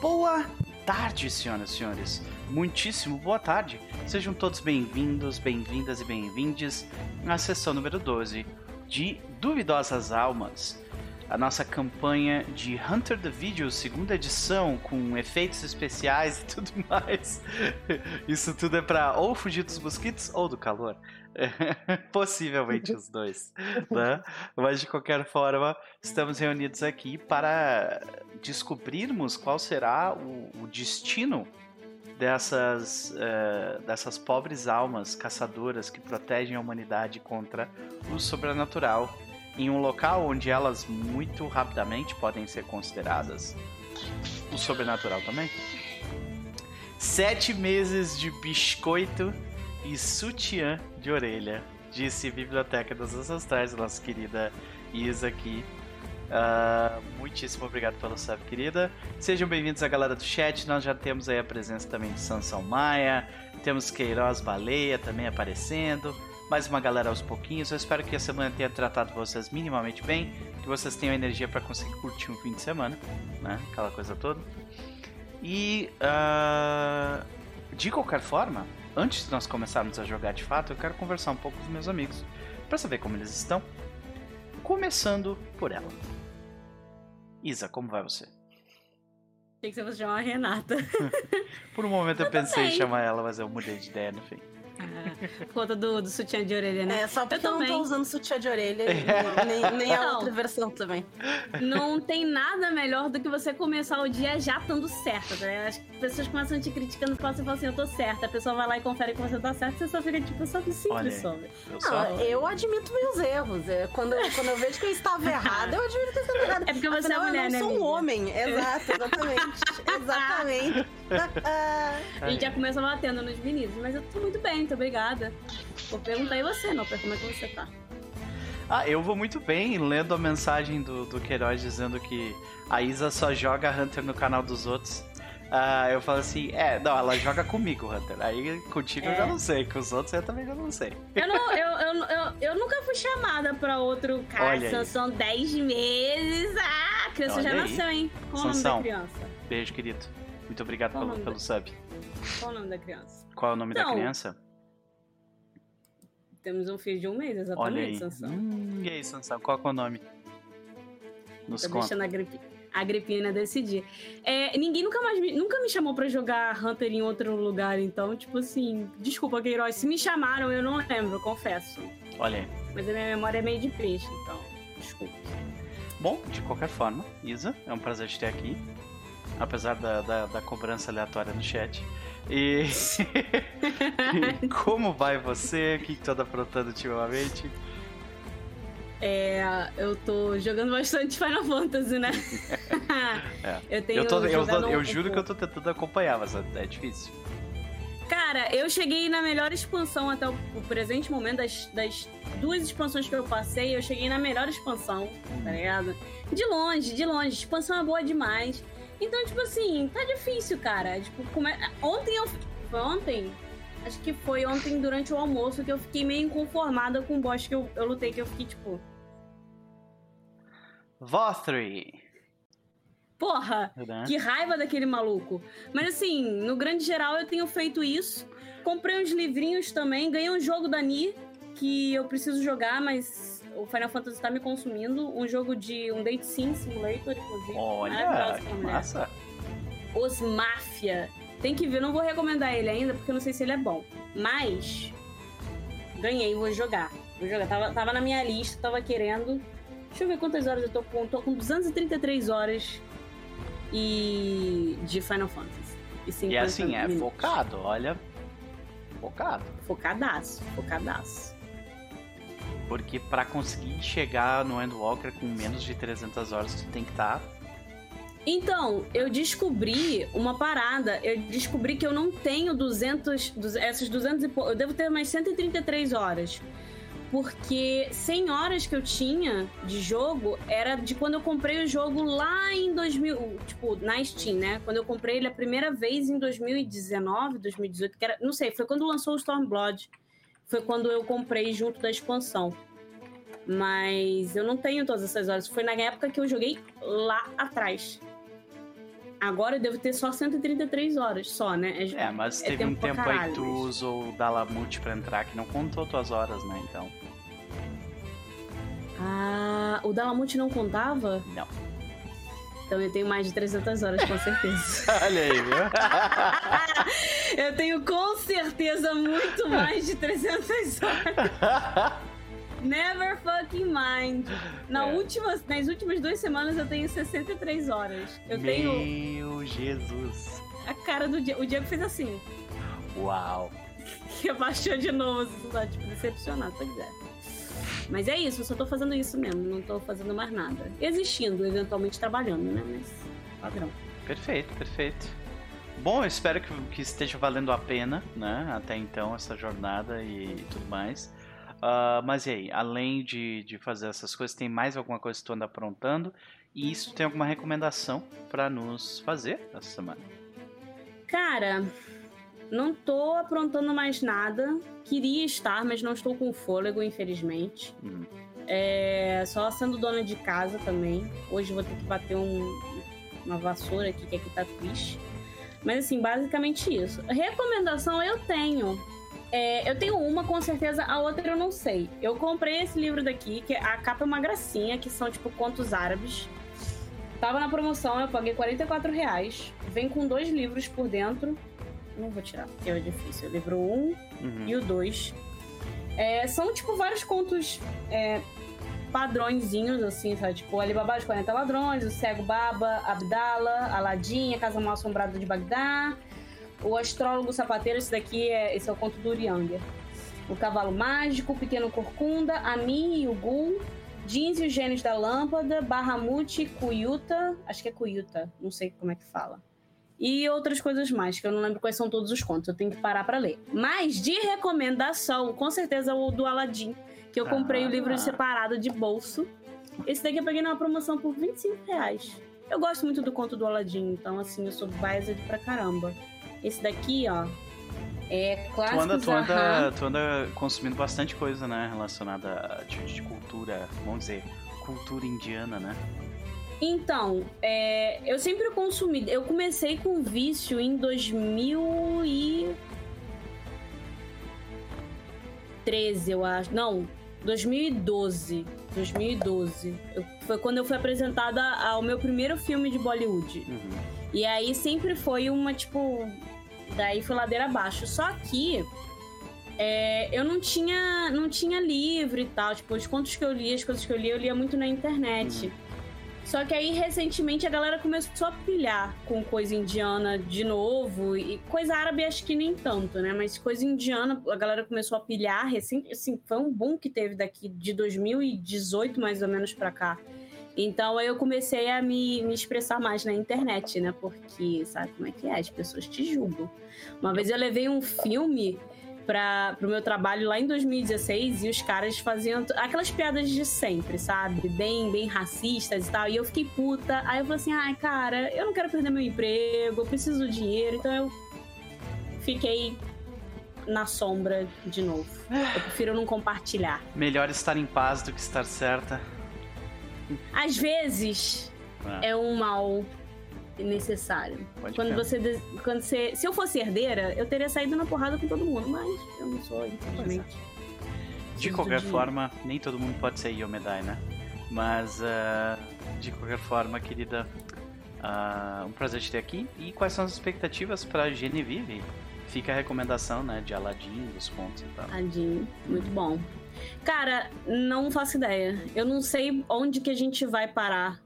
Boa tarde, senhoras e senhores. Muitíssimo boa tarde. Sejam todos bem-vindos, bem-vindas e bem-vindes à sessão número 12 de Duvidosas Almas. A nossa campanha de Hunter the Video, segunda edição, com efeitos especiais e tudo mais. Isso tudo é para ou fugir dos mosquitos ou do calor. Possivelmente os dois. Né? Mas de qualquer forma, estamos reunidos aqui para descobrirmos qual será o, o destino dessas, uh, dessas pobres almas caçadoras que protegem a humanidade contra o sobrenatural em um local onde elas muito rapidamente podem ser consideradas o sobrenatural também. Sete meses de biscoito e sutiã de orelha, disse Biblioteca dos Ancestrais, nossa querida Isa aqui. Uh, muitíssimo obrigado pelo sub, querida. Sejam bem-vindos à galera do chat. Nós já temos aí a presença também de Sansão Maia, temos Queiroz Baleia também aparecendo. Mais uma galera aos pouquinhos. Eu espero que a semana tenha tratado vocês minimamente bem, que vocês tenham energia para conseguir curtir um fim de semana, né? Aquela coisa toda. E uh, de qualquer forma, antes de nós começarmos a jogar de fato, eu quero conversar um pouco com os meus amigos para saber como eles estão. Começando por ela. Isa, como vai você? Achei que você fosse chamar a Renata. por um momento eu pensei em chamar ela, mas eu mudei de ideia no fim. Ah, por conta do, do sutiã de orelha, né? É, só porque eu, eu não tô usando sutiã de orelha, nem, nem a outra versão também. Não tem nada melhor do que você começar o dia já estando certa, tá? As pessoas começam te criticando porque você fala assim, eu tô certa. A pessoa vai lá e confere que você tá certa, você só fica tipo, só que simples sobre. Eu, só... não, eu admito meus erros. É, quando, quando eu vejo que eu estava errada, eu admito que eu estava errada. É porque você Afinal, é mulher, né? Eu sou um homem. Exato, exatamente. exatamente. a gente já começa batendo nos meninos, mas eu tô muito bem, muito obrigada. Vou perguntar aí você, não, como é que você tá? Ah, eu vou muito bem lendo a mensagem do, do Queiroz dizendo que a Isa só joga Hunter no canal dos outros. Ah, eu falo assim, é, não, ela joga comigo, Hunter. Aí contigo é. eu já não sei, com os outros eu também já não sei. Eu, não, eu, eu, eu, eu nunca fui chamada pra outro cara, são 10 meses. Ah, a criança Olha já aí. nasceu, hein? Qual Sansão, o nome da criança? Beijo, querido. Muito obrigado pelo, pelo da... sub. Qual o nome da criança? Qual é o nome da criança? Temos um filho de um mês, exatamente, Olha aí. Sansão. Hum, e aí, Sansão, qual é o nome? Nos Tô deixando a, gripe, a Gripina decidir. É, ninguém nunca mais me, nunca me chamou para jogar Hunter em outro lugar, então, tipo assim, desculpa, Queiroz, se me chamaram, eu não lembro, confesso. Olha aí. Mas a minha memória é meio de peixe, então, desculpa. Bom, de qualquer forma, Isa, é um prazer te ter aqui. Apesar da, da, da cobrança aleatória no chat. E... como vai você? O que, que tu anda aprontando ultimamente? É, eu tô jogando bastante Final Fantasy, né? é. Eu tenho. Eu, tô, eu, tô, eu juro que eu tô tentando acompanhar, mas é difícil. Cara, eu cheguei na melhor expansão até o, presente momento das, das duas expansões que eu passei, eu cheguei na melhor expansão, tá ligado? De longe, de longe. Expansão é boa demais. Então, tipo assim, tá difícil, cara. Tipo, come... ontem eu. Foi ontem? Acho que foi ontem durante o almoço que eu fiquei meio inconformada com o boss que eu, eu lutei, que eu fiquei tipo. Vothry! Porra, que raiva daquele maluco. Mas assim, no grande geral eu tenho feito isso. Comprei uns livrinhos também, ganhei um jogo da Ni que eu preciso jogar, mas o Final Fantasy está me consumindo. Um jogo de um date sim simulator, inclusive. Olha, massa. Os Mafia. Tem que ver, não vou recomendar ele ainda, porque eu não sei se ele é bom. Mas ganhei, vou jogar. Vou jogar. Tava, tava na minha lista, tava querendo. Deixa eu ver quantas horas eu tô com. Tô com 233 horas e de Final Fantasy. E, e assim, é minutos. focado, olha. Focado. Focadaço, focadaço. Porque para conseguir chegar no Endwalker com menos de 300 horas, tu tem que estar. Tá... Então, eu descobri uma parada. Eu descobri que eu não tenho 200, essas 200 e Eu devo ter mais 133 horas. Porque 100 horas que eu tinha de jogo era de quando eu comprei o jogo lá em 2000, tipo, na Steam, né? Quando eu comprei ele a primeira vez em 2019, 2018, que era, não sei, foi quando lançou o Stormblood foi quando eu comprei junto da expansão. Mas eu não tenho todas essas horas. Foi na época que eu joguei lá atrás. Agora eu devo ter só 133 horas, só, né? É, mas é teve um pra tempo aí que tu usou o Dalamute pra entrar que não contou tuas horas, né? Então. Ah, o Dalamute não contava? Não. Então eu tenho mais de 300 horas, com certeza. Olha aí, viu? eu tenho com certeza muito mais de 300 horas. Never fucking mind. Na É. última, nas últimas duas semanas eu tenho 63 horas. Eu tenho Meu Jesus. a cara do Diego. O Diego fez assim. Uau. Que abaixou de novo, assim, tá, tipo, decepcionado. Pois é. Mas é isso, eu só tô fazendo isso mesmo, não tô fazendo mais nada. Existindo, eventualmente trabalhando, né? Mas padrão. Perfeito, perfeito. Bom, eu espero que, que esteja valendo a pena, né? Até então, essa jornada e tudo mais. Ah, mas e aí, além de, de fazer essas coisas, tem mais alguma coisa que tu anda aprontando? E isso tem alguma recomendação pra nos fazer essa semana? Cara, não tô aprontando mais nada. Queria estar, mas não estou com fôlego, infelizmente. Hum. É, só sendo dona de casa também. Hoje vou ter que bater um- uma vassoura aqui, que aqui tá triste. Mas assim, basicamente isso. Recomendação eu tenho. É, eu tenho uma com certeza, a outra eu não sei. Eu comprei esse livro daqui, que a capa é uma gracinha, que são tipo contos árabes. Tava na promoção, eu paguei 44 reais. Vem com dois livros por dentro. Não vou tirar, porque é difícil. O livro 1 um Uhum. e o 2. são, tipo, vários contos é, padrõezinhos, assim, sabe? Tipo, Alibaba de 40 Ladrões, o Cego Baba, Abdala, Aladim, a Casa Mal Assombrada de Bagdá, o Astrólogo Sapateiro, esse daqui é, esse é o conto do Urianger. O Cavalo Mágico, o Pequeno Corcunda, Ami e o Gul, Jeans e os Gênios da Lâmpada, Bahamut, Cuyuta, acho que é Cuyuta, não sei como é que fala. E outras coisas mais, que eu não lembro quais são todos os contos, eu tenho que parar pra ler. Mas de recomendação, com certeza o do Aladdin, que eu comprei o livro Ah. separado de bolso. Esse daqui eu peguei numa promoção por 25 reais. Eu gosto muito do conto do Aladdin, então assim, eu sou biased pra caramba. Esse daqui, ó, é Tu clássico anda, tu, anda, tu anda consumindo bastante coisa, né? Relacionada a de, de cultura, vamos dizer, cultura indiana, né? Então, é, eu sempre consumi. Eu comecei com vício em 2013, eu acho. Não, 2012. 2012. Eu- foi quando eu fui apresentada ao meu primeiro filme de Bollywood. Uhum. E aí sempre foi uma, tipo. Daí foi ladeira abaixo. Só que. é, eu não tinha, não tinha livro e tal. Tipo, os contos que eu lia, as coisas que eu lia, eu lia muito na internet. Só que aí, recentemente, a galera começou a pilhar com coisa indiana de novo. E coisa árabe, acho que nem tanto, né? Mas coisa indiana, a galera começou a pilhar. Recente, assim, foi um boom que teve daqui de 2018, mais ou menos, pra cá. Então, aí eu comecei a me, me expressar mais na internet, né? Porque, sabe como é que é? As pessoas te julgam. Uma vez eu levei um filme para pro meu trabalho lá em 2016 e os caras faziam aquelas piadas de sempre, sabe? Bem, bem racistas e tal. E eu fiquei puta. Aí eu falei assim: ai, cara, eu não quero perder meu emprego, eu preciso do dinheiro. Então eu fiquei na sombra de novo. Eu prefiro não compartilhar. Melhor estar em paz do que estar certa. Às vezes Ah, é um mal necessário. pode Quando você, quando você. Se eu fosse herdeira, eu teria saído na porrada com todo mundo, mas eu não sou, infelizmente. De qualquer dinheiro. forma, nem todo mundo pode ser Yomedai, né? Mas, ah, de qualquer forma, querida, ah, um prazer te ter aqui. E quais são as expectativas para Genevieve? Fica a recomendação, né, de Aladdin, dos contos e tal. Tadinho, muito bom. Cara, não faço ideia. Eu não sei onde que a gente vai parar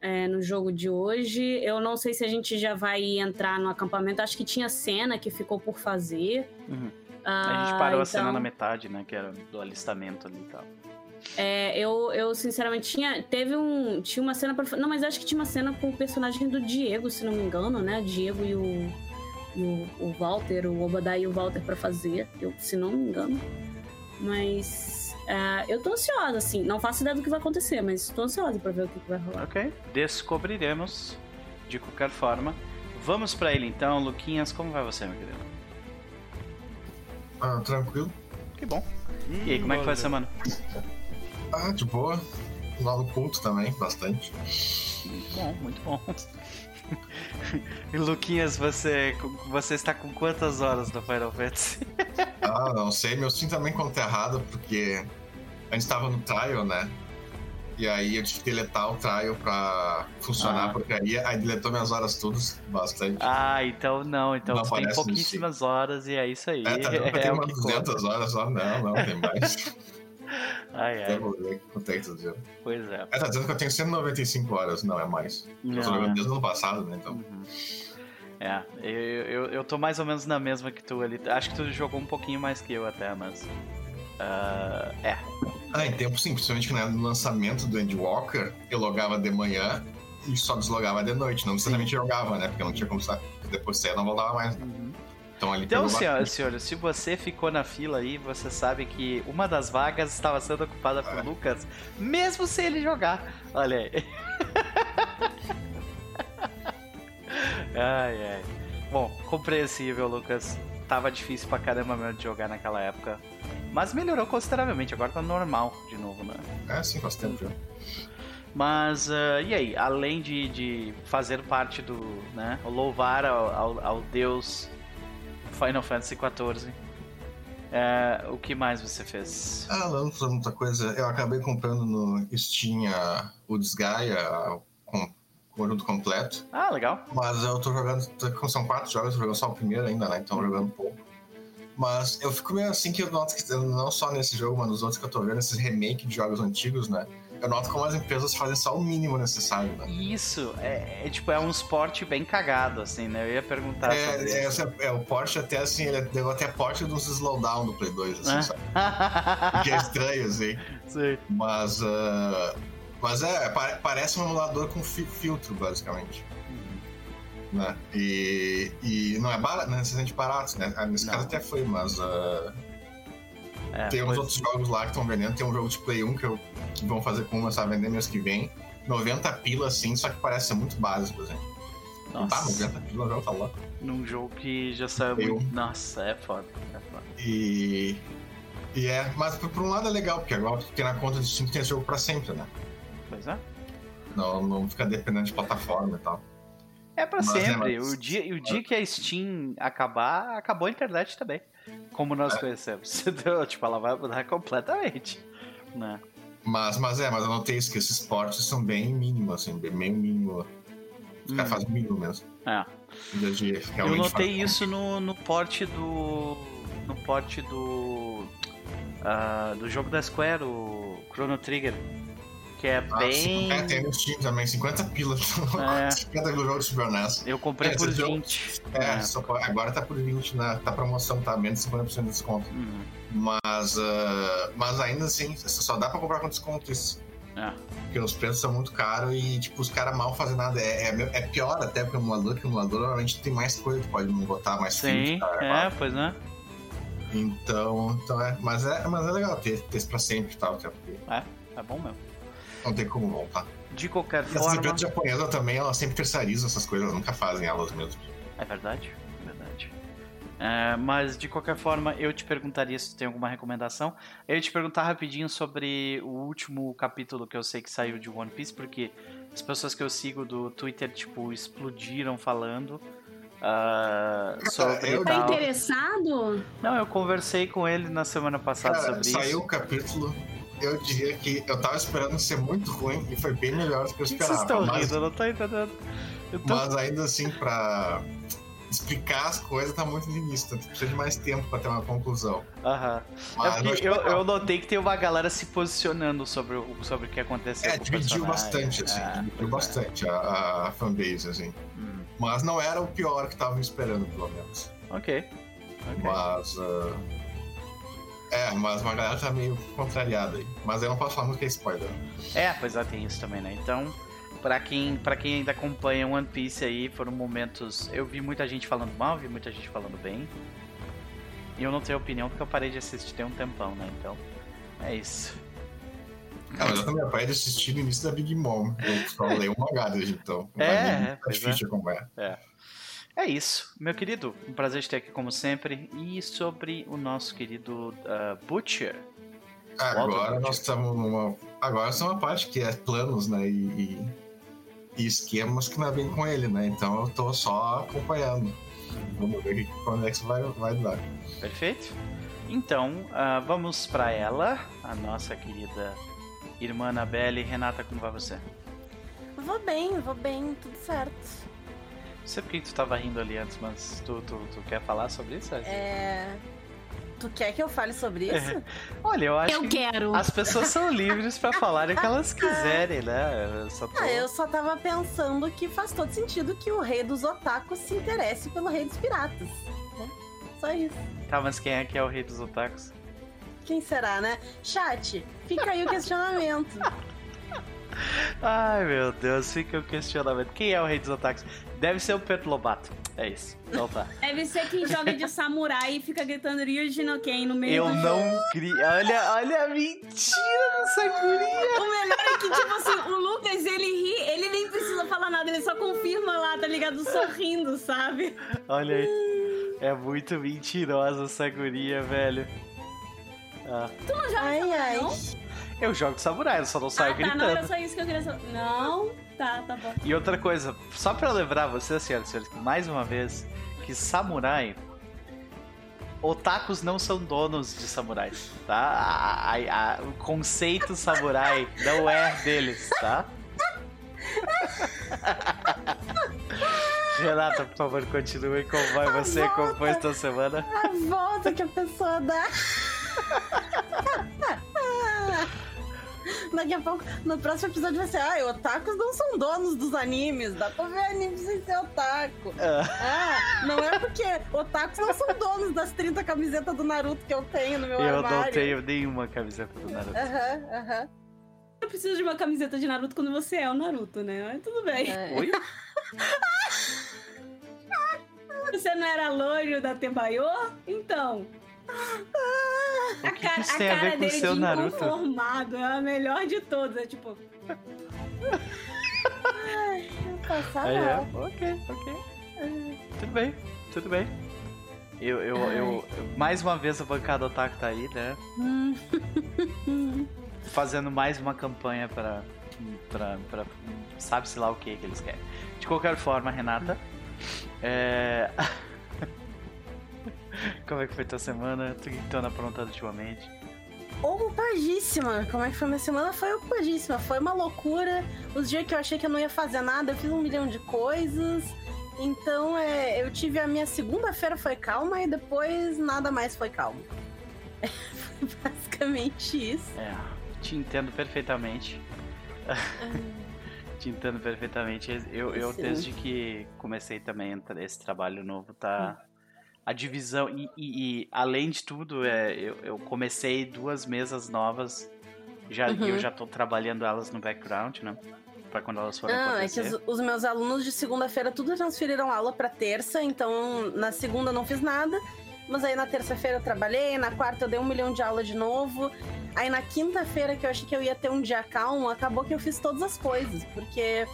é, no jogo de hoje. Eu não sei se a gente já vai entrar no acampamento. Acho que tinha cena que ficou por fazer. Uhum. Ah, a gente parou a cena então- na metade, né, que era do alistamento ali e tal. É, eu, eu sinceramente tinha. Teve um. Tinha uma cena pra. Não, mas acho que tinha uma cena com o personagem do Diego, se não me engano, né? Diego e o. e o, o Walter, o Obadiah e o Walter pra fazer, eu, se não me engano. Mas. Ah, eu tô ansiosa, assim. Não faço ideia do que vai acontecer, mas tô ansiosa pra ver o que, que vai rolar. Ok, descobriremos de qualquer forma. Vamos pra ele então, Luquinhas, como vai você, meu querido? Ah, tranquilo. Que bom. E aí, como é que foi a semana? Ah, de boa. lá no culto também, bastante. Muito bom, muito bom. E Luquinhas, você, você está com quantas horas no Final Fantasy? Ah, não sei, meu sim também conta errado, porque a gente tava no trial, né? E aí eu tive que deletar o trial pra funcionar Ah. a porcaria, aí deletou minhas horas todas, bastante. Ah, então não, então Não tem pouquíssimas horas e é isso aí. é, tá pra ter é umas que conta. 200 horas só, não, não, tem mais. Ai, ai, é que tá pois é. É, tá dizendo que eu tenho 195 horas, não é mais. Eu tô Não, jogando é. desde o ano passado, né, então. Uhum. É, eu, eu, eu tô mais ou menos na mesma que tu ali. Acho que tu jogou um pouquinho mais que eu até, mas. Ah, é. Ah, em tempo sim, principalmente no lançamento do Endwalker, eu logava de manhã e só deslogava de noite. Não necessariamente jogava, né? Porque não tinha como sair. Depois sair, eu não voltava mais. né? Então ali Então, senhor, se você ficou na fila aí, você sabe que uma das vagas estava sendo ocupada por É. Lucas, mesmo sem ele jogar. Olha aí. ai, ai. Bom, compreensível, Lucas. Tava difícil pra caramba mesmo de jogar naquela época. Mas melhorou consideravelmente, agora tá normal de novo, né? É, sim, faz tempo já. Mas, ah, e aí? Além de, de fazer parte do, né, louvar ao, ao, ao deus Final Fantasy XIV, é, o que mais você fez? Ah, não, não muita coisa. Eu acabei comprando no Steam a- o Desgaia, com o conjunto completo. Ah, legal. Mas eu tô jogando, são quatro jogos, eu tô jogando só o primeiro ainda, né? Então jogando pouco. Mas eu fico meio assim que eu noto que não só nesse jogo, mas nos outros que eu tô vendo, esses remake de jogos antigos, né? Eu noto como as empresas fazem só o mínimo necessário, né? Isso, é, é tipo, é um esporte bem cagado, assim, né? Eu ia perguntar sobre É, é, isso. essa- é, o Porsche até assim, ele deu até porte dos slowdown do Play 2, assim, Ah. sabe? Que é estranho, assim. Sim. Mas, ah, mas é, pa- parece um emulador com fi- filtro, basicamente. Né? E, e não é barato, não é necessariamente barato, né? Ah, Nesse Não. caso até foi, mas ah, É, tem uns outros jogos lá que estão vendendo. Tem um jogo de Play 1 que, eu, que vão fazer com começar a vender mês que vem. 90 pila, assim, só que parece ser muito básico, assim. Tá, Nossa, 90 pila, o jogo tá louco. num jogo que já saiu muito... Nossa, é foda, é foda. E, e é, mas por, por um lado é legal, porque agora tem na conta de Steam tem esse jogo pra sempre, né? Pois é. Não, não fica dependendo de plataforma e tal. É pra Mas, é, sempre. mas- O, dia, o dia que a Steam acabar, acabou a internet também. Como nós É. conhecemos. Entendeu? tipo, ela vai mudar completamente. Né? Mas, mas é, mas eu notei isso, que esses portes são bem mínimos, assim, bem meio mínimo. Os caras Hum. fazem mínimo mesmo. É. De Eu notei isso no, no porte do. No porte do. ah, do jogo da Square, o Chrono Trigger. Que é Ah, bem. é, tem no Steam também, 50 pilas. É. 50 do jogo de Super NES. Eu comprei É, por esse jogo- 20. É, É. só agora tá por 20, na, tá promoção, tá menos de 50% de desconto. Uhum. Mas, ah, mas ainda assim, só dá pra comprar com desconto isso. É. Porque os preços são muito caros e, tipo, os caras mal fazem nada. É, é, é pior até pro emulador, que o emulador normalmente tem mais coisa, tu pode botar mais Sim, cara, é, pois é. Então, então é, mas é, mas é legal ter, ter isso pra sempre e tal, até porque É, é bom mesmo. Não tem como voltar. De qualquer E as forma. empresas japonesas também, elas sempre terceirizam essas coisas, elas nunca fazem elas mesmas. É verdade, é verdade. É, mas de qualquer forma, eu te perguntaria se tu tem alguma recomendação. Eu ia te perguntar rapidinho sobre o último capítulo que eu sei que saiu de One Piece, porque as pessoas que eu sigo do Twitter, tipo, explodiram falando ah, sobre eu- Tá interessado? Não, eu conversei com ele na semana passada Cara, sobre saiu isso. o capítulo, eu diria que eu tava esperando ser muito ruim e foi bem melhor do que eu que vocês esperava. estão Mas, rindo? Eu não tô entendendo. Tô... mas ainda assim, pra explicar as coisas, tá muito no início, então precisa de mais tempo pra ter uma conclusão. Aham. É eu, eu notei que tem uma galera se posicionando sobre o, sobre o que aconteceu. É, dividiu bastante, assim, É, dividiu é. bastante a, a fanbase, assim. Hum, Mas não era o pior que estavam esperando, pelo menos. ok. ok. Mas. ah, É, mas uma galera tá meio contrariada aí. Mas eu não posso falar muito que é spoiler. É, pois é, tem isso também, né? Então, pra quem, pra quem ainda acompanha One Piece aí, foram momentos. Eu vi muita gente falando mal, vi muita gente falando bem. E eu não tenho opinião porque eu parei de assistir tem um tempão, né? Então, é isso. Ah, mas eu também parei de assistir no início da Big Mom. Eu só leio um mangá desde então. É, é, tá pois difícil de acompanhar. É isso, meu querido. Um prazer te ter aqui como sempre. E sobre o nosso querido ah, Butcher. Agora nós estamos numa. Agora essa é uma parte que é planos, né? E, e, e esquemas que não vem com ele, né? Então eu tô só acompanhando. Vamos ver quando é que isso vai, vai dar. Perfeito. Então, uh, vamos para ela, a nossa querida irmã Anabelle. Renata, como vai você? Vou bem, vou bem, tudo certo. Não sei por que tu tava rindo ali antes, mas tu, tu, tu quer falar sobre isso? É. Tu quer que eu fale sobre isso? Olha, eu acho Eu que quero. as pessoas são livres para falarem o que elas quiserem, né? Eu só tô... Ah, eu só tava pensando que faz todo sentido que o rei dos otakus se interesse pelo rei dos piratas. né? Só isso. Tá, mas quem é que é o rei dos otakus? Quem será, né? Chat, fica aí o questionamento. Ai, meu Deus, fica o questionamento. Quem é o rei dos otakus? Deve ser o Pedro Lobato. É isso. Então tá. Deve ser quem joga de samurai e fica gritando Ryuji no Ken no meio Eu do não crio. Olha, olha a mentira dessa guria. O melhor é que, tipo assim, o Lucas, ele ri, ele nem precisa falar nada, ele só confirma lá, tá ligado? Sorrindo, sabe? Olha aí. É muito mentirosa essa guria, velho. Ah, Tu não joga Ai, samurai, ai. não? eu jogo de samurai, eu só não saio ah, tá, gritando. não era só isso que eu queria saber. Não? Tá, tá bom. E outra coisa, só pra lembrar vocês, senhoras e senhores, mais uma vez, que samurai. Otakus não são donos de samurais, tá? A- a- a- o conceito samurai não é deles, tá? Renata, por favor, continue. Como vai você? Como foi esta semana? A volta que a pessoa dá. Daqui a pouco, no próximo episódio vai ser, ai, otakus não são donos dos animes, dá pra ver animes sem ser otaku. Ah, Ah, não é porque otakus não são donos das 30 camisetas do Naruto que eu tenho no meu eu armário. não tenho nenhuma camiseta do Naruto. Aham, aham. Eu preciso de uma camiseta de Naruto quando você é o Naruto, né? Mas tudo bem. É. Oi? Você não era loiro da Tebayo? Então. O que, que isso tem a ver com o dele seu de Naruto? inconformado é a melhor de todas. É tipo, Passar Aí, é. Ok, ok. Tudo bem, tudo bem. Eu, eu, eu, mais uma vez a bancada Otaku tá aí, né? Fazendo mais uma campanha pra. pra, pra sabe-se lá o que que eles querem. De qualquer forma, Renata. É. Como é que foi tua semana? Tu que tu anda aprontando ultimamente? Ocupadíssima. Como é que foi minha semana? Foi ocupadíssima. Foi uma loucura. Os dias que eu achei que eu não ia fazer nada, eu fiz um milhão de coisas. Então, é, eu tive a minha segunda-feira foi calma e depois nada mais foi calmo. foi basicamente isso. É, te entendo perfeitamente. te entendo perfeitamente. Eu, eu Sim. desde que comecei também esse trabalho novo, tá. A divisão. E, e- e, além de tudo, é, eu, eu comecei duas mesas novas. Já, e Uhum. eu já tô trabalhando elas no background, né? Pra quando elas forem Não, é que os, os meus alunos de segunda-feira tudo transferiram aula pra terça, então na segunda não fiz nada. Mas aí na terça-feira eu trabalhei, na quarta eu dei um milhão de aula de novo. Aí na quinta-feira, que eu achei que eu ia ter um dia calmo, acabou que eu fiz todas as coisas, porque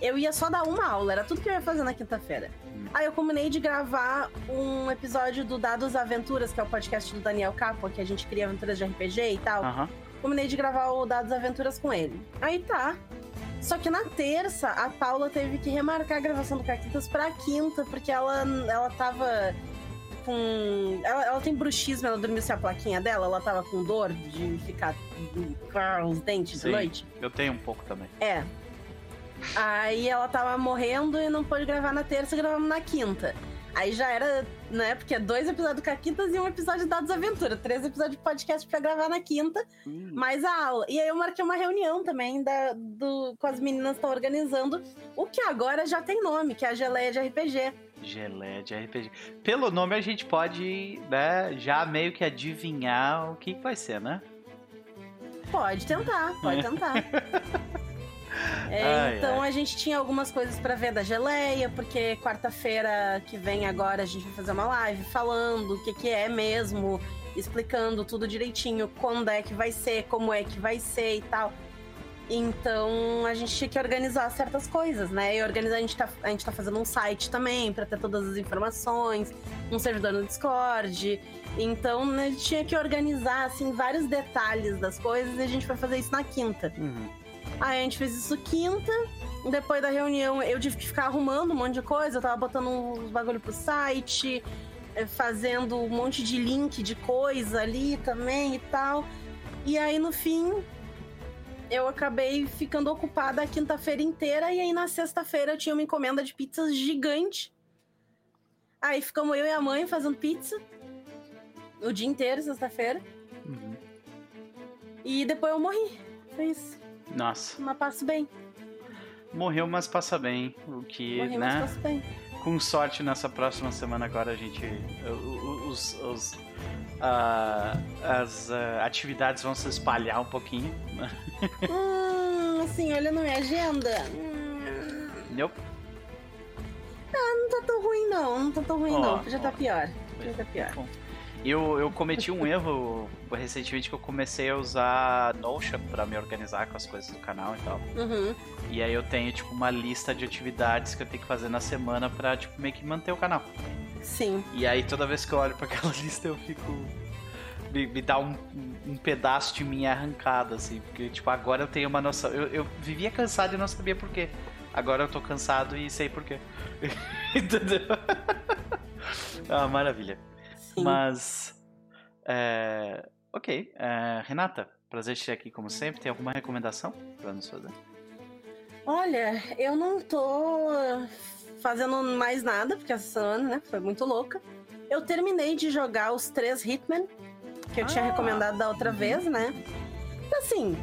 eu ia só dar uma aula, era tudo que eu ia fazer na quinta-feira. Aí eu combinei de gravar um episódio do Dados Aventuras, que é o podcast do Daniel Capua, que a gente cria aventuras de RPG e tal Aham. combinei de gravar o Dados Aventuras com ele. Aí tá. Só que na terça, a Paula teve que remarcar a gravação do Caquitas pra quinta, porque ela, ela tava com. Ela, ela tem bruxismo, ela dormiu sem a plaquinha dela, ela tava com dor de ficar com os dentes Sim. de noite. Eu tenho um pouco também. É. Aí ela tava morrendo e não pôde gravar na terça, gravamos na quinta. Aí já era, né? Porque é dois episódios do Caquitas e um episódio de Dados Aventura. Três episódios de podcast pra gravar na quinta Hum, mais a aula. E aí eu marquei uma reunião também da, do, com as meninas que estão organizando, o que agora já tem nome, que é a Geleia de RPG. Geleia de RPG. Pelo nome a gente pode, né, já meio que adivinhar o que que vai ser, né? Pode tentar, pode tentar. É, Ai, então a gente tinha algumas coisas pra ver da geleia, porque quarta-feira que vem agora a gente vai fazer uma live falando o que, que é mesmo, explicando tudo direitinho, quando é que vai ser, como é que vai ser e tal. Então a gente tinha que organizar certas coisas, né? E organizar, a gente tá, a gente tá fazendo um site também para ter todas as informações, um servidor no Discord. Então né, a gente tinha que organizar assim vários detalhes das coisas e a gente vai fazer isso na quinta. Uhum. Aí a gente fez isso quinta. Depois da reunião, eu tive que ficar arrumando um monte de coisa. Eu tava botando uns bagulho pro site, eh, fazendo um monte de link de coisa ali também e tal. E aí, no fim, eu acabei ficando ocupada a quinta-feira inteira. E aí, na sexta-feira, eu tinha uma encomenda de pizzas gigante. Aí ficamos eu e a mãe fazendo pizza. O dia inteiro, sexta-feira. Uhum. E depois eu morri. Foi isso. Nossa, Mas passo bem. morreu, mas passa bem. O que, Morri, mas né? passo bem. Com sorte, nessa próxima semana agora a gente. Os. os ah, as ah, atividades vão se espalhar um pouquinho. Hum, assim, olhando minha agenda. Hum, Nope. não tá tão ruim, não. Não tá tão ruim, Ó, não. Podia ó. tá pior. Podia tá pior. Bom, Eu, eu cometi um erro recentemente que eu comecei a usar Notion pra me organizar com as coisas do canal e tal. Uhum. E aí eu tenho, tipo, uma lista de atividades que eu tenho que fazer na semana pra, tipo, meio que manter o canal. Sim. E aí toda vez que eu olho pra aquela lista eu fico. Me, me dá um, um pedaço de mim arrancado, assim. Porque, tipo, agora eu tenho uma noção. Eu, eu vivia cansado e não sabia por quê. Agora eu tô cansado e sei por quê. Entendeu? ah, maravilha. Sim. Mas. É... Ok. É, Renata, prazer te ter aqui como sempre. Tem alguma recomendação pra nos fazer? Olha, eu não tô fazendo mais nada, porque essa semana, né, foi muito louca. Eu terminei de jogar os três Hitman, que eu tinha Ah. recomendado da outra vez, né? Então, assim,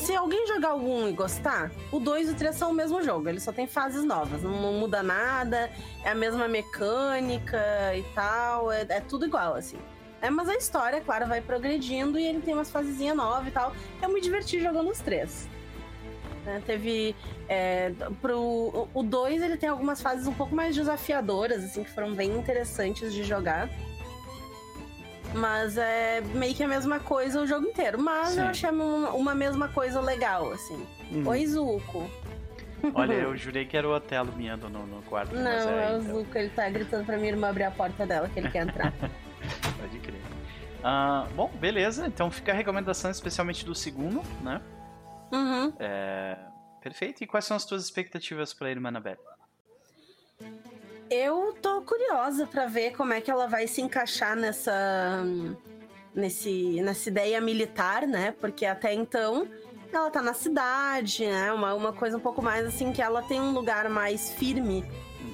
se alguém jogar algum e gostar, o 2 e o 3 são o mesmo jogo, ele só tem fases novas, não, muda nada, é a mesma mecânica e tal, é, é tudo igual, assim. É, mas a história, claro, vai progredindo e ele tem umas fasezinhas novas e tal. Eu me diverti jogando os três. né? Teve. É, pro, o 2 ele tem algumas fases um pouco mais desafiadoras, assim, que foram bem interessantes de jogar. Mas é meio que a mesma coisa o jogo inteiro. Mas Sim. eu achei uma, uma mesma coisa legal, assim. Hum. Oi, Zuko. Olha, eu jurei que era o Otelo miando no, no quarto. Não, é, é o então. Zuko, ele tá gritando pra minha irmã abrir a porta dela, que ele quer entrar. Pode crer. Ah, bom, beleza. Então fica a recomendação especialmente do segundo, né? uhum. É, Perfeito. E quais são as tuas expectativas pra Irmã Annabelle? Eu tô curiosa pra ver como é que ela vai se encaixar nessa nesse nessa ideia militar, né? Porque até então ela tá na cidade, né? Uma, uma coisa um pouco mais assim que ela tem um lugar mais firme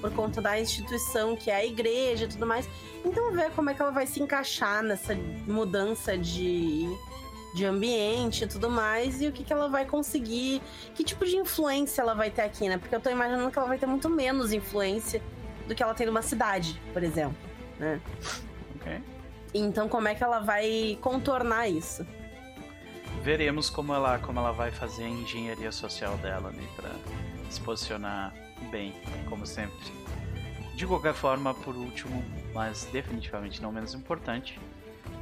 por conta da instituição que é a igreja e tudo mais. Então ver como é que ela vai se encaixar nessa mudança de de ambiente e tudo mais, e o que, que ela vai conseguir, que tipo de influência ela vai ter aqui, né? Porque eu tô imaginando que ela vai ter muito menos influência do que ela tem numa cidade, por exemplo, né? Ok. Então como é que ela vai contornar isso? Veremos como ela, como ela vai fazer a engenharia social dela ali pra se posicionar bem, como sempre. De qualquer forma, por último, mas definitivamente não menos importante,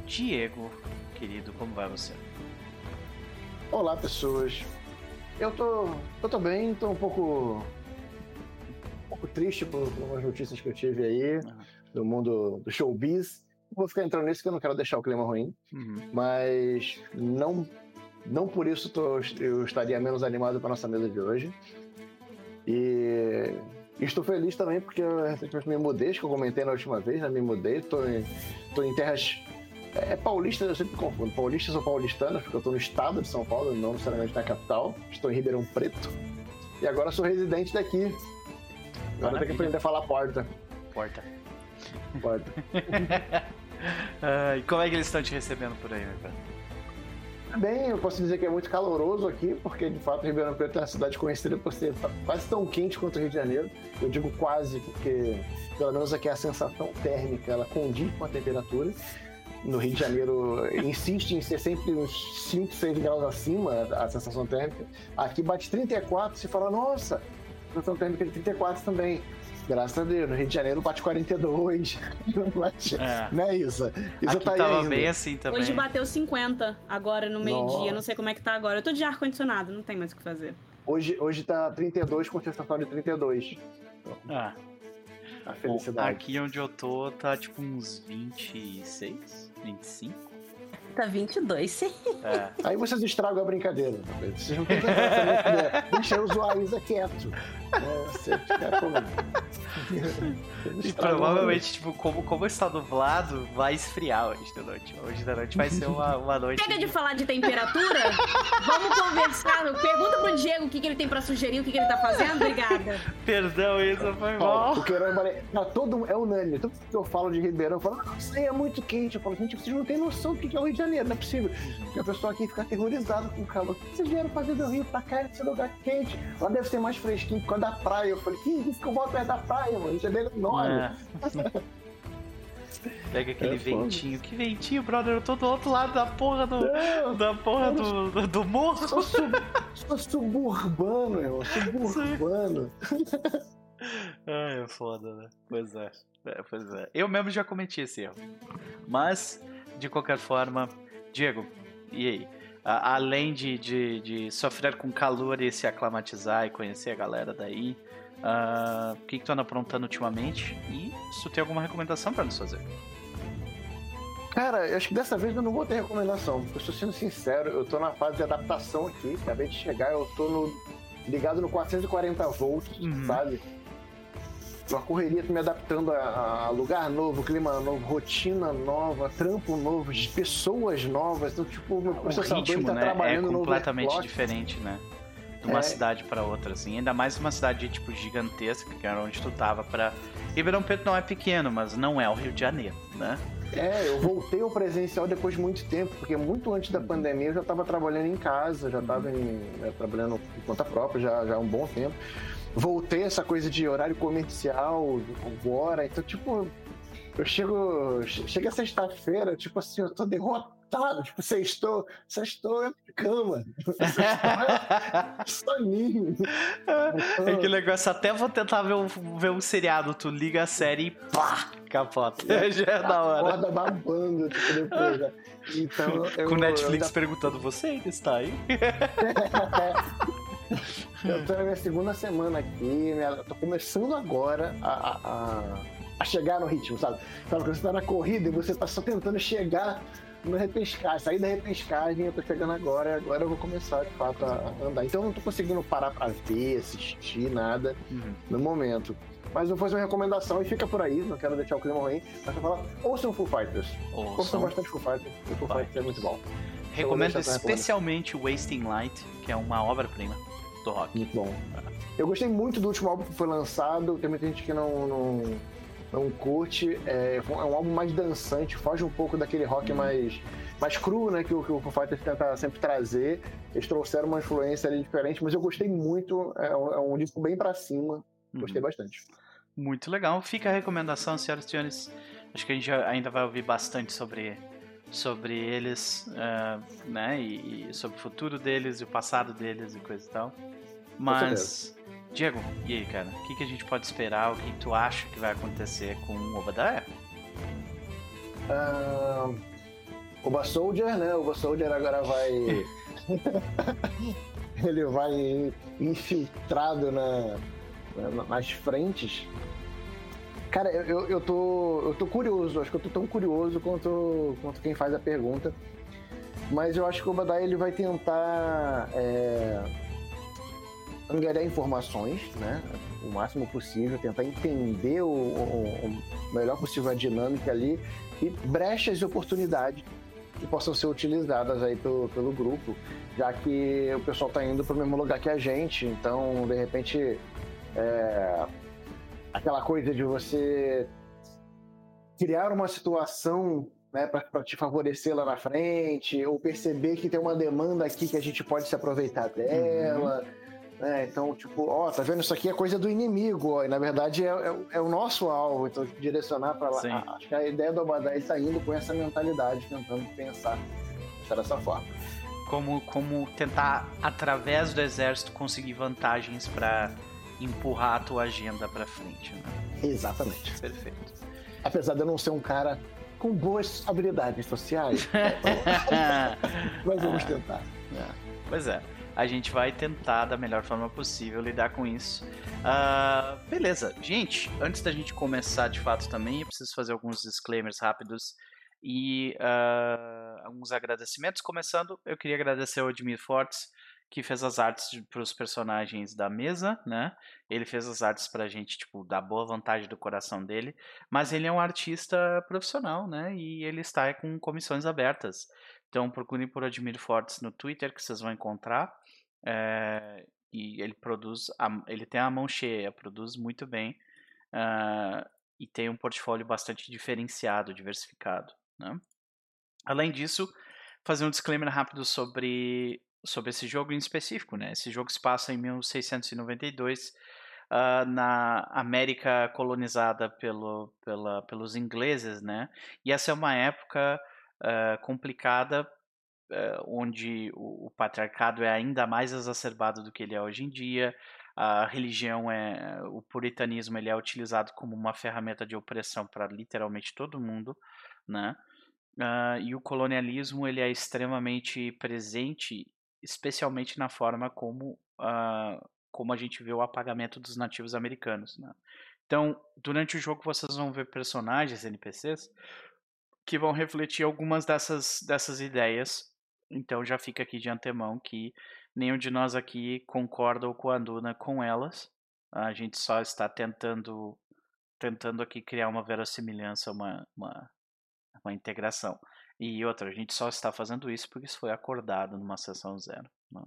Diego, querido, como vai você? Olá, pessoas. Eu tô, eu tô bem, tô um pouco, pouco triste por, por umas notícias que eu tive aí do mundo do showbiz. Não vou ficar entrando nisso que eu não quero deixar o clima ruim, Uhum. mas não, não por isso tô- eu estaria menos animado para nossa mesa de hoje. E estou feliz também porque eu recentemente me mudei, acho que eu comentei na última vez, né? me mudei, tô em, em terras é, paulistas, eu sempre confundo, paulistas ou paulistanas, porque eu estou no estado de São Paulo, não necessariamente na capital, estou em Ribeirão Preto. E agora sou residente daqui. Agora tem que aprender a falar porta. Porta. porta. Ah, e como é que eles estão te recebendo por aí, meu cara? Bem, eu posso dizer que é muito caloroso aqui, porque de fato Ribeirão Preto é uma cidade conhecida por ser quase tão quente quanto o Rio de Janeiro. Eu digo quase, porque pelo menos aqui a sensação térmica ela condiz com a temperatura. No Rio de Janeiro insiste em ser sempre uns 5, 6 graus acima a sensação térmica. Aqui bate 34, você fala, nossa, sensação térmica de 34 também. Graças a Deus, no Rio de Janeiro bate 42. É. Não é isso? Isso Aqui tá tava ainda. bem assim também. Hoje bateu 50, agora no meio-dia. Não sei como é que tá agora. Eu tô de ar-condicionado, não tem mais o que fazer. Hoje, hoje tá 32 com sensação de 32. Ah, A felicidade. aqui onde eu tô tá tipo uns 26, 25. Tá 22, sim. É. Aí vocês estragam a brincadeira. Vocês não têm que fazer Deixa eu zoar quieto. É, você como... E provavelmente, tipo, como, como está nublado, vai esfriar hoje da noite. Hoje da noite vai ser uma, uma noite. Chega de falar de temperatura? Vamos conversar. Pergunta pro Diego o que, que ele tem pra sugerir, o que, que ele tá fazendo. Obrigada. Perdão, isso foi mal. Bale- não, todo é unânime. Tudo que eu falo de Ribeirão, eu falo, "Ah, isso aí é muito quente. Eu falo, gente, vocês não têm noção do que é o Rio de Janeiro, não é possível. Porque a pessoa aqui fica aterrorizada com o calor. Que vocês vieram fazer do Rio pra cá, esse lugar quente? Lá deve ser mais fresquinho por causa da praia. Eu falei, que isso que eu volto perto da praia, mano? Janeiro é enorme. É. Pega aquele É ventinho. Que ventinho, brother? Eu tô do outro lado da porra do. Não, Da porra do, do, do morro. sou, sub, sou suburbano, irmão. Suburbano. Ai, é foda, né? Pois é. É, Pois é. Eu mesmo já cometi esse erro. Mas, de qualquer forma, Diego, e aí? Além de, de, de sofrer com calor e se aclimatizar e conhecer a galera daí, ah, o que, que tu anda aprontando ultimamente? E se tu tem alguma recomendação pra nos fazer? Cara, eu acho que dessa vez eu não vou ter recomendação. porque Eu estou sendo sincero, eu tô na fase de adaptação aqui. Acabei de chegar, eu no, ligado no 440 volts, Uhum. sabe? Uma correria, tô me adaptando a, a lugar novo, clima novo, rotina nova, trampo novo, pessoas novas. Então, tipo, meu O processador ritmo, tá né, é trabalhando no completamente diferente, né? De uma É. cidade pra outra, assim. Ainda mais uma cidade, tipo, gigantesca, que era onde tu tava pra... Ribeirão Preto não é pequeno, mas não é o Rio de Janeiro, né? É, eu voltei ao presencial depois de muito tempo, porque muito antes da pandemia eu já estava trabalhando em casa, já estava trabalhando por conta própria já, já há um bom tempo. Voltei essa coisa de horário comercial agora, então, tipo, eu chego. che- Chega sexta-feira, tipo assim, eu tô derrotado, tipo, sextou, sextou é cama, soninho. É que negócio, até vou tentar ver um, ver um seriado, tu liga a série e pá, capota. Já é da hora. Acorda babando, tipo, depois. né? Então, eu, Com o Netflix eu perguntando, você ainda está aí? Eu tô na minha segunda semana aqui, minha, eu tô começando agora a, a- a- chegar no ritmo, sabe? Sabe, quando você tá na corrida e você tá só tentando chegar no repescagem, sair da repescagem, eu tô chegando agora, e agora eu vou começar de fato a andar. Então eu não tô conseguindo parar pra ver, assistir, nada no momento. Mas eu vou fazer uma recomendação e fica por aí, não quero deixar o clima ruim, mas eu falar, ouçam Full Fighters. Ouçam Ouçam. bastante Full Fighters, o Full. Fighters é muito bom. Recomendo recomendação. especialmente Wasting Light, que é uma obra-prima do rock. Muito bom. Eu gostei muito do último álbum que foi lançado. Tem muita gente que não, não, não curte. É, é um álbum mais dançante, foge um pouco daquele rock mais, mais cru, né? Que o, que o Foo Fighters tenta sempre trazer. Eles trouxeram uma influência ali diferente, mas eu gostei muito. É, um- é um disco bem pra cima. Gostei Uhum. bastante. Muito legal. Fica a recomendação, senhoras e senhores. Acho que a gente ainda vai ouvir bastante sobre, sobre eles, eh, né? E, e sobre o futuro deles, e o passado deles e coisa e tal. Mas, Diego, e aí, cara? O que, que a gente pode esperar? O que, tu acha que vai acontecer com o Obadiah? Ah, Oba Soldier, né? Oba Soldier agora vai. Ele vai infiltrado na, na- nas frentes. Cara, eu, eu, tô, eu tô curioso, acho que eu tô tão curioso quanto, quanto quem faz a pergunta. Mas eu acho que o Obadiah ele vai tentar é, angariar informações, né? O máximo possível, tentar entender o, o- o melhor possível a dinâmica ali e brechas de oportunidade que possam ser utilizadas aí pelo, pelo grupo, já que o pessoal está indo para o mesmo lugar que a gente, então de repente é, aquela coisa de você criar uma situação né, para te favorecer lá na frente, ou perceber que tem uma demanda aqui que a gente pode se aproveitar dela. né? então, tipo, ó, tá vendo? Isso aqui é coisa do inimigo, ó, e na verdade é, é o- é o nosso alvo, então direcionar para lá. Acho que a ideia do Abadai está indo com essa mentalidade, tentando pensar dessa forma. Como, como tentar, através do exército, conseguir vantagens para empurrar a tua agenda pra frente, né? Exatamente. Perfeito. Apesar de eu não ser um cara com boas habilidades sociais, mas vamos tentar. É. Pois é, a gente vai tentar da melhor forma possível lidar com isso. Ah, beleza, gente, antes da gente começar de fato também, eu preciso fazer alguns disclaimers rápidos e ah, alguns agradecimentos. Começando, eu queria agradecer ao Admir Fortes, que fez as artes para os personagens da mesa, né? Ele fez as artes pra gente, tipo, da boa vontade do coração dele, mas ele é um artista profissional, né? E ele está com comissões abertas. Então procurem por Admir Fortes no Twitter, que vocês vão encontrar. É, e ele produz, a- ele tem a mão cheia, produz muito bem ah, e tem um portfólio bastante diferenciado, diversificado. Né? Além disso, fazer um disclaimer rápido sobre, sobre esse jogo em específico. Né? Esse jogo se passa em 1692, ah, na América colonizada pelo, pela, pelos ingleses, né? E essa é uma época ah, complicada eh, onde o, o patriarcado é ainda mais exacerbado do que ele é hoje em dia. A religião é, o puritanismo, ele é utilizado como uma ferramenta de opressão para literalmente todo mundo, né? Ah, e o colonialismo ele é extremamente presente, especialmente na forma como ah, como a gente vê o apagamento dos nativos americanos, né? Então, durante o jogo vocês vão ver personagens, NPCs, que vão refletir algumas dessas, dessas ideias. Então já fica aqui de antemão que nenhum de nós aqui concorda ou coaduna com elas. A gente só está tentando tentando aqui criar uma verossimilhança, uma, uma, uma integração. E outra, a gente só está fazendo isso porque isso foi acordado numa sessão zero. né?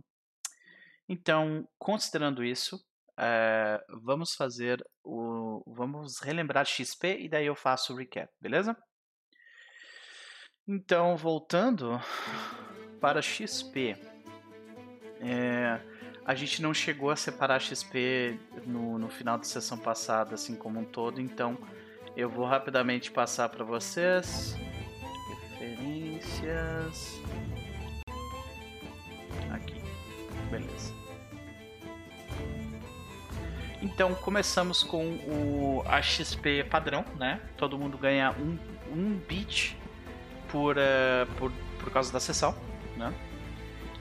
Então, considerando isso, eh, vamos fazer o. Vamos relembrar XP e daí eu faço o recap, beleza? Então, voltando para XP, é, a gente não chegou a separar XP no, no final da sessão passada, assim como um todo, então eu vou rapidamente passar para vocês. Referências. Aqui, beleza. Então começamos com o a XP padrão, né? Todo mundo ganha um, um bit por, eh, por, por causa da sessão, né?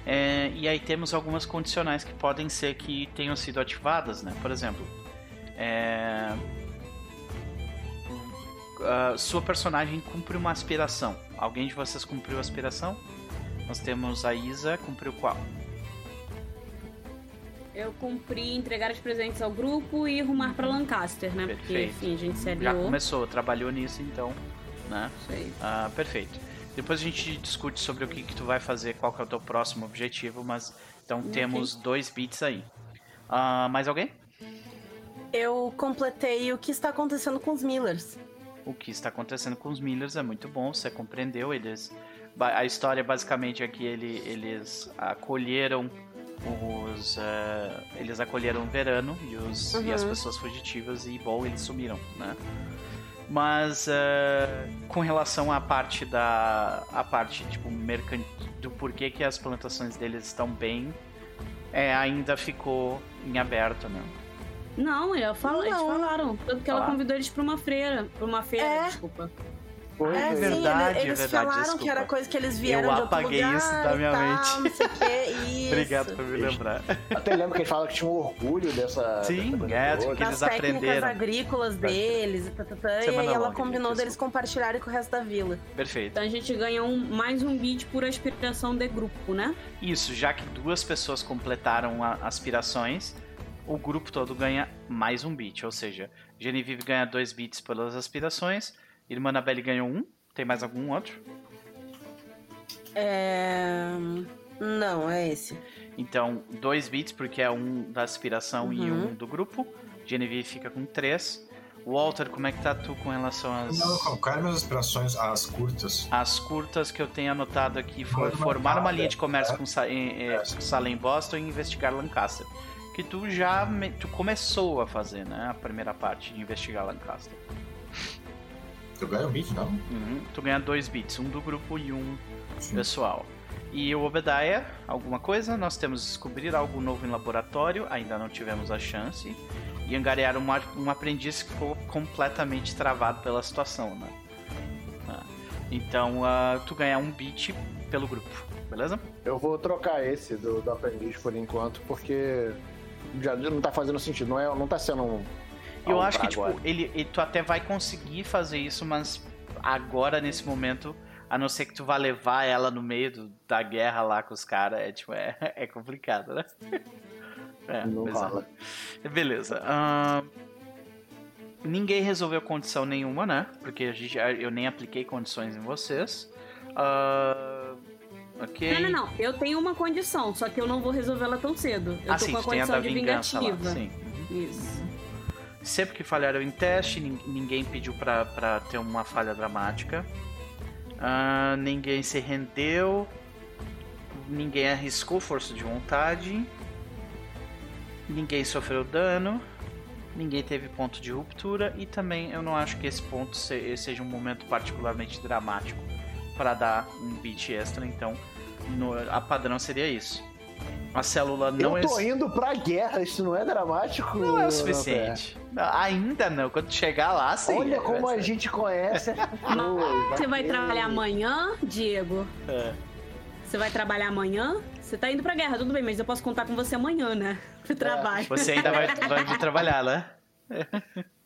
É, e aí temos algumas condicionais que podem ser que tenham sido ativadas, né? Por exemplo, é, a sua personagem cumpre uma aspiração. Alguém de vocês cumpriu a aspiração? Nós temos a Isa, cumpriu qual? Eu cumpri entregar os presentes ao grupo e rumar pra Lancaster, né? Porque, Perfeito. enfim, a gente se Já começou, trabalhou nisso então, né? Ah, perfeito. Depois a gente discute sobre o que, que tu vai fazer, qual que é o teu próximo objetivo, mas então Ok. temos dois bits aí. Ah, mais alguém? Eu completei o que está acontecendo com os Millers. O que está acontecendo com os Millers é muito bom, você compreendeu, eles... A história basicamente é que ele, eles acolheram os... eh, eles acolheram o verano e, os, e as Uhum. pessoas fugitivas e, bom, eles sumiram, né? Mas eh, com relação à parte da... a parte, tipo, mercan... do porquê que as plantações deles estão bem, é, ainda ficou em aberto, né? Não, eu falo, eles Não. falaram. Tanto que ela Falaram? convidou eles pra uma feira. Pra uma feira, É. desculpa. Foi, É, É sim, verdade, eles, é eles verdade, falaram desculpa. que era coisa que eles vieram Eu de outro apaguei lugar isso da e minha tal, mente. Não sei o quê. Isso. Obrigado por me Isso. lembrar. Até lembro que eles falaram que tinham orgulho dessa. Sim, dessa é, toda. que eles aprenderam. agrícolas deles e tatatã, e Semana aí ela longa, combinou deles compartilharem com o resto da vila. Perfeito. Então a gente ganha um, mais um beat por aspiração de grupo, né? Isso, já que duas pessoas completaram a- aspirações, o grupo todo ganha mais um bit. Ou seja, Genevieve ganha dois bits pelas aspirações, Irmã Anabelle ganhou um. Tem mais algum outro? É. Não, é esse. Então, dois bits, porque é um da aspiração e Uhum. um do grupo. Genevieve fica com três. Walter, como é que tá tu com relação às, Não, quais minhas aspirações, as curtas? às curtas que eu tenho anotado aqui? Foi Formar uma linha de comércio é. com Sa- em, em- Salem Boston e investigar Lancaster. Que tu já me- tu começou a fazer, né? A primeira parte de investigar Lancaster. Eu ganho um beat, não? Uhum. Tu ganha dois bits, um do grupo e um Sim. pessoal. E o Obadiah, alguma coisa? Nós temos descobrir algo novo em laboratório, ainda não tivemos a chance. E angariar um, um aprendiz que ficou completamente travado pela situação, né? Ah, então, uh, tu ganha um beat pelo grupo, beleza? Eu vou trocar esse do, do aprendiz por enquanto, porque já não tá fazendo sentido, não, é, não tá sendo um. Eu acho que, tipo, ele, ele, tu até vai conseguir fazer isso, mas agora, nesse momento, a não ser que tu vá levar ela no meio do, da guerra lá com os caras, é, tipo, é, é complicado, né? É, não fala. É. Beleza. Uh, ninguém resolveu condição nenhuma, né? Porque a gente, eu nem apliquei condições em vocês. Uh, ok. Não, não, não. Eu tenho uma condição, só que eu não vou resolvê-la tão cedo. Eu ah, tô sim, com a condição de vingativa. Lá, sim. Isso. Sempre que falharam em teste, ninguém pediu pra, pra ter uma falha dramática. Uh, ninguém se rendeu. Ninguém arriscou força de vontade. Ninguém sofreu dano. Ninguém teve ponto de ruptura. E também eu não acho que esse ponto seja um momento particularmente dramático para dar um beat extra. Então no, a padrão seria isso. A célula não Eu tô indo pra guerra, isso não é dramático? Não é o suficiente. Não, ainda não, quando chegar lá, sim. Olha como a gente conhece. Você vai trabalhar amanhã, Diego? É. Você vai trabalhar amanhã? Você tá indo pra guerra, tudo bem, mas eu posso contar com você amanhã, né? Pro trabalho. É. Você ainda vai, vai trabalhar, né?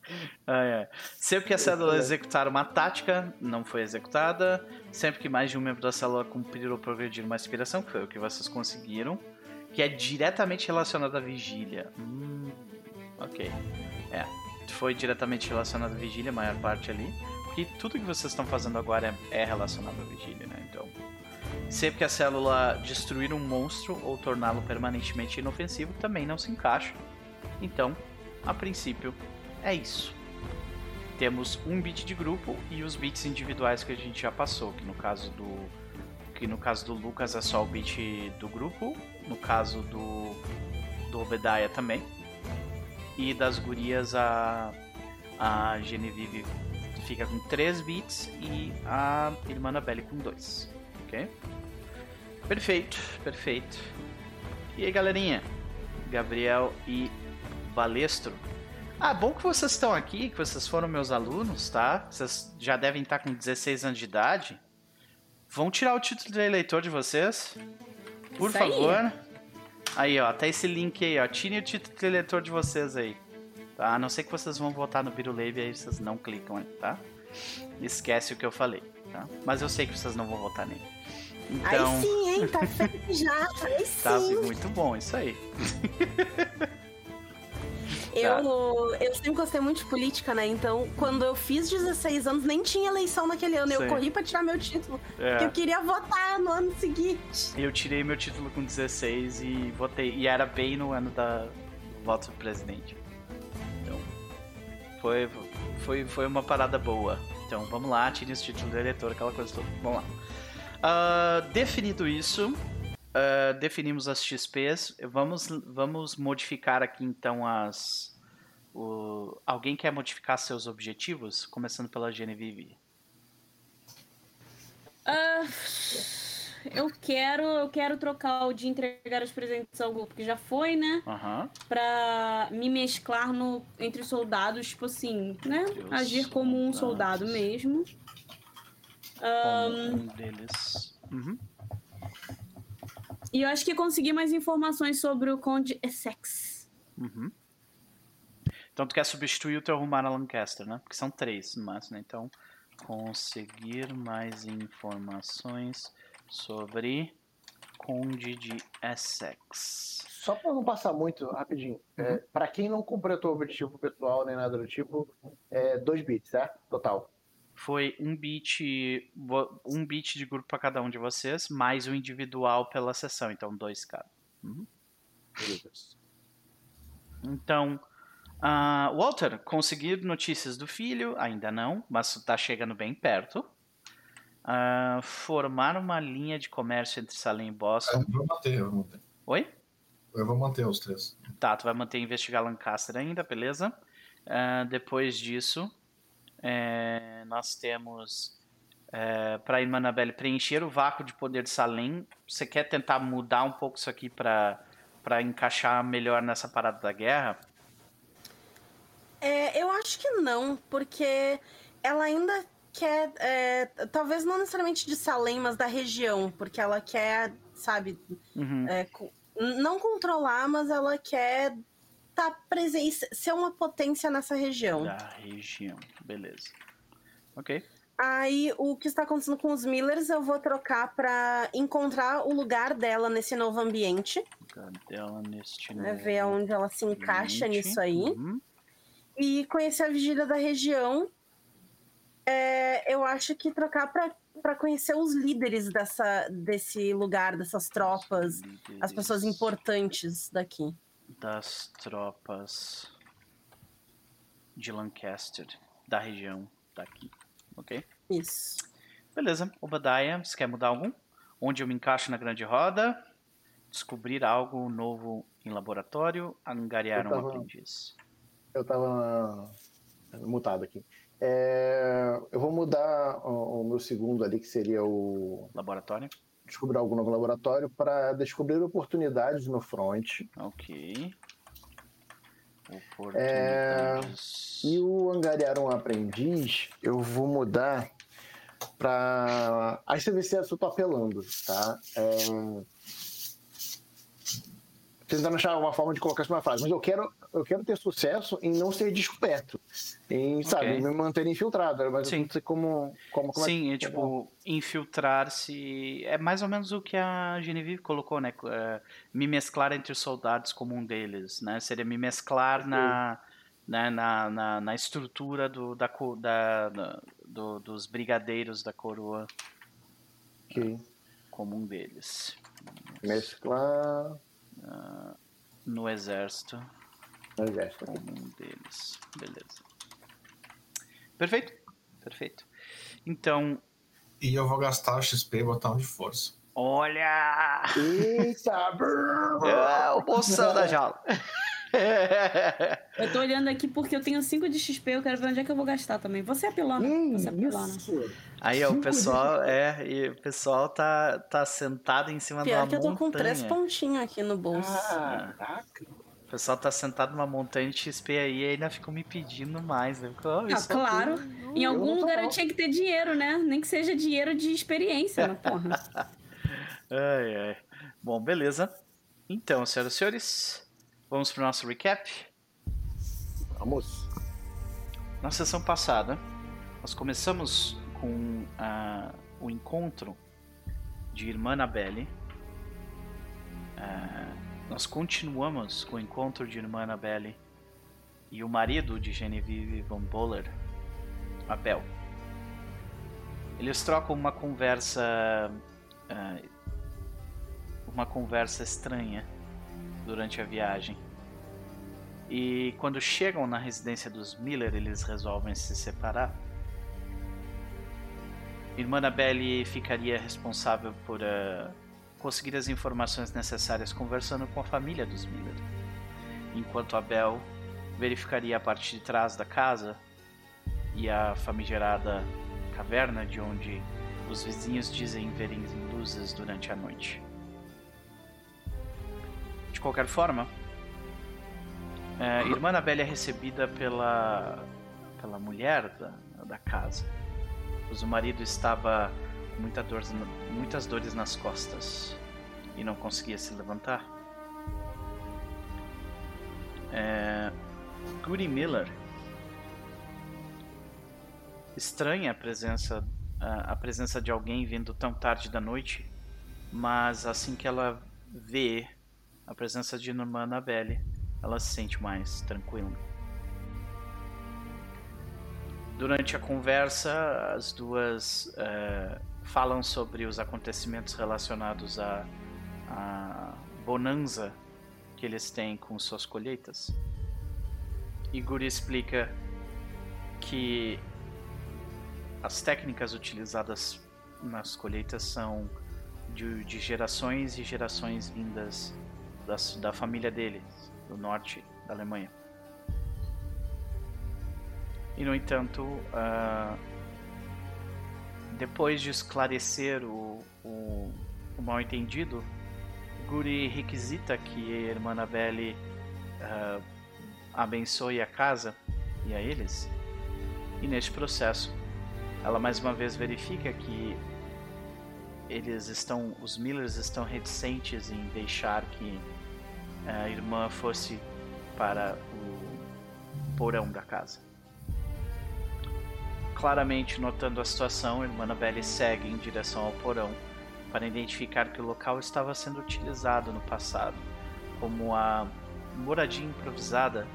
ah, é. Sempre que a célula executar uma tática, não foi executada. Sempre que mais de um membro da célula cumprir ou progredir uma aspiração, que foi o que vocês conseguiram, que é diretamente relacionado à vigília. Hum, ok. É. Foi diretamente relacionado à vigília, a maior parte ali. Porque tudo que vocês estão fazendo agora é, é relacionado à vigília, né? Então. Sempre que a célula destruir um monstro ou torná-lo permanentemente inofensivo também não se encaixa. Então, a princípio, é isso. Temos um bit de grupo e os bits individuais que a gente já passou, que no caso do que no caso do Lucas é só o bit do grupo, no caso do do Obediah também. E das gurias a a Genevieve fica com 3 bits e a irmã Annabelle com 2. OK? Perfeito, perfeito. E aí, galerinha? Gabriel e Balestro. Ah, bom que vocês estão aqui, que vocês foram meus alunos, tá? Vocês já devem estar com 16 anos de idade. Vão tirar o título de eleitor de vocês? Por Isso favor. Aí. aí, ó, tá esse link aí, ó. Tirem o título de eleitor de vocês aí. Tá? A não ser que vocês vão votar no Birulave aí vocês não clicam aí, tá? Esquece o que eu falei, tá? Mas eu sei que vocês não vão votar nele. Então... Aí sim, hein? Tá feito já. Aí tá sim. Tá muito bom, isso aí. Eu, eu sempre gostei muito de política, né? Então, quando eu fiz 16 anos, nem tinha eleição naquele ano. Sim. Eu corri pra tirar meu título. É. Porque eu queria votar no ano seguinte. Eu tirei meu título com 16 e votei. E era bem no ano da voto do presidente. Então, foi, foi, foi uma parada boa. Então, vamos lá, tire esse título de eleitor, aquela coisa toda. Vamos lá. Uh, definido isso, uh, definimos as XPs. Vamos, vamos modificar aqui então as. O... Alguém quer modificar seus objetivos? Começando pela Genevieve. Uh, eu quero, eu quero trocar o de entregar os presentes ao grupo, que já foi, né? Uhum. Pra me mesclar no, entre soldados, tipo assim, né? Deus Agir como um soldado mesmo. Um, um deles. Uhum. E eu acho que consegui mais informações sobre o Conde Essex. Uhum. Então tu quer substituir o teu Romana Lancaster, né? Porque são três no máximo, né? Então, conseguir mais informações sobre Conde de Essex. Só para não passar muito rapidinho, é, uhum. é, para quem não completou o objetivo pessoal nem nada do tipo, é 2 bits, certo? Total foi um beat um beat de grupo para cada um de vocês, mais o um individual pela sessão, então dois cada. Uhum. Então, uh, Walter, conseguir notícias do filho? Ainda não, mas está chegando bem perto. Uh, formar uma linha de comércio entre Salem e Boston. Eu vou manter, eu vou manter. Oi? Eu vou manter os três. Tá, tu vai manter investigar Lancaster ainda, beleza? Uh, depois disso, é, nós temos é, para a irmã Annabelle preencher o vácuo de poder de Salem. Você quer tentar mudar um pouco isso aqui para encaixar melhor nessa parada da guerra? É, eu acho que não, porque ela ainda quer. É, talvez não necessariamente de Salem, mas da região, porque ela quer, sabe, Uhum. é, não controlar, mas ela quer estar presente, ser uma potência nessa região. Da região, beleza. Ok. Aí o que está acontecendo com os Millers eu vou trocar pra encontrar o lugar dela nesse novo ambiente, Cadê ela neste né, novo ver onde ela se encaixa ambiente? nisso aí. Uhum. e conhecer a vigília da região. É, eu acho que trocar para conhecer os líderes dessa, desse lugar, dessas tropas, as pessoas importantes daqui. Das tropas de Lancaster, da região daqui. Ok? Isso. Beleza. Obadiah, você quer mudar algum? Onde eu me encaixo na grande roda? Descobrir algo novo em laboratório? Angariar Eu um tava- aprendiz? Eu tava mutado aqui. É, eu vou mudar o, o meu segundo ali, que seria o Laboratório? Descobrir algo novo no laboratório, para descobrir oportunidades no front. Ok. É. E o angariar um aprendiz, eu vou mudar para. Aí você vê se eu tô apelando, tá? É... Tentando achar uma forma de colocar isso numa frase, mas eu quero, eu quero ter sucesso em não ser descoberto, em, sabe, me manter infiltrado, mas Sim. eu não sei como, como, como Sim, é, é tipo, infiltrar-se. É mais ou menos o que a Genevieve colocou, né? É, me mesclar entre os soldados como um deles, né? Seria me mesclar na, né, na, na, na estrutura do, da, da, da- do- dos brigadeiros da coroa Ok. como um deles. mesclar No exército exército. como um deles. Beleza. Perfeito. Perfeito. Então, E eu vou gastar o XP e botar um de força. olha! Eita! É o bolsão da jaula. Eu tô olhando aqui porque eu tenho 5 de XP, eu quero ver onde é que eu vou gastar também. Você é apelona. Hum, Você é apelona. isso! Aí, ó, o pessoal, é, e o pessoal tá, tá sentado em cima Pior uma que eu tô montanha. com três pontinhos aqui no bolso. Caraca! Pessoal tá sentado numa montanha de XP aí e ainda ficam me pedindo mais. Né? Fico, "Oh, Ah, isso claro. aqui- Em algum não lugar eu não. tinha que ter dinheiro, né? Nem que seja dinheiro de experiência, mas porra. Ai, ai. Bom, beleza. Então, senhoras e senhores, vamos pro nosso recap. Vamos! Na sessão passada, nós começamos com ah, o encontro de Irmã Annabelle. Ah, nós continuamos com o encontro de Irmã Annabelle e o marido de Genevieve von Boller, Abel. Eles trocam uma conversa. ah, uma conversa estranha durante a viagem. E quando chegam na residência dos Miller, eles resolvem se separar. Irmã Annabelle ficaria responsável por ah, conseguir as informações necessárias conversando com a família dos Miller, enquanto Abel verificaria a parte de trás da casa e a famigerada caverna de onde os vizinhos dizem verem luzes durante a noite. De qualquer forma, é, Irmã Annabelle é recebida pela, pela mulher da, da casa, pois o marido estava com muita dor, muitas dores nas costas e não conseguia se levantar. É, Goody Miller estranha a presença, a, a presença de alguém vindo tão tarde da noite, mas assim que ela vê a presença de Irmã Annabelle, ela se sente mais tranquila. Durante a conversa, as duas eh, falam sobre os acontecimentos relacionados à, à que eles têm com suas colheitas. E Guri explica que as técnicas utilizadas nas colheitas são de, de gerações e gerações vindas das, da família dele, do norte da Alemanha. E no entanto, ah, depois de esclarecer o, o, o mal entendido, Guri requisita que a irmã Annabelle uh, abençoe a casa e a eles. E neste processo, ela mais uma vez verifica que eles estão, os Millers estão reticentes em deixar que a irmã fosse para o porão da casa. Claramente notando a situação, a irmã Annabelle segue em direção ao porão para identificar que o local estava sendo utilizado no passado como a moradia improvisada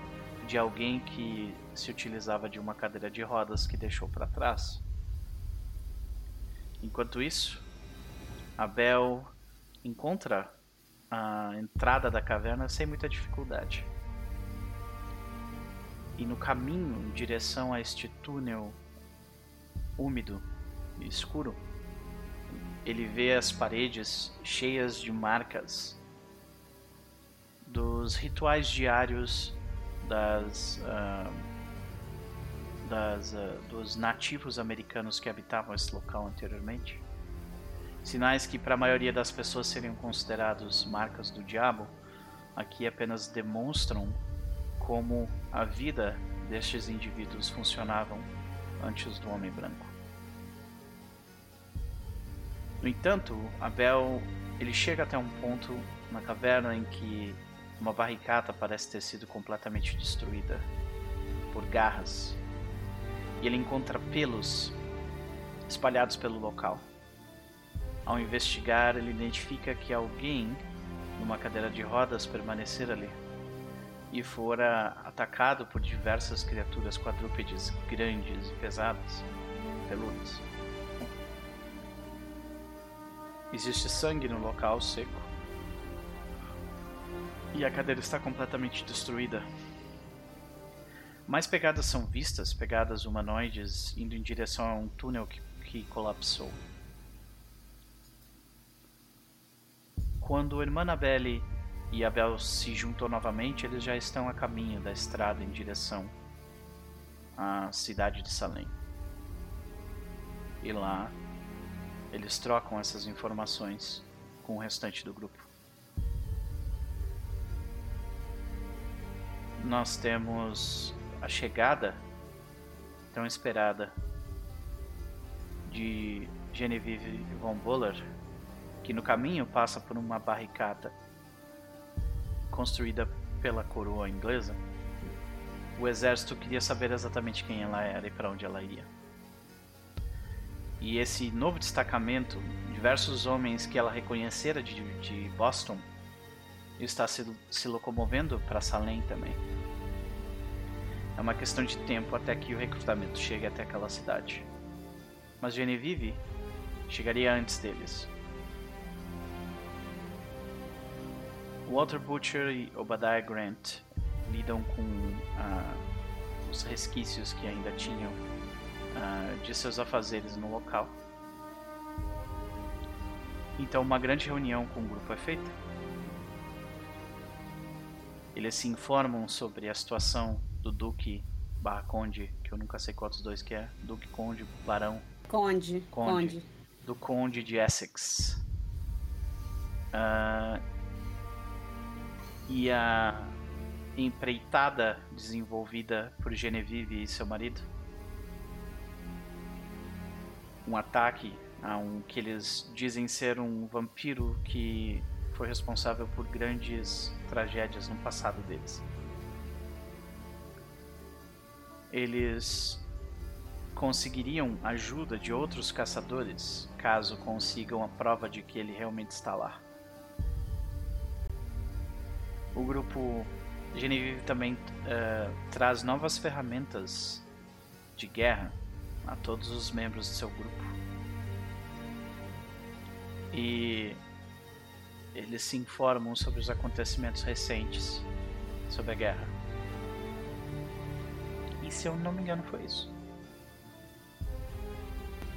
de alguém que se utilizava de uma cadeira de rodas que deixou para trás. Enquanto isso, Abel encontra a entrada da caverna sem muita dificuldade. E no caminho em direção a este túnel úmido e escuro, ele vê as paredes cheias de marcas dos rituais diários das, uh, das uh, dos nativos americanos que habitavam esse local anteriormente. Sinais que para a maioria das pessoas seriam considerados marcas do diabo, aqui apenas demonstram como a vida destes indivíduos funcionavam antes do homem branco. No entanto, Abel ele chega até um ponto na caverna em que uma barricada parece ter sido completamente destruída por garras e ele encontra pelos espalhados pelo local. Ao investigar, ele identifica que alguém numa cadeira de rodas permanecer ali e fora atacado por diversas criaturas quadrúpedes grandes e pesadas, peludas. Existe sangue no local seco e a cadeira está completamente destruída. Mais pegadas são vistas, pegadas humanoides indo em direção a um túnel que, que colapsou. Quando a irmã Annabelle e Abel se juntou novamente, eles já estão a caminho da estrada em direção à cidade de Salem. E lá eles trocam essas informações com o restante do grupo. Nós temos a chegada tão esperada de Genevieve von Buller, que no caminho passa por uma barricada construída pela coroa inglesa. O exército queria saber exatamente quem ela era e para onde ela ia. E esse novo destacamento, diversos homens que ela reconhecera de, de Boston, está se, se locomovendo para Salem também. É uma questão de tempo até que o recrutamento chegue até aquela cidade. Mas Genevieve chegaria antes deles. Walter Butcher e Obadiah Grant lidam com uh, os resquícios que ainda tinham uh, de seus afazeres no local. Então, uma grande reunião com o grupo é feita. Eles se informam sobre a situação do Duque barra Conde, que eu nunca sei qual dos dois que é. Duque, Conde, Barão. Conde. Conde. Conde. Do Conde de Essex. Uh, e a empreitada desenvolvida por Genevieve e seu marido. Um ataque a um que eles dizem ser um vampiro que foi responsável por grandes tragédias no passado deles eles conseguiriam ajuda de outros caçadores caso consigam a prova de que ele realmente está lá. O grupo Genevieve também uh, traz novas ferramentas de guerra a todos os membros do seu grupo. E eles se informam sobre os acontecimentos recentes sobre a guerra. E se eu não me engano, foi isso.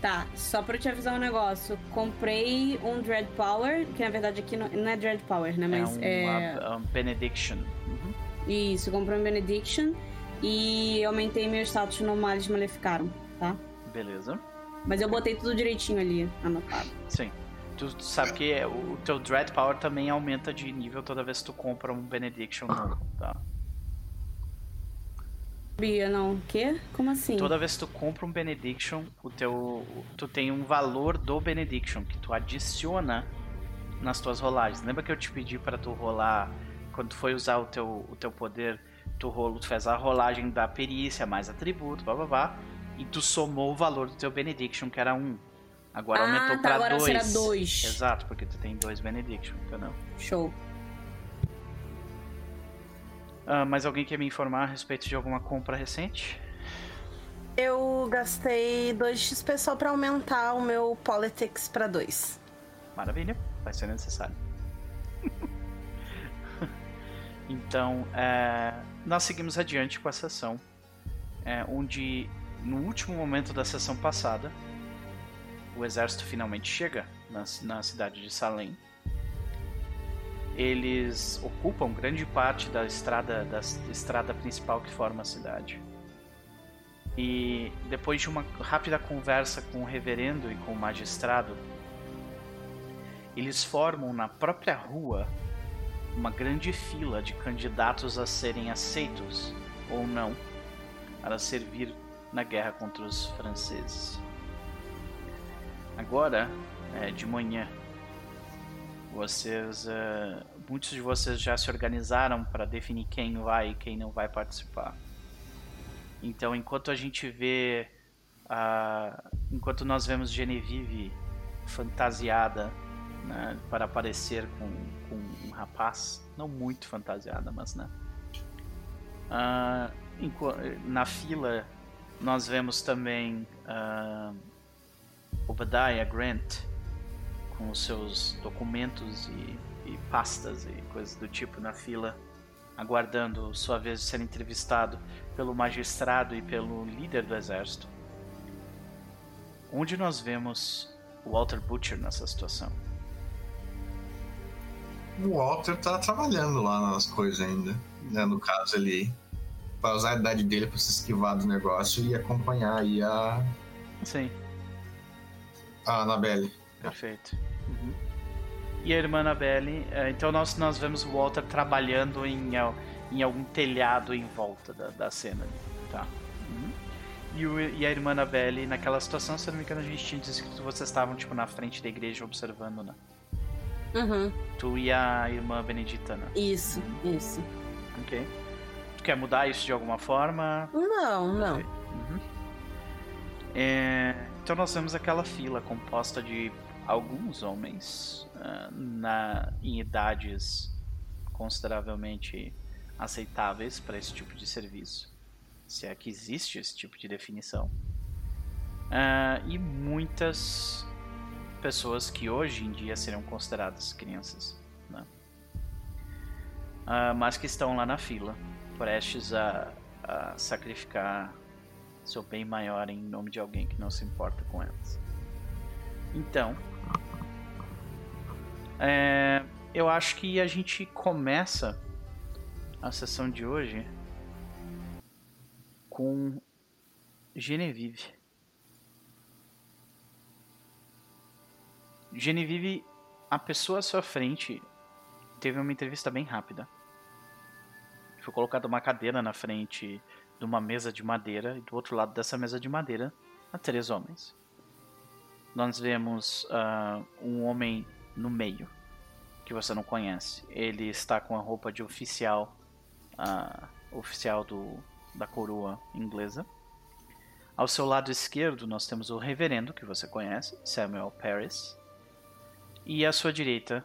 Tá, só pra te avisar um negócio. Comprei um Dread Power, que na verdade aqui não, não é Dread Power, né? Mas é. Um, é... um Benediction. Uhum. Isso, comprei um Benediction e aumentei meu status no Males Maleficaram, tá? Beleza. Mas eu botei tudo direitinho ali, anotado. Sim. Tu sabe que é- o teu Dread Power também aumenta de nível toda vez que tu compra um Benediction novo, tá? Bia, não. O quê? Como assim? Toda vez que tu compra um Benediction, o teu, tu tem um valor do Benediction que tu adiciona nas tuas rolagens. Lembra que eu te pedi para tu rolar quando tu foi usar o teu, o teu poder, tu rolo, tu fez a rolagem da perícia mais atributo, blá blá blá, e tu somou o valor do teu Benediction que era um. Agora Ah, aumentou tá, pra agora dois. será dois. Exato, porque tu tem dois Benediction, entendeu? Show. Ah, mais alguém quer me informar a respeito de alguma compra recente? Eu gastei 2 XP só pra aumentar o meu Politics pra 2. Maravilha, vai ser necessário. então, é, nós seguimos adiante com a sessão, é, onde no último momento da sessão passada, o exército finalmente chega na, na cidade de Salem. Eles ocupam grande parte da estrada, da estrada principal que forma a cidade. E depois de uma rápida conversa com o reverendo e com o magistrado, eles formam na própria rua uma grande fila de candidatos a serem aceitos ou não para servir na guerra contra os franceses. Agora, é, de manhã, vocês, eh, muitos de vocês já se organizaram para definir quem vai e quem não vai participar. Então, enquanto a gente vê, enquanto nós vemos Genevieve fantasiada né, para aparecer com, com um rapaz, não muito fantasiada, mas né. Enqu- na fila nós vemos também ah, Obadiah Grant com os seus documentos e, e pastas e coisas do tipo na fila, aguardando sua vez de ser entrevistado pelo magistrado e pelo líder do exército. Onde nós vemos o Walter Butcher nessa situação? O Walter tá trabalhando lá nas coisas ainda. Né? No caso, ele vai usar a idade dele pra se esquivar do negócio e acompanhar aí a, Sim, a Anabelle. perfeito. Uhum. E a irmã Annabelle, eh, então nós, nós vemos o Walter trabalhando em, em algum telhado em volta da, da cena. ali, Tá. Uhum. E, o- e a irmã Annabelle, naquela situação, se não me engano, a gente tinha descrito que vocês estavam tipo, na frente da igreja observando, né? Uhum. Tu e a irmã Benedita, né? Isso, isso. Ok. Quer mudar isso de alguma forma? Não, não. Uhum. É, então nós vemos aquela fila composta de alguns homens ah, na, em idades consideravelmente aceitáveis para esse tipo de serviço, se é que existe esse tipo de definição, Ah, e muitas pessoas que hoje em dia seriam consideradas crianças, né? Ah, mas que estão lá na fila, prestes a, a sacrificar seu bem maior em nome de alguém que não se importa com elas. Então, é, eu acho que a gente começa a sessão de hoje com Genevieve. Genevieve, a pessoa à sua frente teve uma entrevista bem rápida. Foi colocada uma cadeira na frente de uma mesa de madeira e do outro lado dessa mesa de madeira há três homens. Nós vemos ah, um homem no meio que você não conhece. Ele está com a roupa de oficial, ah, oficial do, da coroa inglesa. Ao seu lado esquerdo nós temos o reverendo que você conhece, Samuel Paris, e à sua direita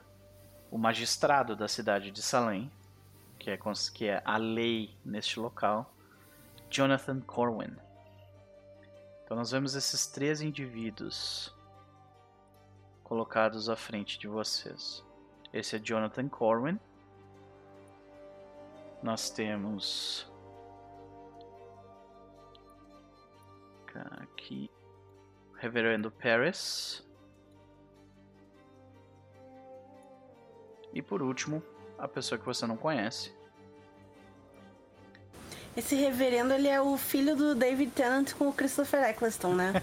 o magistrado da cidade de Salem, que é, que é a lei neste local, Jonathan Corwin. Então nós vemos esses três indivíduos colocados à frente de vocês. Esse é Jonathan Corwin. Nós temos aqui Reverendo Paris. E por último, a pessoa que você não conhece, Esse reverendo, ele é o filho do David Tennant com o Christopher Eccleston, né?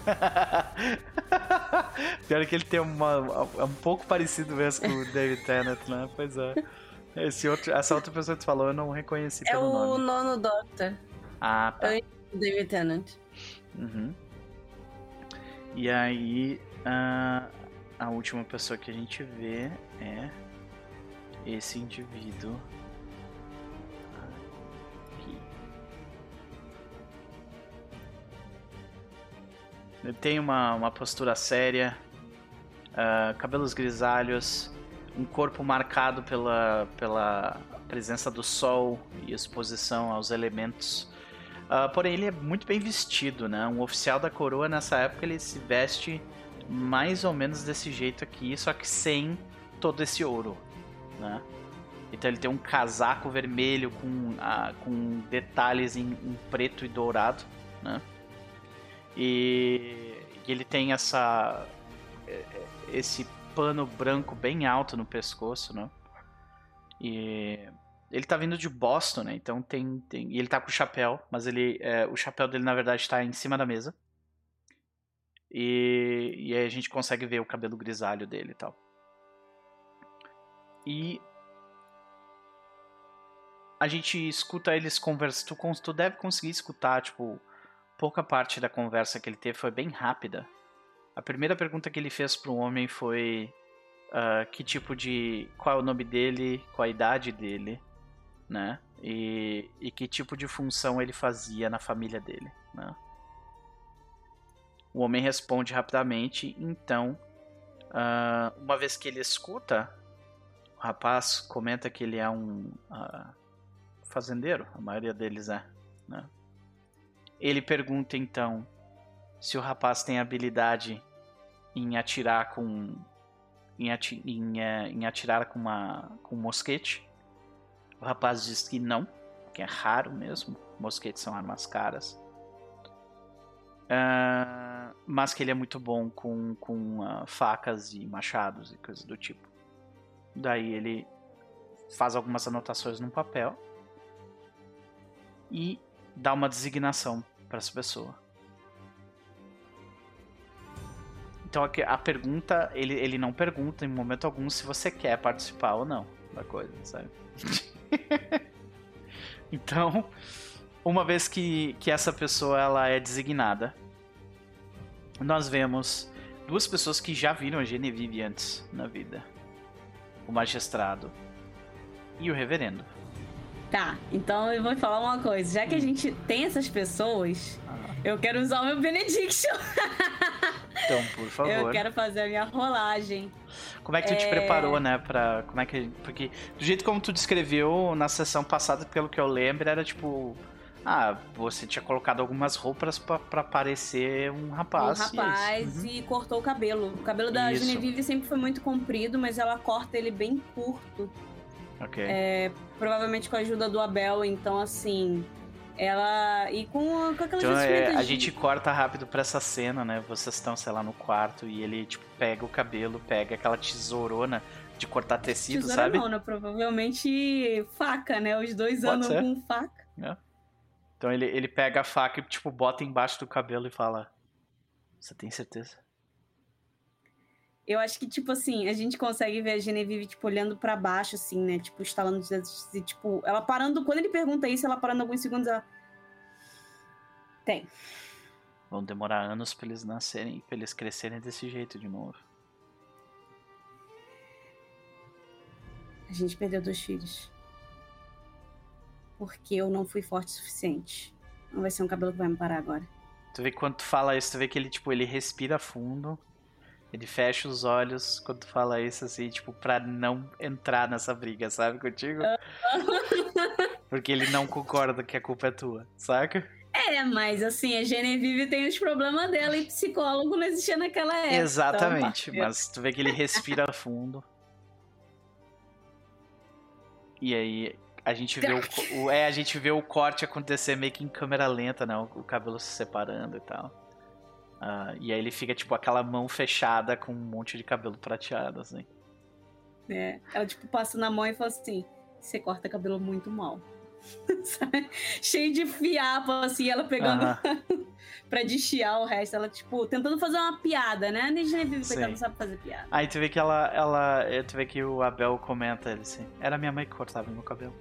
Pior que ele tem uma, é um pouco parecido mesmo com o David Tennant, né? Pois é. Esse outro, essa outra pessoa que tu falou eu não reconheci é pelo o nome. nono Doctor, Ah, tá. antes do David Tennant. Uhum. E aí, ah, a última pessoa que a gente vê é esse indivíduo. Aqui. Ele tem uma, uma postura séria, ah, cabelos grisalhos, um corpo marcado pela, pela presença do sol e exposição aos elementos. Ah, porém, ele é muito bem vestido, né? Um oficial da coroa nessa época ele se veste mais ou menos desse jeito aqui, só que sem todo esse ouro, né? Então ele tem um casaco vermelho com, ah, com detalhes em, em preto e dourado, né? E, e ele tem essa eh, esse pano branco bem alto no pescoço, né? E ele tá vindo de Boston, né? Então tem, tem e ele tá com o chapéu, mas ele é, o chapéu dele na verdade tá em cima da mesa. E, e aí a gente consegue ver o cabelo grisalho dele e tal. E a gente escuta eles conversando. Tu, cons- tu deve conseguir escutar, tipo, pouca parte da conversa que ele teve foi bem rápida. A primeira pergunta que ele fez pro homem foi ah, que tipo de. qual é o nome dele, qual a idade dele, né? E, e que tipo de função ele fazia na família dele, né? O homem responde rapidamente, então, ah, uma vez que ele escuta, rapaz comenta que ele é um ah, fazendeiro, a maioria deles é, né? Ele pergunta então se o rapaz tem habilidade em atirar com em, ati- em, eh, em atirar com uma com um mosquete. O rapaz diz que não, que é raro mesmo. Mosquetes são armas caras. Ah, mas que ele é muito bom com, com ah, facas e machados e coisas do tipo. Daí ele faz algumas anotações num papel e dá uma designação para essa pessoa. Então a pergunta, ele, ele não pergunta em momento algum se você quer participar ou não da coisa, sabe? então, uma vez que, que essa pessoa ela é designada, nós vemos duas pessoas que já viram a Genevieve antes na vida: o magistrado e o reverendo. Tá, então eu vou falar uma coisa. Já que a gente tem essas pessoas, eu quero usar o meu Benediction. Então, por favor. Eu quero fazer a minha rolagem. Como é que tu te É. preparou, né, pra... Como é que... Porque do jeito como tu descreveu na sessão passada, pelo que eu lembro, era tipo... Ah, você tinha colocado algumas roupas pra, pra parecer um rapaz. um e é rapaz Uhum. e cortou o cabelo. O cabelo da Isso. Genevieve sempre foi muito comprido, mas ela corta ele bem curto. Ok. Provavelmente com a ajuda do Abel, então assim. Ela. E com, com aquelas Então é, a gente corta rápido pra essa cena, né? Vocês estão, sei lá, no quarto e ele, tipo, pega o cabelo, pega aquela tesourona de cortar tecido, Tesoura sabe? não, né? Provavelmente faca, né? Os dois Pode andam ser. com faca. Então ele, ele pega a faca e, tipo, bota embaixo do cabelo e fala: Você tem certeza? Eu acho que, tipo assim, a gente consegue ver a Genevieve, tipo, olhando pra baixo, assim, né? Tipo, estalando os dedos. E, tipo, ela parando. Quando ele pergunta isso, ela parando alguns segundos, ela. Tem. Vão demorar anos pra eles nascerem, pra eles crescerem desse jeito de novo. A gente perdeu dois filhos. Porque eu não fui forte o suficiente. Não vai ser um cabelo que vai me parar agora. Tu vê que quando tu fala isso, tu vê que ele, tipo, ele respira fundo, ele fecha os olhos quando tu fala isso, assim, tipo, pra não entrar nessa briga, sabe, contigo? Porque ele não concorda que a culpa é tua, saca? É, mas assim, a Genevieve tem os problemas dela e psicólogo não existia naquela época. Exatamente, então, mas tu vê que ele respira fundo. E aí a gente vê o, o- é, a gente vê o corte acontecer meio que em câmera lenta, né? O, o cabelo se separando e tal. Ah, e aí ele fica tipo aquela mão fechada com um monte de cabelo prateado, assim. É, ela, tipo, passa na mão e fala assim: você corta cabelo muito mal. Cheio de fiapo, assim, ela pegando Aham. pra deschiar o resto. Ela, tipo, tentando fazer uma piada, né? A Genevieve, coitada, não sabe fazer piada. Aí tu vê que ela, ela. Tu vê que o Abel comenta ele assim. Era minha mãe que cortava meu cabelo.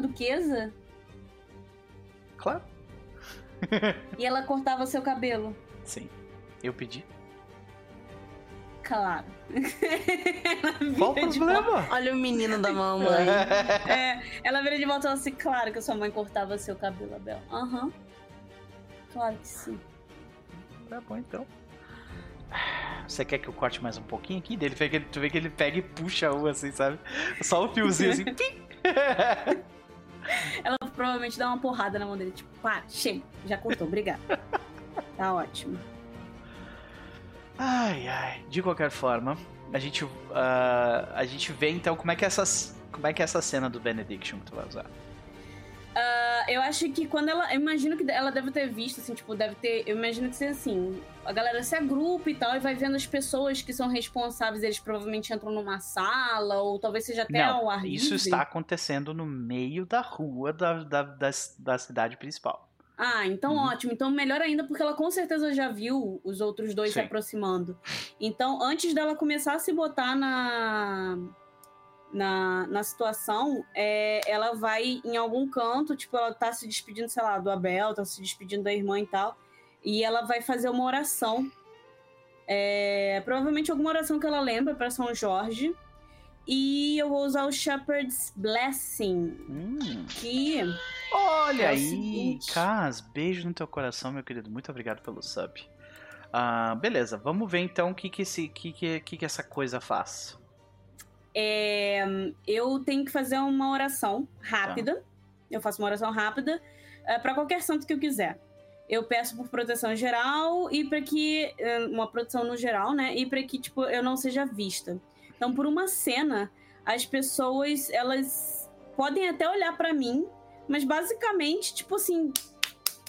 Duquesa? Claro. E ela cortava seu cabelo? Sim. Eu pedi. Claro. Qual o problema? Olha o menino da mamãe. É, ela vira de volta e fala assim, claro que a sua mãe cortava seu cabelo, Abel. Aham. Claro que sim. Tá bom então. Você quer que eu corte mais um pouquinho aqui? Dele, tu vê que ele pega e puxa um assim, sabe? Só o fiozinho assim. Ela provavelmente dá uma porrada na mão dele, tipo, para, chega, já cortou, obrigada. tá ótimo. Ai, ai. De qualquer forma, a gente, ah, a gente vê então como é que essas, como é que é essa cena do Benediction que tu vai usar. Ah, eu acho que quando ela. Eu imagino que ela deve ter visto, assim, tipo, deve ter. Eu imagino que seja assim. A galera se agrupa e tal, e vai vendo as pessoas que são responsáveis, eles provavelmente entram numa sala, ou talvez seja até Não, ao ar isso livre. está acontecendo no meio da rua da, da, da, da cidade principal. Ah, então Uhum. ótimo. Então melhor ainda, porque ela com certeza já viu os outros dois se Sim. aproximando. Então, antes dela começar a se botar na. Na, na situação, é, ela vai em algum canto, tipo, ela tá se despedindo, sei lá, do Abel, tá se despedindo da irmã e tal, e ela vai fazer uma oração. É, provavelmente alguma oração que ela lembra para São Jorge. E eu vou usar o Shepherd's Blessing, Hum. que Olha É aí. Cas, beijo no teu coração, meu querido. Muito obrigado pelo sub. Ah, beleza, vamos ver então o que que, esse, que, que, que, que essa coisa faz. É, eu tenho que fazer uma oração rápida. Tá. Eu faço uma oração rápida para qualquer santo que eu quiser. Eu peço por proteção geral e para que eh, uma proteção no geral, né? E para que tipo eu não seja vista. Então, por uma cena, as pessoas elas podem até olhar para mim, mas basicamente tipo assim,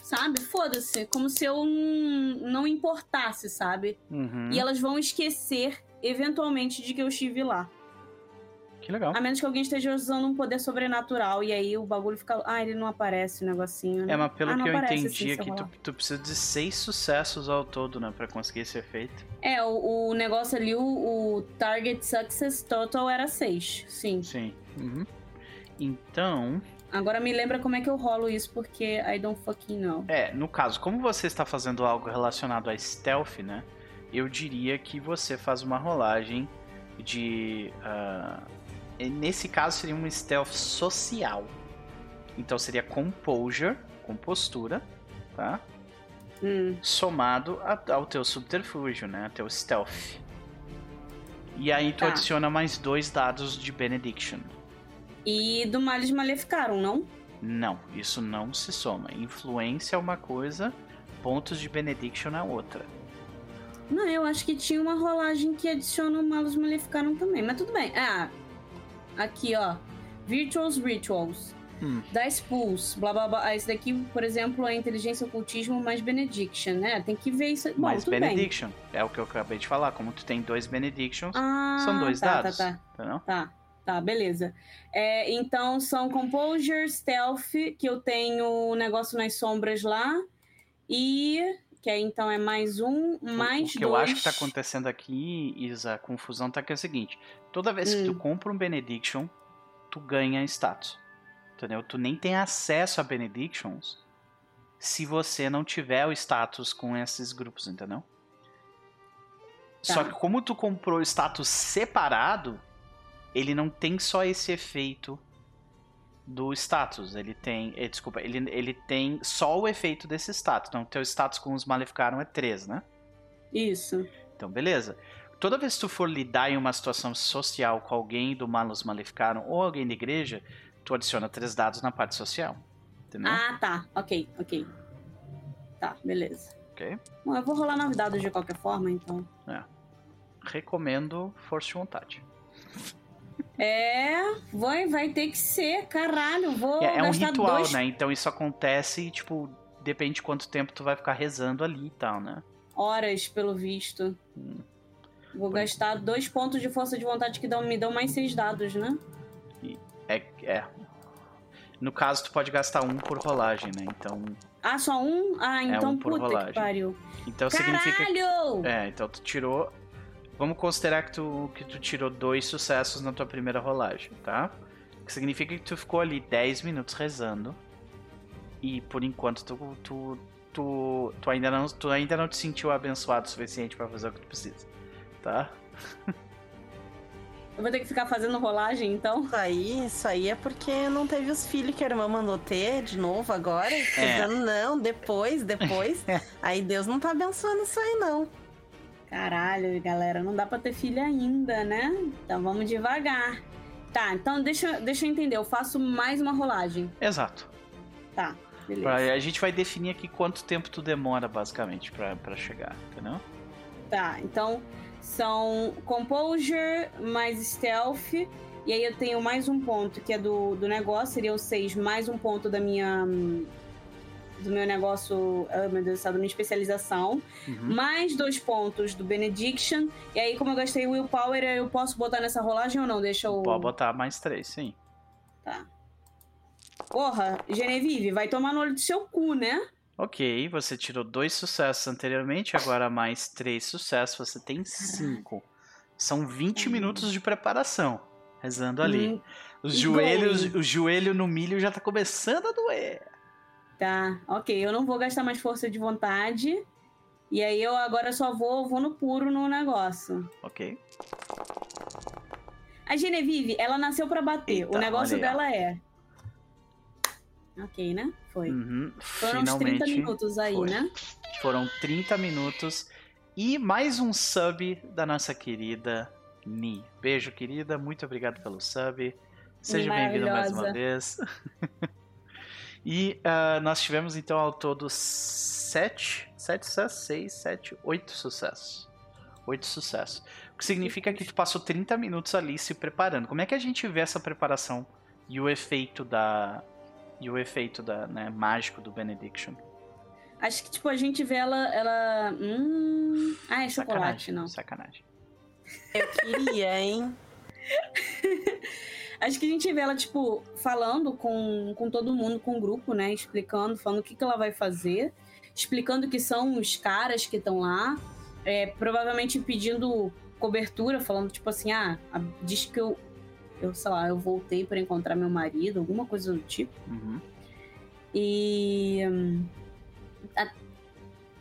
sabe? Foda-se, como se eu não, não importasse, sabe? Uhum, E elas vão esquecer eventualmente de que eu estive lá. Que legal. A menos que alguém esteja usando um poder sobrenatural. E aí o bagulho fica. Ah, ele não aparece o negocinho. Né? É, mas pelo Ah, que eu aparece, entendi assim, eu aqui, tu, tu precisa de seis sucessos ao todo, né? Pra conseguir esse efeito. É, o, o negócio ali, o, o Target Success Total era 6. Sim. Sim. Uhum. Então, Agora me lembra como é que eu rolo isso, porque I don't fucking know. é, no caso, como você está fazendo algo relacionado a stealth, né? Eu diria que você faz uma rolagem de. e nesse caso seria um stealth social. Então seria composure, compostura, tá? Hum, somado a- ao teu subterfúgio, né? Teu stealth. E aí tu Tá. adiciona mais dois dados de benediction. E do Males Maleficaram, não? Não, isso não se soma. Influência é uma coisa, pontos de benediction é outra. Não, eu acho que tinha uma rolagem que adiciona o Malos Maleficaram também. Mas tudo bem. Ah, aqui, ó. Virtuals Rituals. Hum. Dice Pools, blá blá blá. Esse daqui, por exemplo, é inteligência ocultismo mais benediction, né? Tem que ver isso. Bom, mais tudo bem. benediction. É o que eu acabei de falar. Como tu tem dois benedictions, Ah, são dois tá, dados. Tá, tá, Entendeu? tá. Tá, beleza. É, então são Composure, Stealth, que eu tenho o negócio nas sombras lá. E. Que aí então é mais um, O- mais o que eu dois. acho que tá acontecendo aqui, Isa, a confusão tá que é o seguinte: toda vez que tu Hum. compra um Benediction, tu ganha status. Entendeu? Tu nem tem acesso a Benedictions se você não tiver o status com esses grupos, entendeu? Tá. Só que como tu comprou o status separado, ele não tem só esse efeito do status. Ele tem. eh, desculpa, ele, ele tem só o efeito desse status. Então, teu status com os maleficaram é 3, né? Isso. Então, beleza. Toda vez que tu for lidar em uma situação social com alguém do Malus Maleficaram ou alguém da igreja, tu adiciona três dados na parte social. Entendeu? Ah, tá. Ok, ok. Tá, beleza. Ok? Bom, eu vou rolar nove dados de qualquer forma, então. Recomendo força de vontade. É, vai, vai ter que ser, caralho. Vou É, é um ritual, dois né? Então isso acontece e, tipo, depende de quanto tempo tu vai ficar rezando ali e tal, né? horas, pelo visto. Vou gastar dois pontos de força de vontade que dão, me dão mais seis dados, né? É, é. No caso, tu pode gastar um por rolagem, né? Então, Ah, só um? Ah, então um por puta rolagem. que pariu. então significa Caralho! É, então tu tirou. Vamos considerar que tu, que tu tirou dois sucessos na tua primeira rolagem, tá? O que significa que tu ficou ali 10 minutos rezando. E por enquanto tu, tu, tu, tu, ainda, não, tu ainda não te sentiu abençoado o suficiente pra fazer o que tu precisa, tá? Eu vou ter que ficar fazendo rolagem, então? Isso aí, isso aí é porque não teve os filhos que a irmã mandou ter de novo agora. É. dizendo, não, depois, depois. aí Deus não tá abençoando isso aí, não. Caralho, galera, não dá pra ter filho ainda, né? Então vamos devagar. Tá, então deixa, deixa eu entender. Eu faço mais uma rolagem. Exato. Tá, beleza. Pra- a gente vai definir aqui quanto tempo tu demora, basicamente, pra, pra chegar, entendeu? Tá, então são Composure mais Stealth. E aí eu tenho mais um ponto que é do, do negócio, seria o 6, mais um ponto da minha. Do meu negócio. Ah, meu Deus do céu, da minha especialização. Uhum. Mais dois pontos do Benediction. E aí, como eu gastei Willpower, eu posso botar nessa rolagem ou não? Deixa eu. Pode botar mais três, sim. Tá. Porra, Genevieve, vai tomar no olho do seu cu, né? Ok, você tirou dois sucessos anteriormente, agora mais três sucessos, você tem cinco. São 20 minutos de preparação, rezando ali. Hum, Os joelhos, o joelho no milho já tá começando a doer. Tá, ok. Eu não vou gastar mais força de vontade. E aí eu agora só vou, vou no puro no negócio. Ok? A Genevieve, ela nasceu pra bater. Eita, o negócio dela é. Ok, né? Foi. Uhum, Foram uns 30 finalmente minutos aí, foi. né? foram 30 minutos e mais um sub da nossa querida Ni. Beijo, querida, muito obrigado pelo sub. Seja bem-vinda mais uma vez. e ah, nós tivemos então ao todo sete, sete sucessos, seis, sete, oito sucessos. Oito sucessos. O que significa que tu passou 30 minutos ali se preparando. Como é que a gente vê essa preparação e o efeito da e o efeito da né, mágico do Benediction? Acho que, tipo, a gente vê ela. ela... Hum... Ah, é chocolate, Sacanagem, não. Sacanagem. Eu queria, hein? Acho que a gente vê ela, tipo, falando com, com todo mundo, com o grupo, né? Explicando, falando o que, que ela vai fazer. Explicando que são os caras que estão lá. É, provavelmente pedindo cobertura, falando, tipo assim, ah, diz que eu, eu, sei lá, eu voltei para encontrar meu marido, alguma coisa do tipo. Uhum. E a-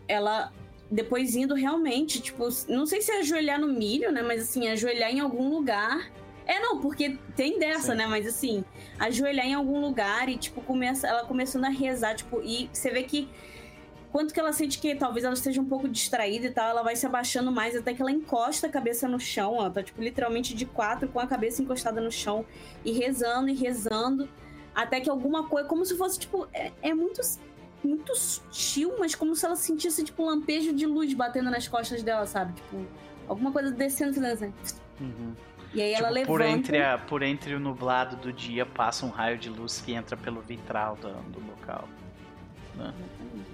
ela depois indo realmente, tipo, não sei se é ajoelhar no milho, né? Mas assim, ajoelhar em algum lugar. É, não, porque tem dessa, Sim. né? Mas assim, ajoelhar em algum lugar e, tipo, começa, ela começando a rezar, tipo, e você vê que quanto que ela sente que talvez ela esteja um pouco distraída e tal, ela vai se abaixando mais até que ela encosta a cabeça no chão. Ela tá, tipo, literalmente de quatro com a cabeça encostada no chão e rezando e rezando. Até que alguma coisa, como se fosse, tipo, é, é muito, muito sutil, mas como se ela sentisse, tipo, um lampejo de luz batendo nas costas dela, sabe? Tipo, alguma coisa descendo, fazendo assim. Uhum. E aí ela Tipo, levanta. por, entre a, por entre o nublado do dia passa um raio de luz que entra pelo vitral do, do local. né? Exatamente.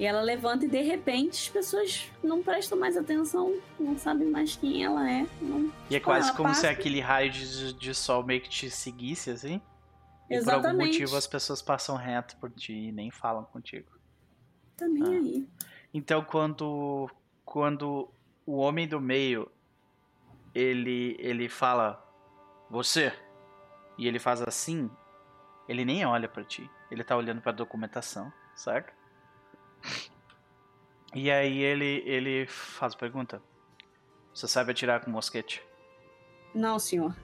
E ela levanta e de repente as pessoas não prestam mais atenção, não sabem mais quem ela é. Não... E é Tipo, quase como se passa- aquele raio de, de sol meio que te seguisse, assim. E por algum Exatamente. motivo as pessoas passam reto por ti e nem falam contigo. Tá nem Ah. aí. Então quando quando o homem do meio ele ele fala você e ele faz assim, ele nem olha pra ti. Ele tá olhando pra documentação, certo? E aí ele ele faz a pergunta. Você sabe atirar com mosquete? Não, senhor.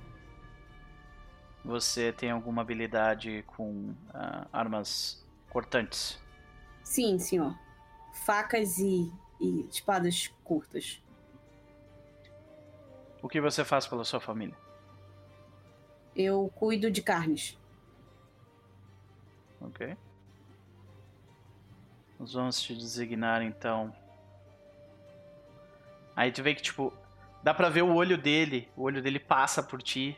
Você tem alguma habilidade com ah, armas cortantes? Sim, senhor. Facas e, e espadas curtas. O que você faz pela sua família? Eu cuido de carnes. Ok. Nós vamos te designar então. Aí tu vê que, tipo, dá pra ver o olho dele. O olho dele passa por ti,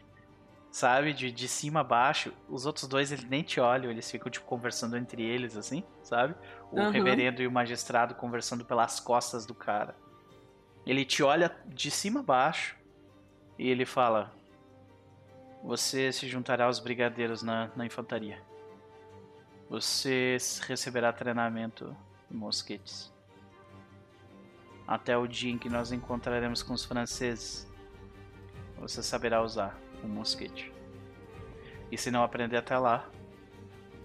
sabe? De, de cima a baixo. Os outros dois, eles nem te olham, eles ficam, tipo, conversando entre eles, assim, sabe? O Aham. reverendo e o magistrado conversando pelas costas do cara. Ele te olha de cima a baixo e ele fala: Você se juntará aos brigadeiros na, na infantaria. Você receberá treinamento em mosquetes. Até o dia em que nós encontraremos com os franceses, você saberá usar um mosquete. E se não aprender até lá,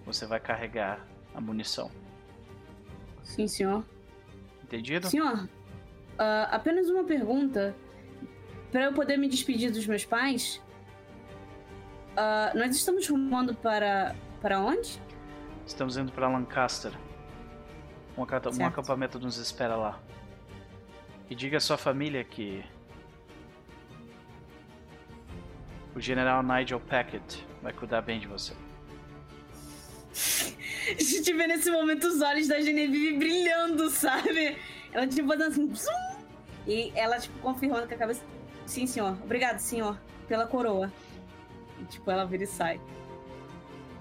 você vai carregar a munição. Sim, senhor. Entendido? Senhor, ah, apenas uma pergunta. Para eu poder me despedir dos meus pais, ah, nós estamos rumando para. para onde? Estamos indo para Lancaster. Um, um acampamento nos espera lá. E diga à sua família que. O general Nigel Packett vai cuidar bem de você. A gente vê nesse momento os olhos da Genevieve brilhando, sabe? Ela, tipo, fazendo assim. zum, E ela, tipo, confirmando com a cabeça. Sim, senhor. Obrigado, senhor, pela coroa. E, tipo, ela vira e sai.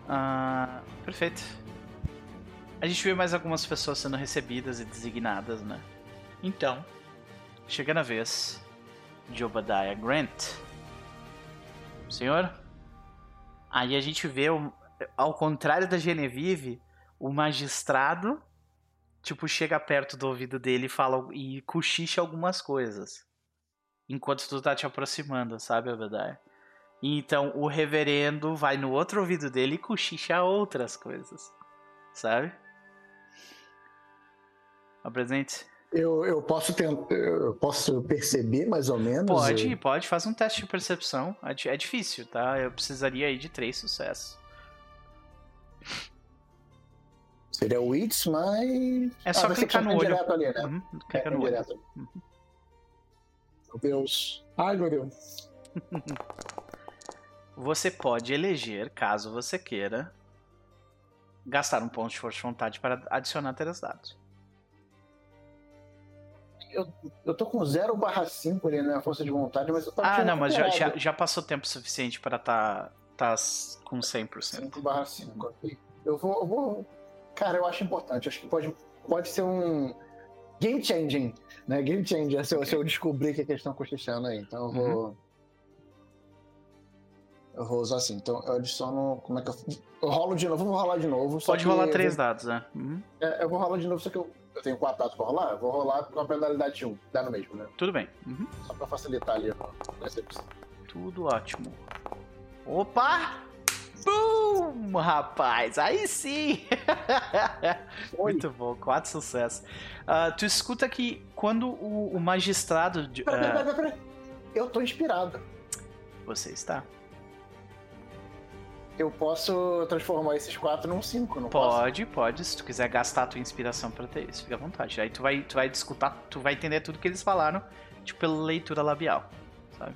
Ah, perfeito. A gente vê mais algumas pessoas sendo recebidas e designadas, né? Então, chega na vez de Obadiah Grant. Senhor? Aí a gente vê, ao contrário da Genevieve, o magistrado, tipo, chega perto do ouvido dele e fala e cochicha algumas coisas. Enquanto tu tá te aproximando, sabe, Obadiah? Então o reverendo vai no outro ouvido dele e cochicha outras coisas. Sabe? Apresente. Eu, eu posso tentar, eu posso perceber mais ou menos. Pode, eu- pode, faz um teste de percepção. É É difícil, tá? Eu precisaria aí de três sucessos. Seria o Wits, mas. É só ser clicar no olho. ali, né? Uhum, clica É, no olho. direto. Meu Deus. Ai, meu Deus. Você pode eleger, caso você queira, gastar um ponto de força de vontade para adicionar três dados. Eu tô com 0 barra 5 ali na força de vontade, mas eu Ah, não, mas já, já, recuperado. já passou tempo suficiente para tá, tá com 100%. 5 barra 5, ok. Eu vou, eu vou. Cara, eu acho importante. Acho que pode, pode ser um. Game changing, né? Game changer se eu, se eu descobrir que a questão cochichando aí. Então eu vou. Uhum. Eu vou usar assim. Então eu adiciono. Como é que eu. Eu rolo de novo, vou rolar de novo. Pode rolar três dados, né? Uhum, É, eu vou rolar de novo, só que eu, eu tenho quatro dados pra rolar. Eu vou rolar com a penalidade 1. Dá no mesmo, né? Tudo bem. Uhum. Só pra facilitar ali a percepção. Tudo ótimo. Opa! Boom, rapaz! Aí sim! Muito bom, quatro sucessos. Ah, tu escuta que quando o, o magistrado. de- Pera, pera, ah, pera, pera. Eu tô inspirado. você está? Eu posso transformar esses quatro num cinco, não posso? Pode, pode. Se tu quiser gastar a tua inspiração pra ter isso, fica à vontade. Aí tu vai, tu vai escutar, tu vai entender tudo que eles falaram, tipo, pela leitura labial. Sabe?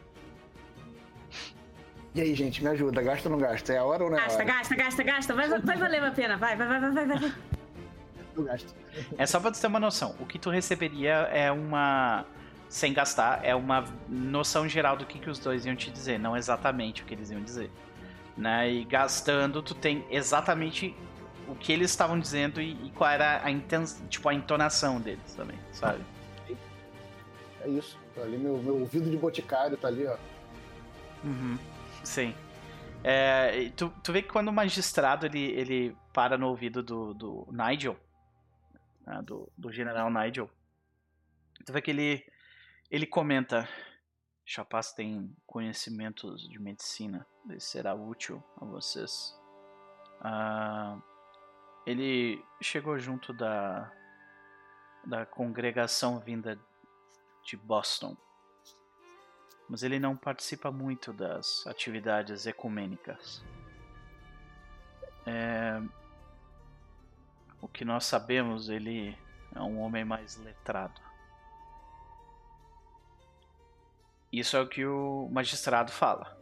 E aí, gente, me ajuda. Gasta ou não gasta? É a hora ou não é a Gasta, hora? gasta, gasta, gasta. Vai, vai, vai valer a pena. Vai, vai, vai, vai, vai, vai. Eu gasto. É só pra tu ter uma noção. O que tu receberia é uma. Sem gastar, é uma noção geral do que, que os dois iam te dizer, não exatamente o que eles iam dizer. Né? E gastando, tu tem exatamente o que eles estavam dizendo e, e qual era a, inten... tipo, a entonação deles também, sabe? É isso. Tá ali meu, meu ouvido de boticário, tá ali, ó. Uhum, sim. É, tu, tu vê que quando o magistrado ele, ele para no ouvido do, do Nigel, né, do, do general Nigel, tu vê que ele, ele comenta: Chapaz tem conhecimentos de medicina, isso será útil a vocês. Ah, ele chegou junto da, da congregação vinda de Boston mas ele não participa muito das atividades ecumênicas. É, O que nós sabemos, ele é um homem mais letrado. Isso é o que o magistrado fala.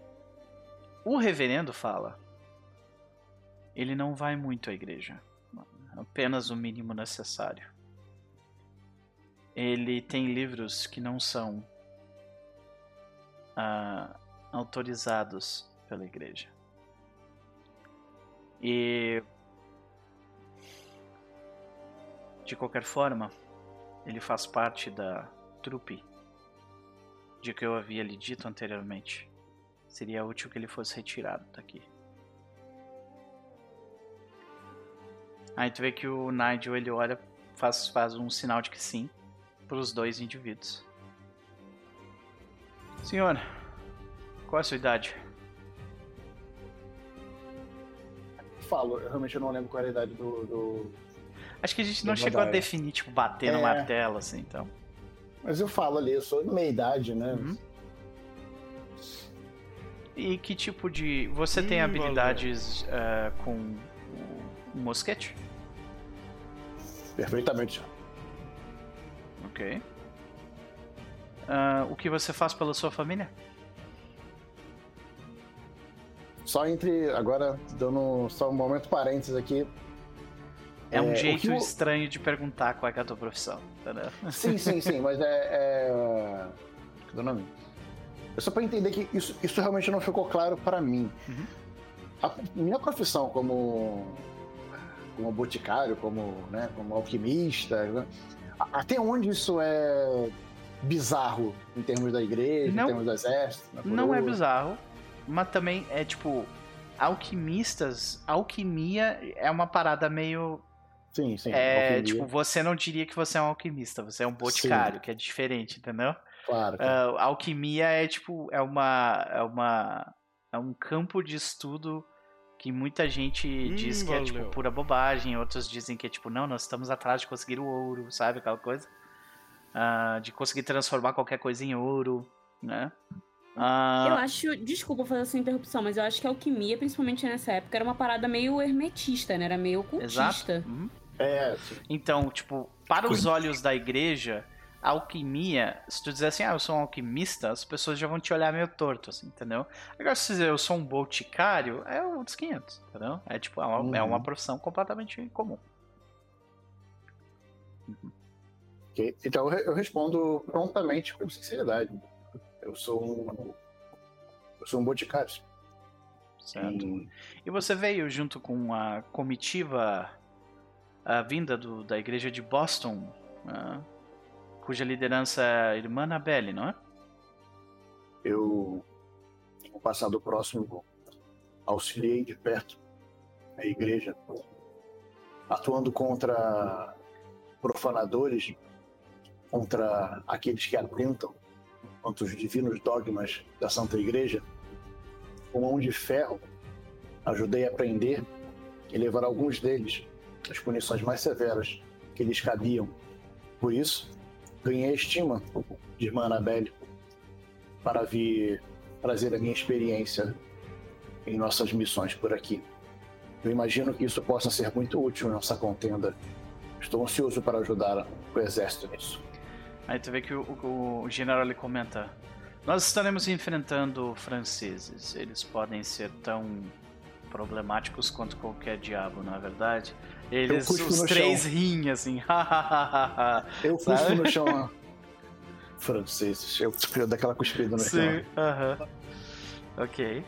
O reverendo fala. Ele não vai muito à igreja, apenas o mínimo necessário. Ele tem livros que não são ah, autorizados pela igreja. E de qualquer forma, ele faz parte da trupe de que eu havia lhe dito anteriormente. Seria útil que ele fosse retirado daqui. Aí tu vê que o Nigel ele olha, faz, faz um sinal de que sim para os dois indivíduos. Senhor, qual é a sua idade? Falo, eu realmente não lembro qual era a idade do. do- Acho que a gente não chegou a definir, tipo, bater no É. martelo, assim, então. Mas eu falo ali, eu sou meia idade, né? Uhum. E que tipo de. Você tem Hum, habilidades eh, com o mosquete? Perfeitamente. Ok. Ah, o que você faz pela sua família? Só entre. Agora, dando só um momento parênteses aqui. É, um o jeito o- estranho de perguntar qual é, que é a tua profissão, entendeu? Sim, sim, sim, mas é. é... Cadê o nome? É só pra entender que isso, isso realmente não ficou claro pra mim. Uhum. A minha profissão como, como boticário, como, né, como alquimista, né, até onde isso é bizarro em termos da igreja, Não- em termos do exército? Não é bizarro, mas também é tipo. Alquimistas. Alquimia é uma parada meio. Sim, sim. é, alquimia, tipo, você não diria que você é um alquimista, você é um boticário, que é diferente, entendeu? Claro. Ah, alquimia é tipo é uma é uma é um campo de estudo que muita gente Hum, diz que é tipo valeu. pura bobagem, outros dizem que é tipo não, nós estamos atrás de conseguir o ouro, sabe aquela coisa? Ah, de conseguir transformar qualquer coisa em ouro, né? Ah, Eu acho, desculpa fazer essa interrupção, mas eu acho que a alquimia, principalmente nessa época, era uma parada meio hermetista, né? Era meio exato. ocultista. Uhum. É, sim. Então, tipo, para os olhos da igreja, alquimia, se tu dizer assim, ah, eu sou um alquimista, as pessoas já vão te olhar meio torto, assim, entendeu? Agora, se dizer eu sou um boticário, é outros 500, entendeu? É tipo, é uma, é Uhum. uma profissão completamente comum. Ok. Então eu re- eu respondo prontamente com sinceridade. Eu sou um. Eu sou um boticário. Certo? E- E você veio junto com a comitiva a vinda do- da igreja de Boston, ah, cuja liderança é a irmã Annabelle, não é? eu, no passado próximo, auxiliei de perto a igreja, atuando contra profanadores, contra aqueles que atentam contra os divinos dogmas da Santa Igreja, com mão de ferro, ajudei a prender e levar alguns deles às punições mais severas que lhes cabiam. Por isso, ganhei estima de irmã Annabelle para vir trazer a minha experiência em nossas missões por aqui. Eu imagino que isso possa ser muito útil nessa contenda. Estou ansioso para ajudar o exército nisso. Aí tu vê que o, o, o general ele comenta: Nós estaremos enfrentando franceses. Eles podem ser tão problemáticos quanto qualquer diabo, não é verdade? Eles, os três chão. riem assim. Eu Sabe? cuspo no chão. Franceses. Eu, eu dou aquela cuspida no chão. Sim, aham. Ok.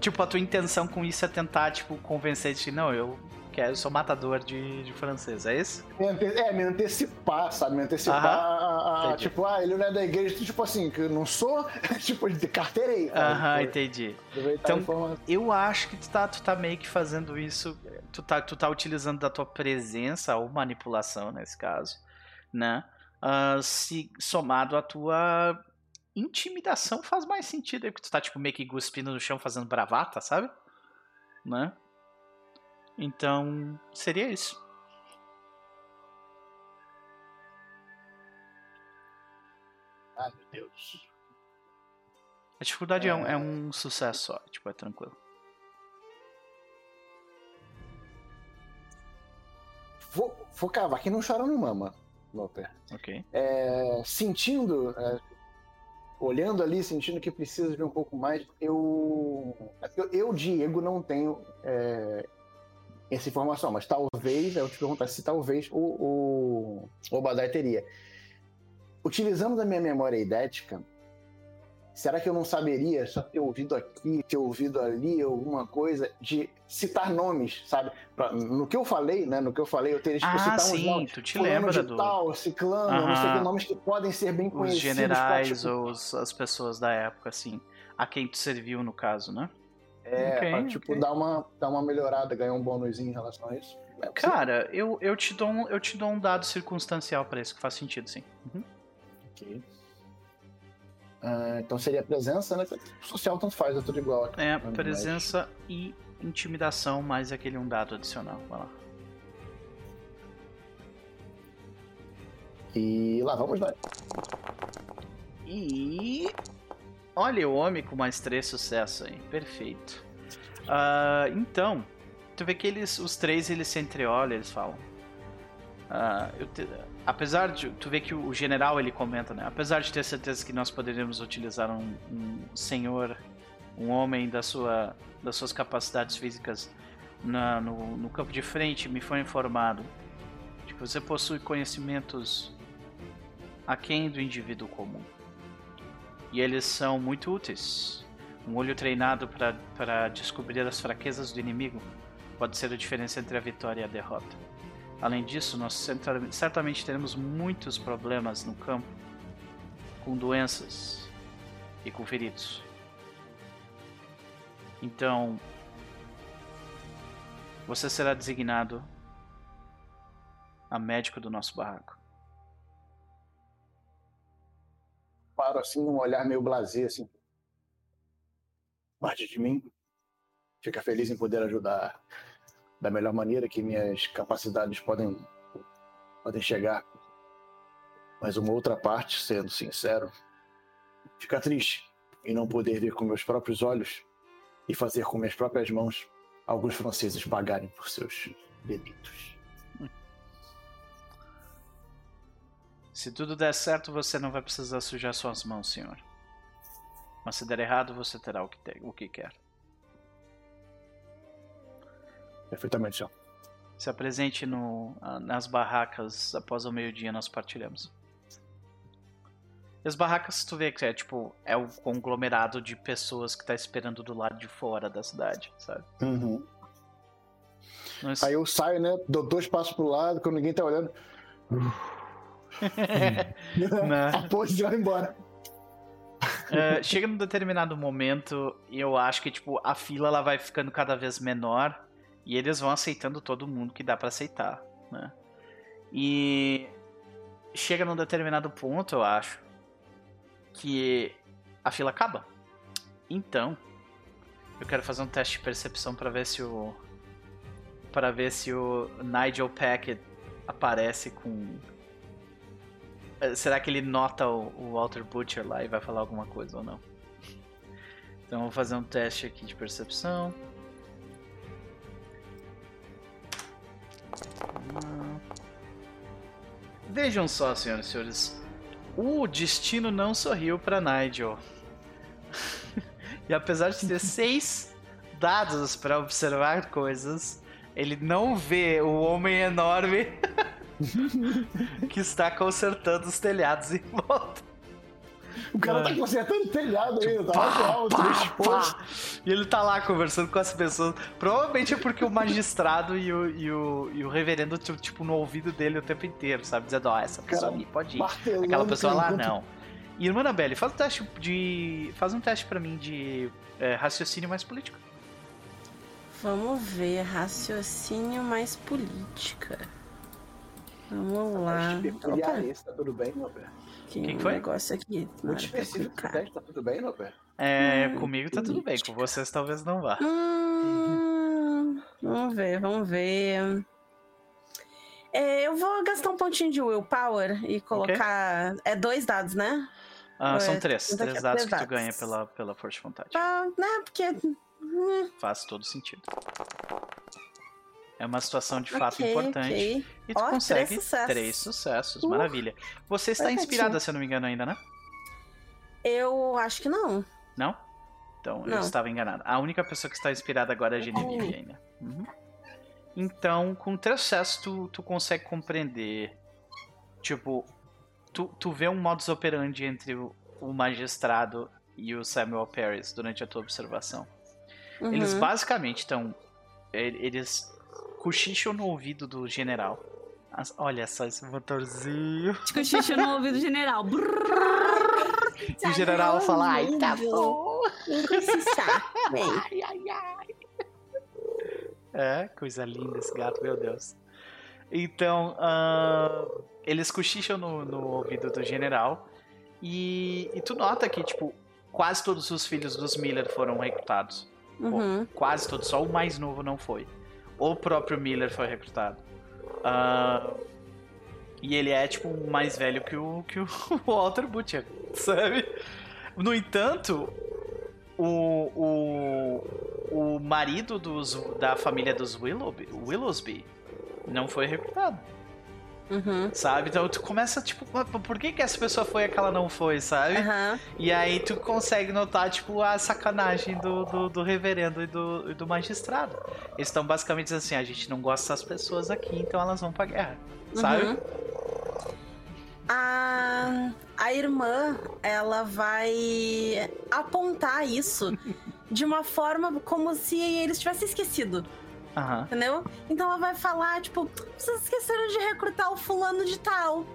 Tipo, a tua intenção com isso é tentar, tipo, convencer de que não, eu quero, eu sou matador de, de francês, é isso? É, me antecipar, sabe? Me antecipar a, a-. Tipo, ah, ele não é da igreja, tipo assim, que eu não sou, tipo, de carteirei. Aham, Foi- entendi. Então. Eu acho que tu tá, tu tá meio que fazendo isso. Tu tá, tu tá utilizando da tua presença ou manipulação nesse caso, né? Ah, se somado à tua intimidação faz mais sentido, aí, porque tu tá tipo meio que cuspindo no chão fazendo bravata, sabe? Né? Então, seria isso. Ai, meu Deus. A dificuldade é, um, é um sucesso só, tipo, é tranquilo. Vou, vou cavar, que não chora não mama, Loper. Ok. É, sentindo, é, olhando ali, sentindo que precisa de um pouco mais, eu, eu, eu, Diego, não tenho é, essa informação, mas talvez, eu te perguntar se talvez o, o, o Obadai teria. Utilizando a minha memória idética, será que eu não saberia só ter ouvido aqui, ter ouvido ali, alguma coisa, de citar nomes, sabe? Pra- no que eu falei, né? No que eu falei, eu teria que Ah, citar sim, nomes. tu te lembra de do. tal, ciclano, não sei que, nomes que podem ser bem Os conhecidos. generais pra, tipo, ou os- as pessoas da época, assim. A quem tu serviu, no caso, né? É, Ok, pra, tipo, ok. dar, uma, dar uma melhorada, ganhar um bônusinho em relação a isso. É, Cara, eu, eu, te dou um, eu te dou um dado circunstancial pra isso, que faz sentido, sim. Uhum. Ok. Ah, então seria presença, né? Social tanto faz, é tudo igual. aqui. É, presença e intimidação, mais aquele um dado adicional. Vai lá. E lá vamos nós. E. Olha o homem com mais três sucessos aí. Perfeito. Ah, então, tu vê que eles, os três, eles se entreolham, eles falam. Eu te- apesar de. Tu vê que o general ele comenta, né? Apesar de ter certeza que nós poderíamos utilizar um, um senhor, um homem da sua, das suas capacidades físicas na- no, no campo de frente, me foi informado de que você possui conhecimentos aquém do indivíduo comum. E eles são muito úteis. Um olho treinado para descobrir as fraquezas do inimigo pode ser a diferença entre a vitória e a derrota. Além disso, nós certamente teremos muitos problemas no campo com doenças e com feridos. Então, você será designado a médico do nosso barraco. Paro assim, um olhar meio blasé, assim. Parte de mim fica feliz em poder ajudar da melhor maneira que minhas capacidades podem, podem chegar. Mas uma outra parte, sendo sincero, fica triste em não poder ver com meus próprios olhos e fazer com minhas próprias mãos alguns franceses pagarem por seus delitos. Se tudo der certo, você não vai precisar sujar suas mãos, senhor. Mas se der errado, você terá o que, te- o que quer. Perfeitamente, senhor. Se apresente no, nas barracas após o meio-dia, nós partilhamos. E as barracas, tu vê que é tipo, é o conglomerado de pessoas que tá esperando do lado de fora da cidade, sabe? Uhum. Nós- Aí eu saio, né? Dou dois passos pro lado, quando ninguém tá olhando. Né? A pose e vai embora. É, chega num determinado momento e eu acho que tipo a fila ela vai ficando cada vez menor e eles vão aceitando todo mundo que dá pra aceitar, né? E chega num determinado ponto, eu acho, que a fila acaba. Então, eu quero fazer um teste de percepção pra ver se o para ver se o Nigel Packett aparece com Será que ele nota o, o Walter Butcher lá e vai falar alguma coisa ou não? Então vou fazer um teste aqui de percepção. Vejam só, senhoras e senhores. O destino não sorriu para Nigel. e apesar de ter seis dados para observar coisas, ele não vê o homem enorme que está consertando os telhados em volta. O cara Ah. tá consertando o telhado ainda, tá Pá, alto, pá. E ele tá lá conversando com as pessoas. Provavelmente é porque o magistrado e o, e o, e o reverendo, tipo, tipo, no ouvido dele o tempo inteiro, sabe? Dizendo, ó, essa pessoa Cara, ali pode ir. Aquela pessoa lá, enquanto- não. E, irmã Anabelle, faz um teste de. Faz um teste pra mim de é, raciocínio mais político. Vamos ver, raciocínio mais política. Vamos lá. Muito peculiar Opa, esse, tá tudo bem, Noper? tem que um foi? negócio aqui. Muito que eu específico clicar. teste, tá tudo bem, Noper? É, Hum, comigo tá tudo bem, com vocês talvez não vá. Hum, vamos ver, vamos ver. É, eu vou gastar um pontinho de willpower e colocar. É dois dados, né? Ah, são é, três. Três dados três que tu dados. ganha pela, pela força de vontade. Pra, né? Porque. hum, Faz todo sentido. É uma situação de fato ok, importante. ok. E tu Ó, consegue três sucessos. três sucessos. Uh, Maravilha. Você está perfeitinho. inspirada, se eu não me engano, ainda, né? Eu acho que não. Não? Então, eu Não. estava enganado. A única pessoa que está inspirada agora é a Genevieve ainda. Uhum. Então, com três sucessos, tu, tu consegue compreender. Tipo, tu, tu vê um modus operandi entre o, o magistrado e o Samuel Paris durante a tua observação. Uhum. Eles basicamente estão. Eles cochicham no ouvido do general. As- olha só esse motorzinho. Cochicho no ouvido do general. E o general fala: Ai, tá bom. É, coisa linda esse gato, meu Deus. Então, ah, eles cochicham no, no ouvido do general. E, e tu nota que, tipo, quase todos os filhos dos Miller foram recrutados. Uhum. Quase todos, só o mais novo não foi. O próprio Miller foi recrutado. Ah, e ele é, tipo, mais velho que o, que o Walter Butcher, sabe? No entanto, o, o, o marido dos, da família dos Willoughby, Willowsby não foi recrutado, Uhum. sabe? Então tu começa, tipo, por que, que essa pessoa foi e aquela não foi, sabe? Aham. E aí tu consegue notar, tipo, a sacanagem do, do, do reverendo e do, do magistrado. Eles estão basicamente dizendo assim, a gente não gosta das pessoas aqui, então elas vão pra guerra, sabe? Uhum. A, a irmã, ela vai apontar isso de uma forma como se eles tivessem esquecido, Aham. entendeu? Então ela vai falar, tipo, vocês esqueceram de recrutar o fulano de tal.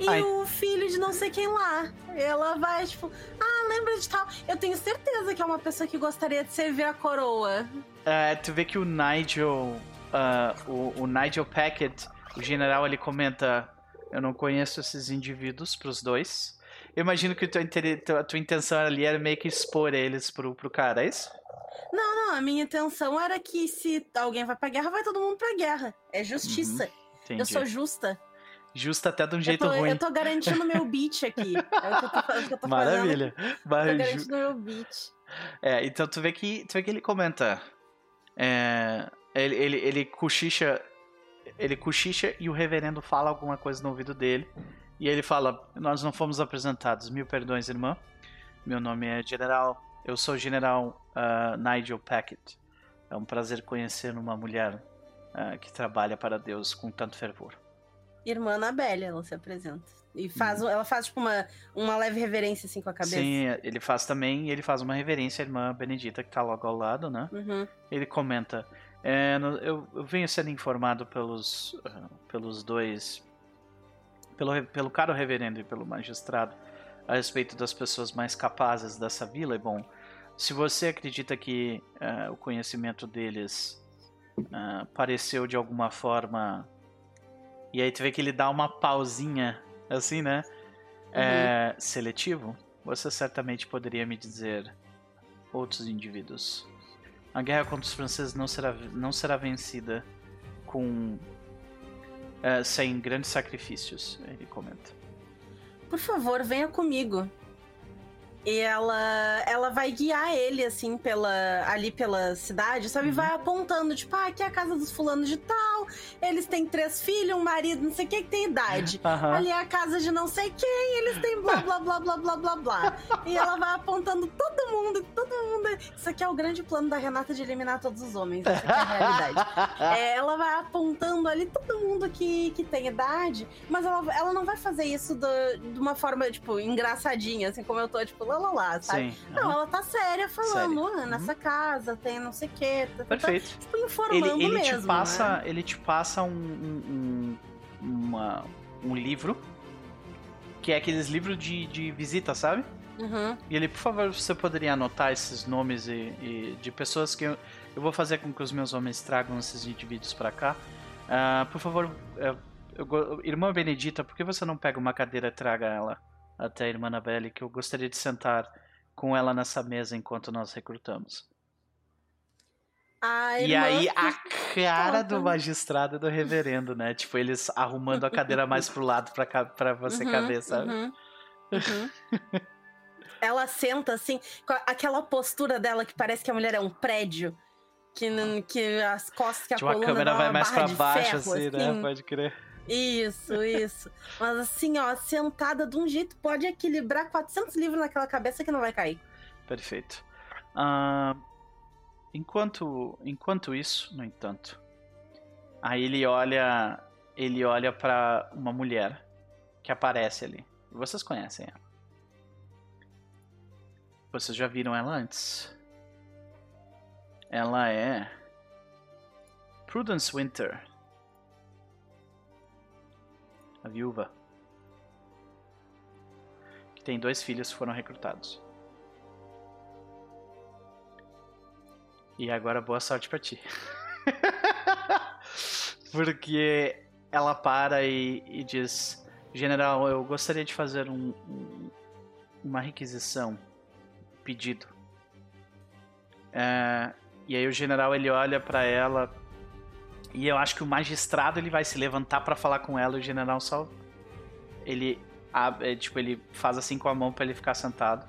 E Ai. o filho de não sei quem lá. Ela vai, tipo, ah, lembra de tal. Eu tenho certeza que é uma pessoa que gostaria de servir a coroa. É, tu vê que o Nigel, ah, o, o Nigel Packett, o general, ele comenta: Eu não conheço esses indivíduos pros dois. Eu imagino que tua, tua, tua intenção ali era meio que expor eles pro, pro cara, é isso? Não, não, a minha intenção era que se alguém vai pra guerra, vai todo mundo pra guerra. É justiça. Entendi. Eu sou justa. Justo até de um Eu jeito tô, ruim. eu tô garantindo meu beat aqui. É o que eu tô, o que eu tô Maravilha. fazendo. Tô Mas, ju- garantindo meu beat. É, então tu vê que, tu vê que ele comenta. É, ele, ele, ele cochicha. Ele cochicha e o reverendo fala alguma coisa no ouvido dele. E ele fala: Nós não fomos apresentados. Mil perdões, irmã. Meu nome é General. Eu sou General ah, Nigel Packett. É um prazer conhecer uma mulher ah, que trabalha para Deus com tanto fervor. Irmã Anabelle, ela se apresenta. E faz, ela faz, tipo, uma, uma leve reverência, assim, com a cabeça. Sim, ele faz também. Ele faz uma reverência à irmã Benedita, que tá logo ao lado, né? Uhum. Ele comenta: é, eu, eu venho sendo informado pelos, ah, pelos dois, pelo, pelo caro reverendo e pelo magistrado, a respeito das pessoas mais capazes dessa vila. E bom, se você acredita que ah, o conhecimento deles ah, pareceu de alguma forma. E aí tu vê que ele dá uma pausinha, assim, né? É, seletivo, você certamente poderia me dizer outros indivíduos. A guerra contra os franceses não será, não será vencida com eh, sem grandes sacrifícios, ele comenta. Por favor, venha comigo. E ela, ela vai guiar ele, assim, pela, ali pela cidade, sabe? Uhum. Vai apontando, tipo, ah, aqui é a casa dos fulanos de tal, eles têm três filhos, um marido, não sei o que, que tem idade. Aham. Ali é a casa de não sei quem, eles têm blá blá blá blá blá blá blá. E ela vai apontando todo mundo, todo mundo. Isso aqui é o grande plano da Renata de eliminar todos os homens. Essa aqui é a realidade. É, ela vai apontando ali todo mundo que, que tem idade, mas ela, ela não vai fazer isso do- de uma forma, tipo, engraçadinha, assim como eu tô, tipo, lá lá lá, sabe? Sim. Não, aham. ela tá séria falando, Séria. ah, nessa casa tem não sei o que, tá, tá, tá, Perfeito. tipo, informando Ele, ele mesmo. te passa, né? ele te passa um, um, um, uma- um livro que é aqueles livros de, de visita, sabe? Uhum. E ele, por favor, você poderia anotar esses nomes e, e de pessoas que eu, eu vou fazer com que os meus homens tragam esses indivíduos pra cá. Ah, por favor, eh, eu irmã Benedita, por que você não pega uma cadeira e traga ela até a irmã Anabelle, que eu gostaria de sentar com ela nessa mesa enquanto nós recrutamos. A E aí a cara do magistrado e do reverendo, né? Tipo, eles arrumando a cadeira mais pro lado pra, pra você Uhum, caber, sabe? uhum, uhum. Ela senta assim, com a- aquela postura dela que parece que a mulher é um prédio. Que, que as costas, que a Tipo, a coluna câmera dá vai mais pra baixo, ferro, assim, né? Pode crer. Isso, isso. Mas assim, ó, sentada de um jeito, pode equilibrar 400 livros naquela cabeça que não vai cair. Perfeito. Ah, enquanto, enquanto isso, no entanto, aí ele olha, ele olha para uma mulher que aparece ali. Vocês conhecem ela? Vocês já viram ela antes. Ela é. Prudence Winter. A viúva. Que tem dois filhos que foram recrutados. E agora boa sorte pra ti. Porque ela para e, e, diz: General, eu gostaria de fazer um, um, uma requisição, pedido. É, e aí o general ele olha para ela e eu acho que o magistrado ele vai se levantar para falar com ela. E o general só ele é, tipo ele faz assim com a mão para ele ficar sentado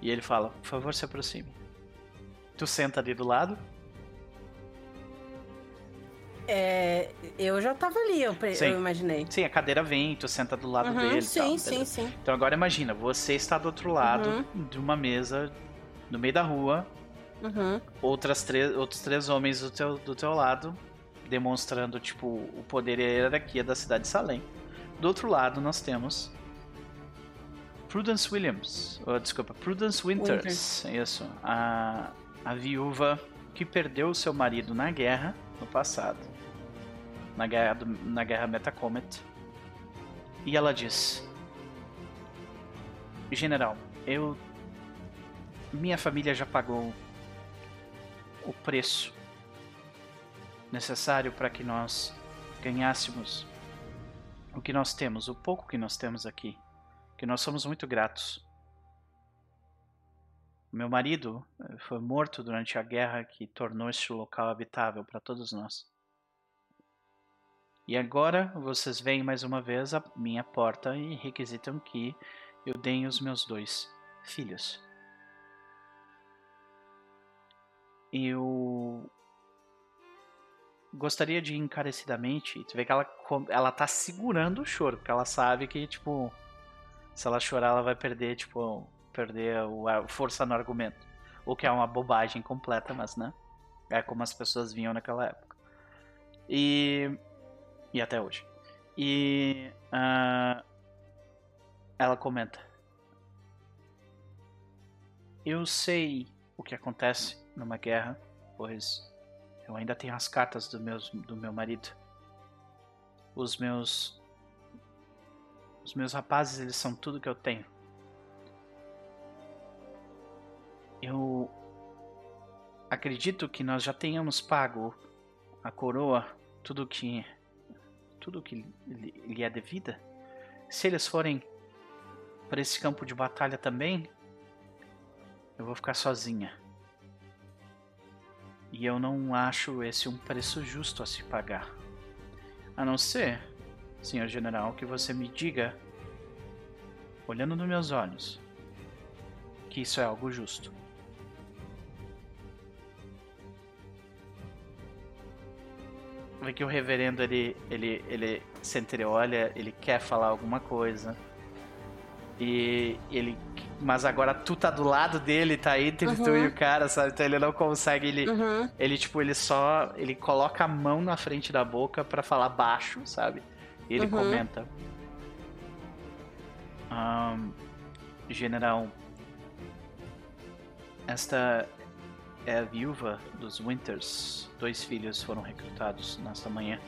e ele fala: Por favor, se aproxime. Tu senta ali do lado. É, eu já tava ali, eu, eu, imaginei. Sim, a cadeira vem, tu senta do lado uhum, dele. Sim, tal, sim, sim. Então agora imagina, você está do outro lado uhum. de uma mesa no meio da rua, uhum. outras três, outros três homens do teu, do teu lado, demonstrando tipo o poder e a hierarquia da cidade de Salem. Do outro lado nós temos Prudence Williams, oh, desculpa, Prudence Winters, Winter. isso, a a viúva que perdeu seu marido na guerra no passado, na guerra, do, na guerra Metacomet. E ela diz: General, eu. Minha família já pagou o preço necessário para que nós ganhássemos o que nós temos, o pouco que nós temos aqui, que nós somos muito gratos. Meu marido eh, foi morto durante a guerra que tornou este local habitável para todos nós. E agora vocês vêm mais uma vez à minha porta e requisitam que eu dê os meus dois filhos. Eu gostaria de encarecidamente. Tu vê que ela, ela tá segurando o choro, porque ela sabe que, tipo, se ela chorar, ela vai perder, tipo, perder a força no argumento. O que é uma bobagem completa, mas né? É como as pessoas vinham naquela época. E. E até hoje. E. Uh, ela comenta. Eu sei o que acontece numa guerra, pois eu ainda tenho as cartas do, meus, do meu marido. Os meus. Os meus rapazes, eles são tudo que eu tenho. Eu acredito que nós já tenhamos pago a coroa tudo que tudo que lhe é devida. Se eles forem para esse campo de batalha também, eu vou ficar sozinha. E eu não acho esse um preço justo a se pagar. A não ser, senhor general, que você me diga, olhando nos meus olhos, que isso é algo justo. vê que o reverendo ele, ele, ele se entreolha, ele quer falar alguma coisa. E ele. Mas agora tu tá do lado dele, tá entre uhum. tu e o cara, sabe? Então ele não consegue. Ele, uhum. ele tipo, ele só. Ele coloca a mão na frente da boca para falar baixo, sabe? E ele uhum. comenta. Um, general. Esta é a viúva dos Winters. Dois filhos foram recrutados nesta manhã.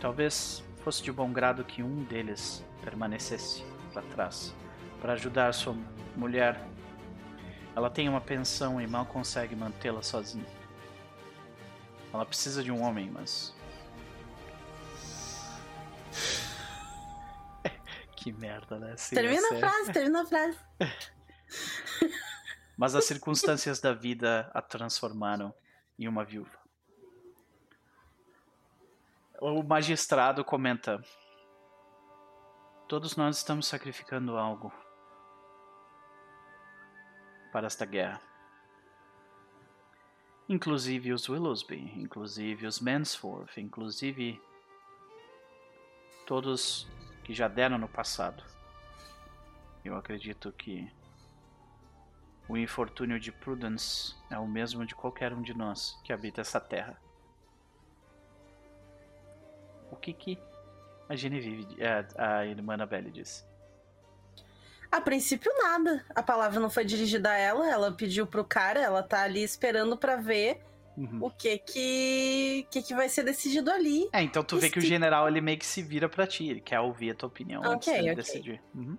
Talvez fosse de bom grado que um deles permanecesse para trás para ajudar sua mulher. Ela tem uma pensão e mal consegue mantê-la sozinha. Ela precisa de um homem, mas. que merda, né? Sim, termina a frase, termina a frase. mas as circunstâncias da vida a transformaram em uma viúva. O magistrado comenta: Todos nós estamos sacrificando algo para esta guerra. Inclusive os Willowsby, inclusive os Mansforth, inclusive todos que já deram no passado. Eu acredito que o infortúnio de Prudence é o mesmo de qualquer um de nós que habita essa terra. O que que a Genevieve, a, a irmã Annabelle disse? A princípio, nada. A palavra não foi dirigida a ela, ela pediu pro cara, ela tá ali esperando pra ver Uhum. o que que, que que vai ser decidido ali. É, então tu vê que o general ele meio que se vira pra ti, ele quer ouvir a tua opinião antes Ok, dele ok. decidir. Uhum.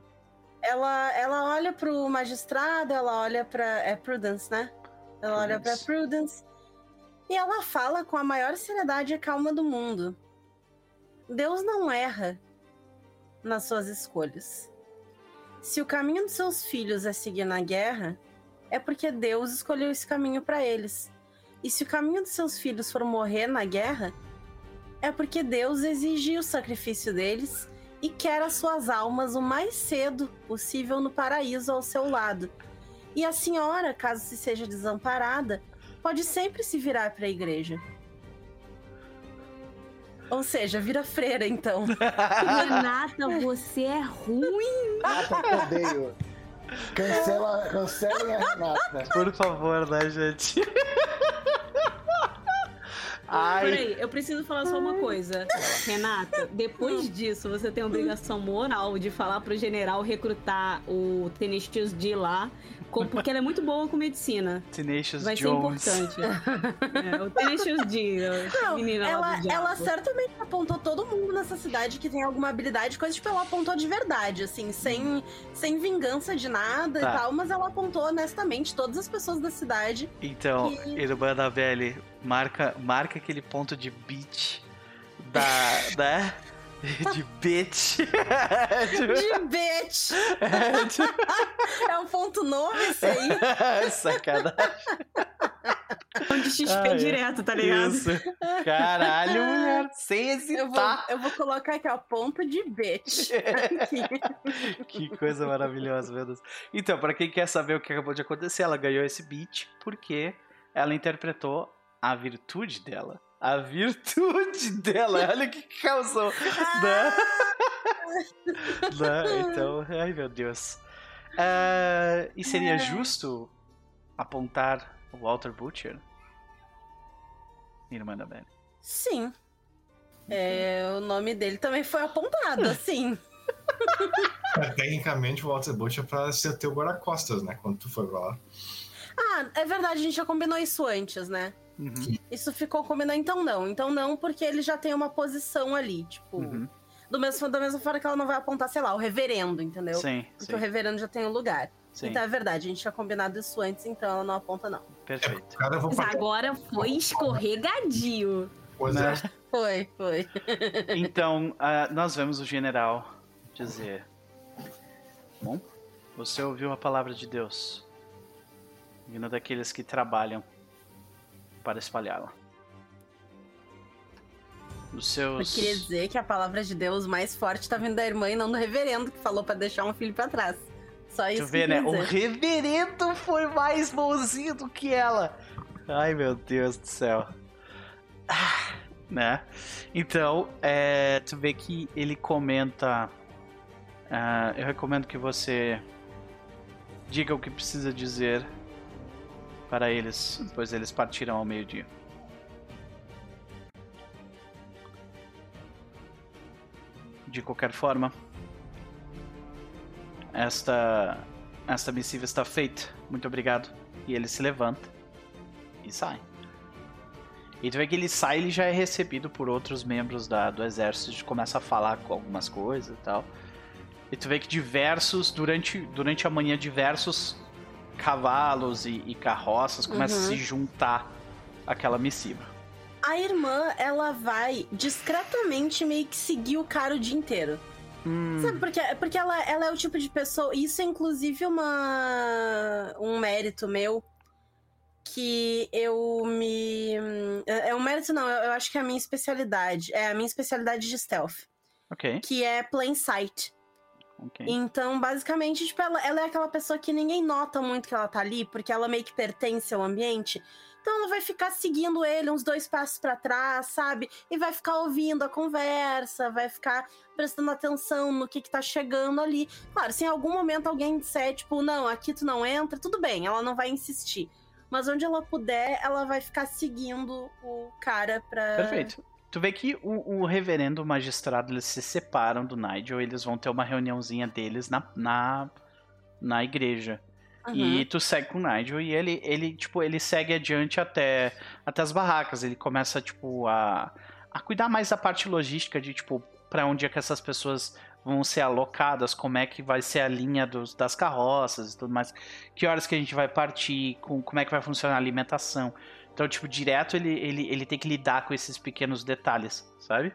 Ela, ela olha pro magistrado, ela olha pra. É Prudence, né? Ela olha pra Prudence. Prudence. E ela fala com a maior seriedade e calma do mundo. Deus não erra nas suas escolhas. Se o caminho dos seus filhos é seguir na guerra, é porque Deus escolheu esse caminho pra eles. E se o caminho dos seus filhos for morrer na guerra, é porque Deus exigiu o sacrifício deles e quer as suas almas o mais cedo possível no paraíso ao seu lado. E a senhora, caso se seja desamparada, pode sempre se virar para a igreja. Ou seja, vira freira, então. Renata, você é ruim. Renata, que odeio. Cancela, cancelem a Renata. Por favor, né, gente? Ai, Peraí, eu preciso falar só uma coisa. Renata, depois disso, você tem a obrigação moral de falar pro general recrutar o Tenacious D lá, porque ela é muito boa com medicina. Tenacious Vai ser Jones. importante. É, o Tenacious D, Não, menina ela, ela certamente apontou todo mundo nessa cidade que tem alguma habilidade, coisa tipo, ela apontou de verdade, assim, sem, sem vingança de nada Tá. e tal, mas ela apontou honestamente todas as pessoas da cidade. Então, Que- irmã da Belle, marca, marca aquele ponto de beat da. né? De bitch. De bitch! É um ponto novo esse aí. Sacanagem. de XP Ah, é. direto, tá ligado? Isso. Caralho, mulher. Sem Eu vou, hesitar. eu vou colocar aqui, ó, ponto de bitch. Aqui. Que coisa maravilhosa, meu Deus. Então, pra quem quer saber o que acabou de acontecer, ela ganhou esse beat porque ela interpretou a virtude dela. A virtude dela, olha o que causou. né? Né? Então, ai meu Deus. Ah, e seria justo apontar o Walter Butcher? Irmã da Belle. Sim. É, o nome dele também foi apontado, assim. É, tecnicamente, o Walter Butcher é pra ser teu guarda-costas, né? Quando tu for pra lá. Ah, é verdade, a gente já combinou isso antes, né? Uhum, Isso ficou combinado, então não. Então não, porque ele já tem uma posição ali, tipo... uhum. Do mesmo, da mesma forma que ela não vai apontar, sei lá, o reverendo, entendeu? Sim, Porque sim, o reverendo já tem um lugar. sim. Então é verdade, a gente tinha combinado isso antes, então ela não aponta, não. Perfeito. Cara, eu vou Mas agora foi escorregadio. Pois Né? é. Foi, foi. Então, ah, nós vemos o general dizer: Bom, você ouviu a palavra de Deus, vindo daqueles que trabalham para espalhá-la. Os Eu seus. queria dizer que a palavra de Deus mais forte tá vindo da irmã e não do reverendo, que falou pra deixar um filho pra trás. Só isso Tu vê, né? eu O dizer. reverendo foi mais bonzinho do que ela. Ai, meu Deus do céu. Ah, né? Então, é, tu vê que ele comenta. ah, eu recomendo que você diga o que precisa dizer para eles, pois eles partirão ao meio-dia. De qualquer forma, esta esta missiva está feita. Muito obrigado. E ele se levanta e sai. E tu vê que ele sai, ele já é recebido por outros membros da, do exército, começa a falar com algumas coisas e tal. E tu vê que diversos, durante, durante a manhã, diversos cavalos e, e carroças começam a Uhum. se juntar àquela missiva. A irmã, ela vai discretamente meio que seguir o cara o dia inteiro. Hum, Sabe, porque, porque ela, ela é o tipo de pessoa. Isso é inclusive uma, um mérito meu. Que eu me. É é um mérito, não, eu, eu acho que é a minha especialidade. É a minha especialidade de stealth. ok, Que é plain sight. Ok. Então, basicamente, tipo, ela, ela é aquela pessoa que ninguém nota muito que ela tá ali, porque ela meio que pertence ao ambiente. Então ela vai ficar seguindo ele uns dois passos pra trás, sabe? E vai ficar ouvindo a conversa, vai ficar prestando atenção no que que tá chegando ali. Claro, se em algum momento alguém disser, tipo, não, aqui tu não entra, tudo bem, ela não vai insistir. Mas onde ela puder, ela vai ficar seguindo o cara pra. Perfeito. Tu vê que o, o reverendo magistrado eles se separam do Nigel, eles vão ter uma reuniãozinha deles na, na, na igreja. Uhum. E tu segue com o Nigel e ele, ele, tipo, ele segue adiante até, até as barracas. Ele começa, tipo, a, a cuidar mais da parte logística de, tipo, pra onde é que essas pessoas vão ser alocadas, como é que vai ser a linha dos, das carroças e tudo mais, que horas que a gente vai partir, com, como é que vai funcionar a alimentação. Então, tipo, direto ele, ele, ele tem que lidar com esses pequenos detalhes, sabe?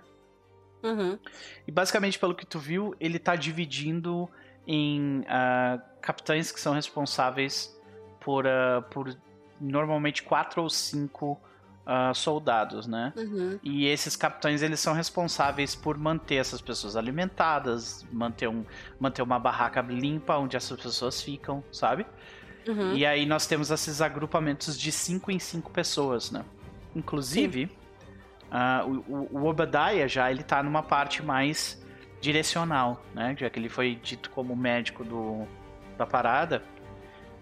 Uhum. E basicamente, pelo que tu viu, ele tá dividindo em ah, capitães que são responsáveis por, ah, por normalmente quatro ou cinco ah, soldados, né? Uhum. E esses capitães eles são responsáveis por manter essas pessoas alimentadas, manter, um, manter uma barraca limpa onde essas pessoas ficam, sabe? Uhum. E aí nós temos esses agrupamentos de 5 em 5 pessoas, né? Inclusive, ah, o, o- Obadiah já ele tá numa parte mais direcional, né? Já que ele foi dito como médico do, da parada.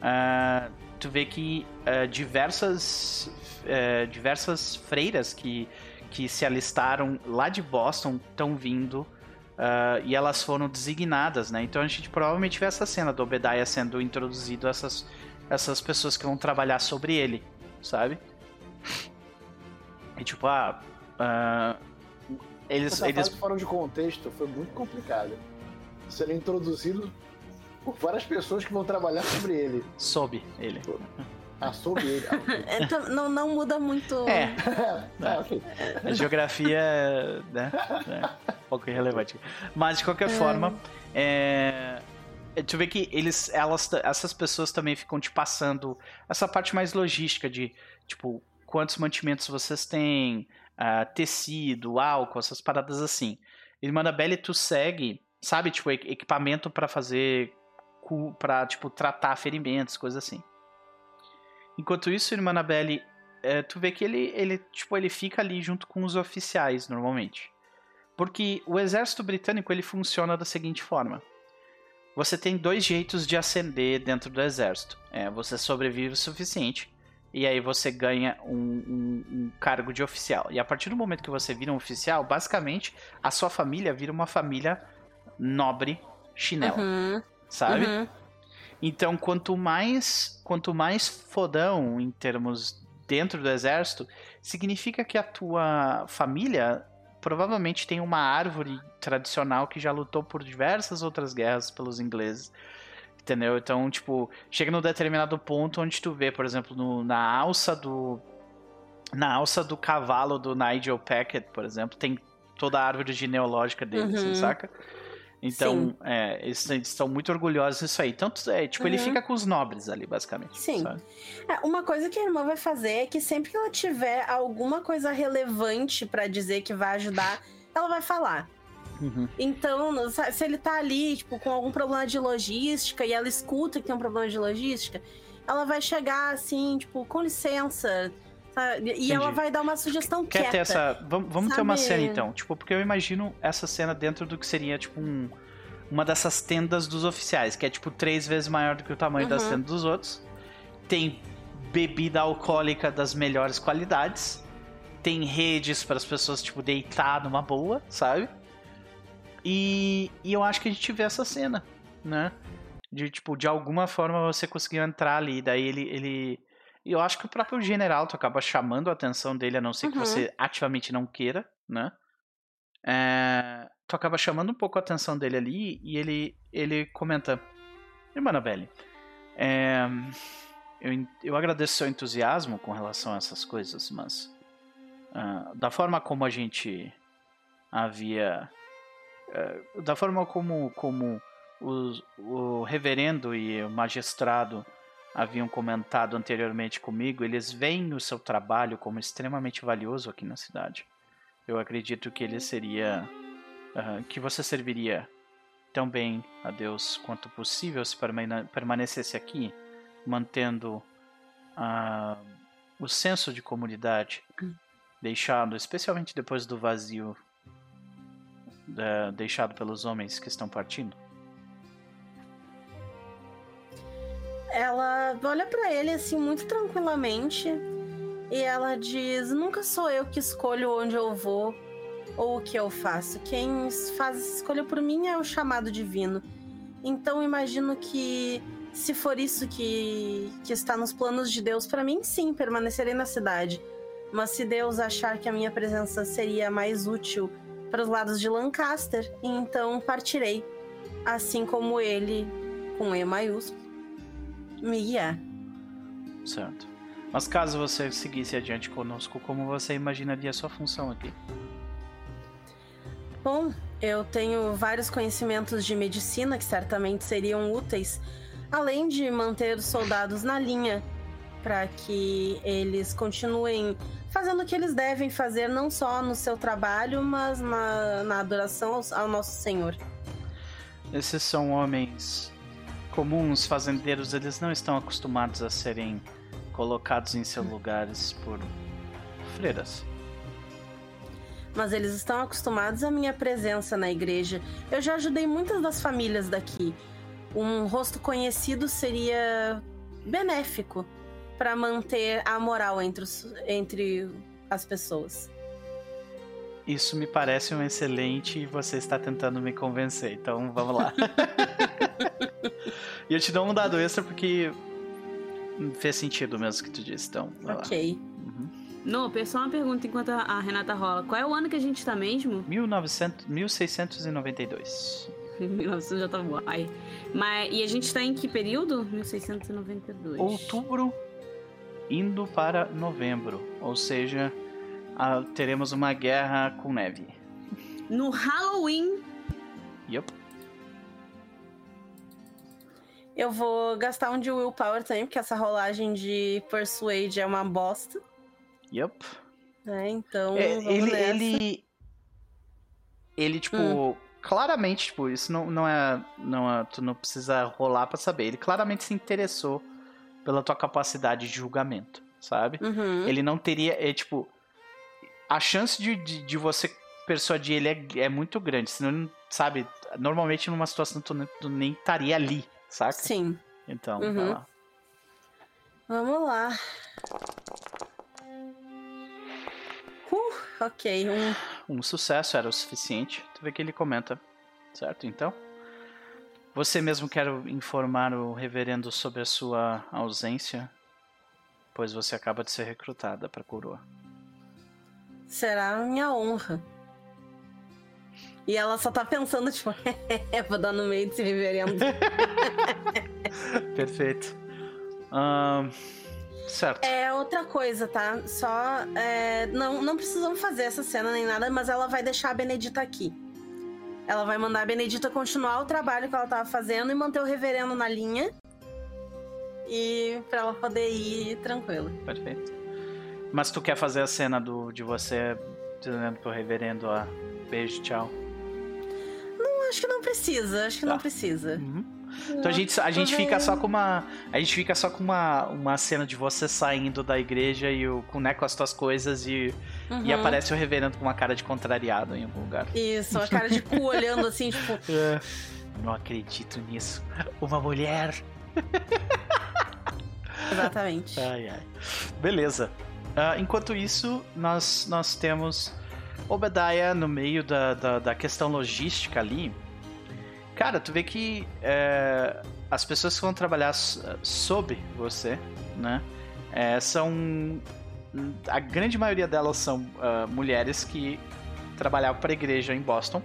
Ah, tu vê que ah, diversas, eh, diversas freiras que, que se alistaram lá de Boston estão vindo ah, e elas foram designadas, né? Então a gente provavelmente vê essa cena do Obadiah sendo introduzido a essas, essas pessoas que vão trabalhar sobre ele, sabe? E tipo, ah. ah, eles, Essa eles fase fora de contexto foi muito complicada. Sendo introduzido por várias pessoas que vão trabalhar sobre ele. soube ele. Sobre ele. Ah, ok. É, tá- não, não muda muito. É, ah, ok. a geografia né, é um pouco irrelevante. Mas de qualquer forma, é, é, tu vê que eles, elas, essas pessoas também ficam te passando essa parte mais logística de tipo quantos mantimentos vocês têm, ah, tecido, álcool, essas paradas assim. Irmã da Belly, tu segue, sabe, tipo equ- equipamento pra fazer, pra tipo tratar ferimentos, coisas assim. Enquanto isso, irmã Annabelle, é, tu vê que ele, ele, tipo, ele fica ali junto com os oficiais, normalmente. Porque o exército britânico, ele funciona da seguinte forma. Você tem dois jeitos de ascender dentro do exército. É, você sobrevive o suficiente, e aí você ganha um, um- um cargo de oficial. E a partir do momento que você vira um oficial, basicamente, a sua família vira uma família nobre chinela, Uhum, sabe? uhum. Então, quanto mais, quanto mais fodão em termos dentro do exército, significa que a tua família provavelmente tem uma árvore tradicional que já lutou por diversas outras guerras pelos ingleses. Entendeu? Então, tipo, chega num determinado ponto onde tu vê, por exemplo, no- na alça do na alça do cavalo do Nigel Packet, por exemplo, tem toda a árvore genealógica dele, assim, Uhum. saca? Então, é, eles, eles estão muito orgulhosos disso aí. Tanto, é, tipo, ele Uhum. fica com os nobres ali, basicamente. Sim. É, uma coisa que a irmã vai fazer é que sempre que ela tiver alguma coisa relevante pra dizer que vai ajudar, ela vai falar. Uhum. Então, se ele tá ali, tipo, com algum problema de logística e ela escuta que tem um problema de logística, ela vai chegar assim, tipo, com licença, sabe? E ela Entendi. vai dar uma sugestão Quer quieta. ter essa. Vamos, vamos ter uma cena então. Tipo, porque eu imagino essa cena dentro do que seria, tipo, um- uma dessas tendas dos oficiais, que é, tipo, três vezes maior do que o tamanho das Uhum. tendas dos outros. Tem bebida alcoólica das melhores qualidades. Tem redes para as pessoas, tipo, deitar numa boa, sabe? E, e eu acho que a gente vê essa cena, né? De, tipo, de alguma forma você conseguiu entrar ali. Daí ele. ele... E eu acho que o próprio general, tu acaba chamando a atenção dele, a não ser que Uhum. você ativamente não queira, né? É, tu acaba chamando um pouco a atenção dele ali e ele, ele comenta: Irmã Annabelle, é, eu, eu agradeço seu entusiasmo com relação a essas coisas, mas ah, da forma como a gente havia. eh, da forma como, como os- o reverendo e o magistrado haviam comentado anteriormente comigo, eles veem o seu trabalho como extremamente valioso aqui na cidade. Eu acredito que ele seria. ah, que você serviria tão bem a Deus quanto possível se permane- permanecesse aqui, mantendo ah, o senso de comunidade deixado, especialmente depois do vazio da- deixado pelos homens que estão partindo. Ela olha pra ele assim muito tranquilamente e ela diz: "Nunca sou eu que escolho onde eu vou ou o que eu faço. Quem faz essa escolha por mim é o chamado divino. Então imagino que se for isso que, que está nos planos de Deus, para mim sim, permanecerei na cidade. Mas se Deus achar que a minha presença seria mais útil para os lados de Lancaster, então partirei, assim como ele, com E maiúsculo, me guiar. Certo. Mas caso você seguisse adiante conosco, como você imaginaria sua função aqui? Bom, eu tenho vários conhecimentos de medicina que certamente seriam úteis, além de manter os soldados na linha para que eles continuem fazendo o que eles devem fazer, não só no seu trabalho, mas na, na adoração ao, ao nosso Senhor. Esses são homens comuns, fazendeiros, eles não estão acostumados a serem colocados em seus lugares por freiras. Mas eles estão acostumados à minha presença na igreja. Eu já ajudei muitas das famílias daqui. Um rosto conhecido seria benéfico para manter a moral entre, os, entre as pessoas. Isso me parece um excelente e você está tentando me convencer, então vamos lá. e eu te dou um dado extra porque fez sentido mesmo que tu disse, então. Ok. Uhum. Não, só uma pergunta enquanto a Renata rola. Qual é o ano que a gente tá mesmo? 1900, 1692. 1900 já tá uai. Mas, e a gente tá em que período? 1692. Outubro indo para novembro. Ou seja, a, teremos uma guerra com neve. No Halloween. Yup. Eu vou gastar um de willpower também, porque essa rolagem de persuade é uma bosta. Yup. É, então. É, vamos ele, nessa. ele. Ele, tipo. Hum. Claramente, tipo, isso não, não, é, não é. Tu não precisa rolar pra saber. Ele claramente se interessou pela tua capacidade de julgamento, sabe? Uhum. Ele não teria. É, tipo. A chance de, de, de você persuadir ele é, é muito grande. Senão, sabe? Normalmente numa situação tu, nem- tu nem estaria ali, saca? Sim. Então, Uhum. vai lá. Vamos lá. Uh, ok. Um Um sucesso era o suficiente. Tu vê que ele comenta. Certo? Então. Você mesmo quer informar o reverendo sobre a sua ausência? Pois você acaba de ser recrutada para coroa. Será minha honra. E ela só tá pensando, tipo, vou dar no meio desse reverendo. Perfeito. Ahn, certo. É outra coisa, tá? Só. é, não, não precisamos fazer essa cena nem nada, mas ela vai deixar a Benedita aqui. Ela vai mandar a Benedita continuar o trabalho que ela tava fazendo e manter o reverendo na linha. E pra ela poder ir tranquila. Perfeito. Mas tu quer fazer a cena do, de você dizendo pro reverendo, ó, beijo, tchau. Acho que não precisa, acho que Tá. não precisa. Uhum. Então a gente, a gente fica só com uma. A gente fica só com uma, uma cena de você saindo da igreja e o, né, com as tuas coisas e, e Uhum. aparece o reverendo com uma cara de contrariado em algum lugar. Isso, a cara de cu olhando assim, tipo, Não acredito nisso. Uma mulher. exatamente. Ai, ai. Beleza. Ah, enquanto isso, nós, nós temos Obadiah no meio da, da, da questão logística ali. Cara, tu vê que é, as pessoas que vão trabalhar sob você, né? é, são. A grande maioria delas são ah, mulheres que trabalhavam para a igreja em Boston,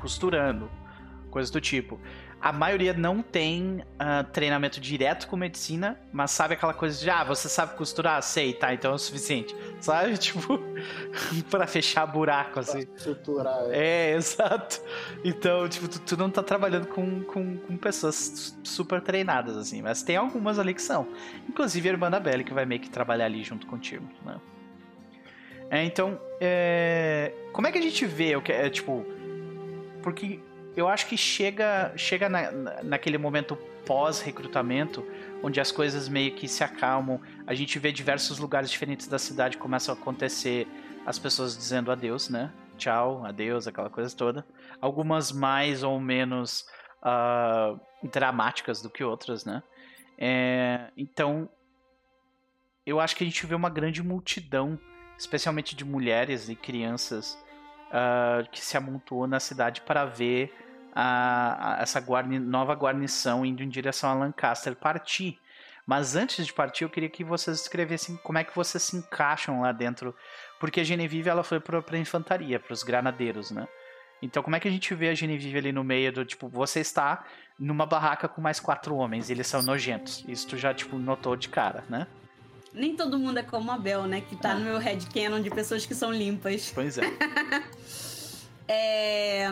costurando, coisas do tipo. A maioria não tem ah, treinamento direto com medicina, mas sabe aquela coisa de, ah, você sabe costurar? Sei, tá, então é o suficiente. Sabe? Tipo, pra fechar buraco, assim. Estruturar. É, exato. Então, tipo, tu, tu não tá trabalhando com, com, com pessoas super treinadas, assim, mas tem algumas ali que são. Inclusive a irmã da Belly, que vai meio que trabalhar ali junto contigo, né? É, então, é... como é que a gente vê o que é, tipo... Porque eu acho que chega, chega na, na- naquele momento pós-recrutamento, onde as coisas meio que se acalmam, a gente vê diversos lugares diferentes da cidade começam a acontecer as pessoas dizendo adeus, né? Tchau, adeus, aquela coisa toda. Algumas mais ou menos ah, dramáticas do que outras, né? É, então, eu acho que a gente vê uma grande multidão, especialmente de mulheres e crianças, ah, que se amontoou na cidade para ver a, a essa guarni, nova guarnição indo em direção a Lancaster partir. Mas antes de partir, eu queria que vocês escrevessem como é que vocês se encaixam lá dentro. Porque a Genevieve ela foi para a infantaria, para os granadeiros, né? Então, como é que a gente vê a Genevieve ali no meio do tipo, você está numa barraca com mais quatro homens, e eles são nojentos. Isso tu já, tipo, notou de cara, né? Nem todo mundo é como a Bel, né? Que tá no meu headcanon de pessoas que são limpas. Pois é. É.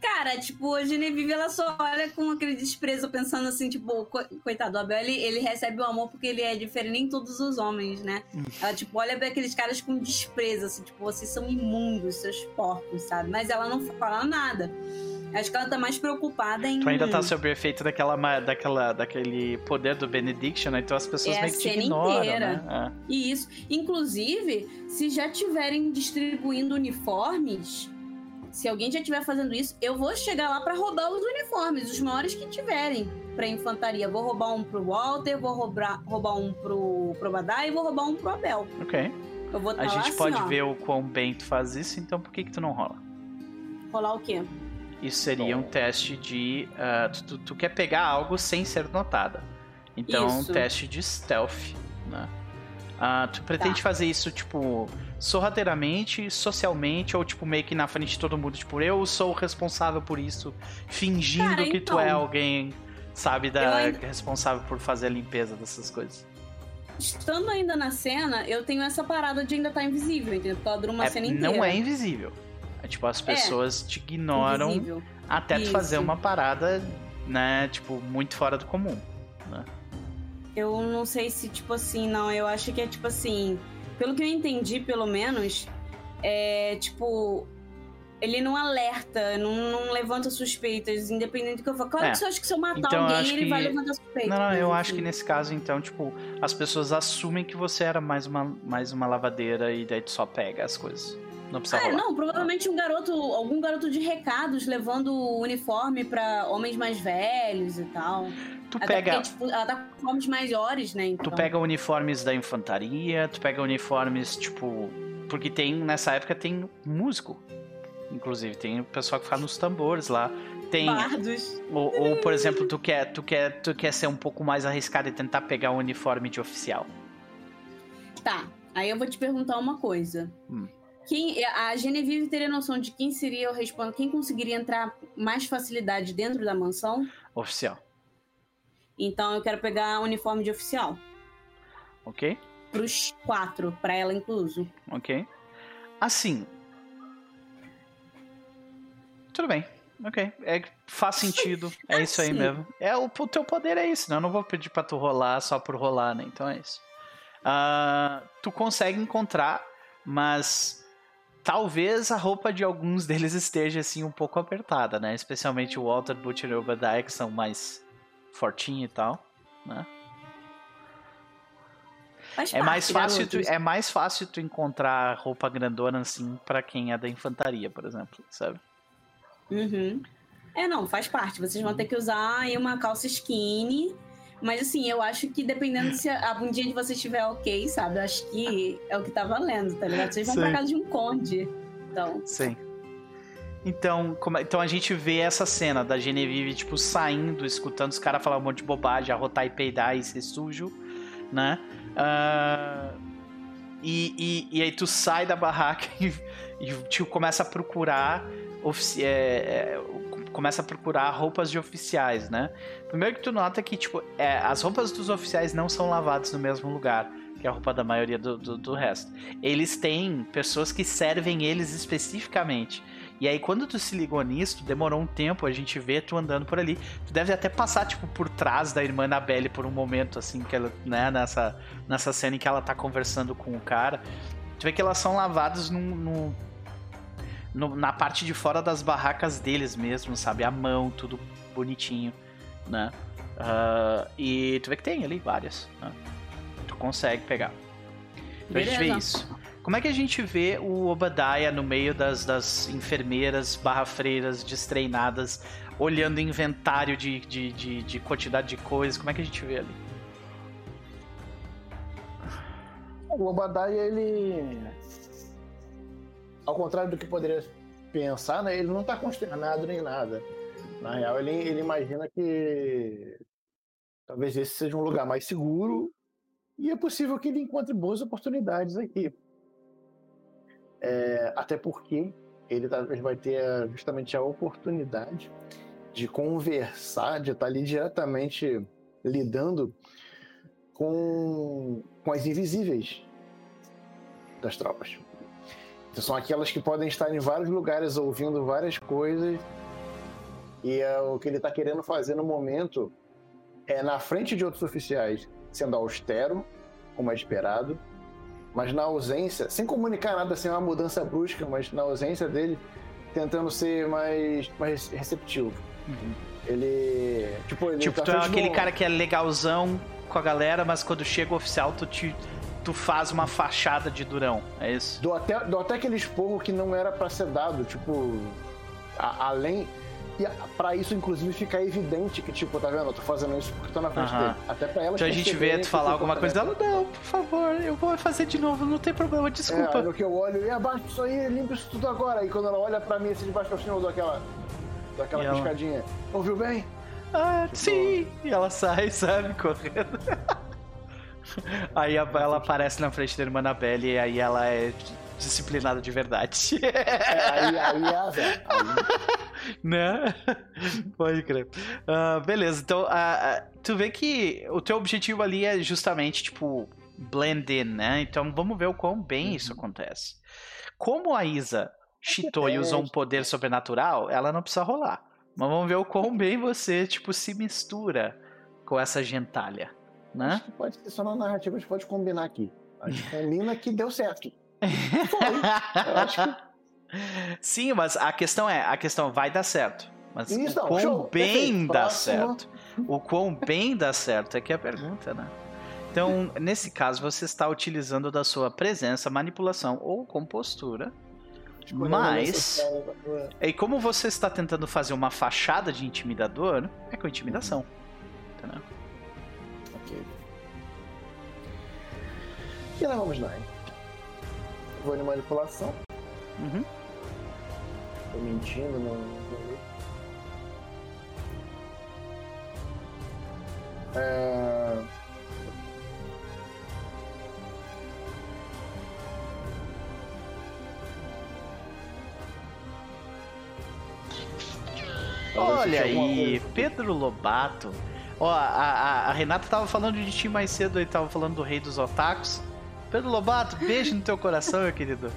Cara, tipo, a Genevieve, ela só olha com aquele desprezo, pensando assim, tipo, co- coitado, o Abel, ele, ele recebe o amor porque ele é diferente, nem todos os homens, né? Ela, tipo, olha pra aqueles caras com desprezo, assim, tipo, vocês são imundos, seus porcos, sabe? Mas ela não fala nada. Acho que ela tá mais preocupada em... Tu ainda tá sob o efeito daquela, daquela, daquele poder do Benediction, né? Então as pessoas É meio que te ignoram, inteira. né? E isso. Inclusive, se já tiverem distribuindo uniformes, se alguém já estiver fazendo isso, eu vou chegar lá pra roubar os uniformes, os maiores que tiverem pra infantaria. Vou roubar um pro Walter, vou roubar, roubar um pro, pro Badai e vou roubar um pro Abel. Ok. Eu vou tá A lá gente assim, pode ó, ver o quão bem tu faz isso, então por que que tu não rola? rolar o quê? Isso seria um teste de. ah, tu, tu- tu quer pegar algo sem ser notada. Então, um Isso. teste de stealth, né? Ah, tu pretende Tá. fazer isso, tipo, sorrateiramente, socialmente, ou tipo, meio que na frente de todo mundo? Tipo, eu sou o responsável por isso, fingindo Cara, que tu então. é alguém, sabe, da, ainda- responsável por fazer a limpeza dessas coisas. Estando ainda na cena, eu tenho essa parada de ainda estar invisível, entendeu? Porque ela dura uma É, cena inteira. não é invisível. É tipo, as pessoas te ignoram Invisível. até tu Isso. fazer uma parada, né, tipo, muito fora do comum. Eu não sei se, tipo assim, não. Eu acho que é tipo assim. Pelo que eu entendi, pelo menos, é tipo. Ele não alerta, não, não levanta suspeitas, independente do que eu falo. Claro É. que se eu acho que se eu matar Então, eu alguém, acho ele que- vai levantar suspeitas. Não, não, eu acho que nesse caso, então, tipo, as pessoas assumem que você era mais uma, mais uma lavadeira e daí tu só pega as coisas. Não precisa É, rolar. não, provavelmente um garoto, algum garoto de recados levando o uniforme pra homens mais velhos e tal. Tu Até pega, porque, tipo, ela tá com uniformes maiores, né? Então. tu pega uniformes da infantaria, tu pega uniformes, tipo. Porque tem, nessa época, tem músico. Inclusive, tem o pessoal que faz nos tambores lá. Tem. Bardos. Ou, ou, por exemplo, tu quer, tu, quer, tu quer ser um pouco mais arriscado e tentar pegar um uniforme de oficial. Tá, aí eu vou te perguntar uma coisa. Hum. Quem, a Genevieve teria noção de quem seria o responsável, quem conseguiria entrar mais facilidade dentro da mansão? Oficial, Então eu quero pegar uniforme de oficial. ok? Pros quatro, pra ela incluso. Ok. Assim. Tudo bem. Ok. É, faz sentido. É isso aí Assim. mesmo. É, o, o teu poder é isso, né? Eu não vou pedir pra tu rolar só por rolar, né? Então é isso. Ah, tu consegue encontrar, mas talvez a roupa de alguns deles esteja assim um pouco apertada, né? Especialmente o Walter Butcher e o Obadiah, que são mais fortinho e tal, né? Faz É mais fácil tu, é mais fácil tu encontrar roupa grandona assim pra quem é da infantaria, por exemplo, sabe? Uhum. É, não, faz parte. Vocês vão ter que usar aí uma calça skinny. Mas assim, eu acho que dependendo se a a bundinha de vocês estiver ok, sabe? Eu acho que é o que tá valendo, tá ligado? Vocês vão Sim. pra casa de um conde. Então, Sim. Então, como é- então a gente vê essa cena da Genevieve, tipo, saindo, escutando os caras falar um monte de bobagem, arrotar e peidar e ser sujo, né? Ah, e, e, e aí tu sai da barraca e, e o tio começa a procurar é, é, começa a procurar roupas de oficiais, né? Primeiro que tu nota que, tipo, é, as roupas dos oficiais não são lavadas no mesmo lugar que a roupa da maioria do, do, do resto. Eles têm pessoas que servem eles especificamente. E aí, quando tu se ligou nisso, demorou um tempo, a gente vê tu andando por ali. Tu deve até passar, tipo, por trás da irmã Annabelle por um momento, assim, que ela, né, nessa, nessa cena em que ela tá conversando com o cara. Tu vê que elas são lavadas num, num- no- na parte de fora das barracas deles mesmo, sabe? A mão, tudo bonitinho, né? Ah, e tu vê que tem ali várias, né? Tu consegue pegar. Então a gente vê Beleza. isso. Como é que a gente vê o Obadiah no meio das, das enfermeiras barra freiras destreinadas, olhando inventário de, de, de, de quantidade de coisas? Como é que a gente vê ali? O Obadiah, ele. Ao contrário do que poderia pensar, né? Ele não tá consternado nem nada. Na real, ele, ele imagina que talvez esse seja um lugar mais seguro e é possível que ele encontre boas oportunidades aqui. É, até porque ele talvez vai ter justamente a oportunidade de conversar, de estar ali diretamente lidando com, com as invisíveis das tropas. Então, são aquelas que podem estar em vários lugares ouvindo várias coisas e é o que ele está querendo fazer no momento é na frente de outros oficiais, sendo austero, como é esperado, mas na ausência, sem comunicar nada, sem uma mudança brusca, mas na ausência dele, tentando ser mais, mais receptivo. Uhum. Ele. Tipo, ele Tipo, tá tu é aquele do- cara que é legalzão com a galera, mas quando chega o oficial, tu, te, tu faz uma fachada de durão. É isso? Dou até, dou até aquele esporro que não era pra ser dado, tipo, a- além. E a- pra isso, inclusive, ficar evidente que, tipo, tá vendo? Eu tô fazendo isso porque tô na frente dele. Até pra ela Então a gente vê tu falar alguma coisa dela, não, por favor, eu vou fazer de novo, não tem problema, É, desculpa. no que eu olho, e abaixa isso aí, limpa isso tudo agora. E quando ela olha pra mim, assim, de baixo pra cima, eu dou aquela, dou aquela E ela- piscadinha. Ouviu bem? Ah, sim! E ela sai, sabe, correndo. aí ela aparece na frente da irmã Annabelle e aí ela é disciplinada de verdade. É, aí, aí é. Aí- né? Pode crer. Ah, beleza, então ah, tu vê que o teu objetivo ali é justamente, tipo, blend in, né? Então vamos ver o quão bem isso acontece. Como a Isa cheatou e usou um poder sobrenatural, ela não precisa rolar. Mas vamos ver o quão bem você, tipo, se mistura com essa gentalha, né? Acho que pode ser só na narrativa, a gente pode combinar aqui. A gente combina que deu certo. Eu acho que Sim, mas a questão é, a questão vai dar certo. Mas Isso, o não, quão show, bem perfeito. dá Próximo. certo? O quão bem dá certo é que é a pergunta, né? Então, nesse caso, você está utilizando da sua presença, manipulação ou compostura. Mas, e como você está tentando fazer uma fachada de intimidador, é com intimidação. Entendeu? Ok. E lá vamos lá, hein? Vou de manipulação. Uhum. Tô mentindo, não. É... Olha aí. Pedro Lobato. Ó, a, a, a Renata tava falando de ti mais cedo aí, tava falando do rei dos otakus. Pedro Lobato, beijo no teu coração, meu querido.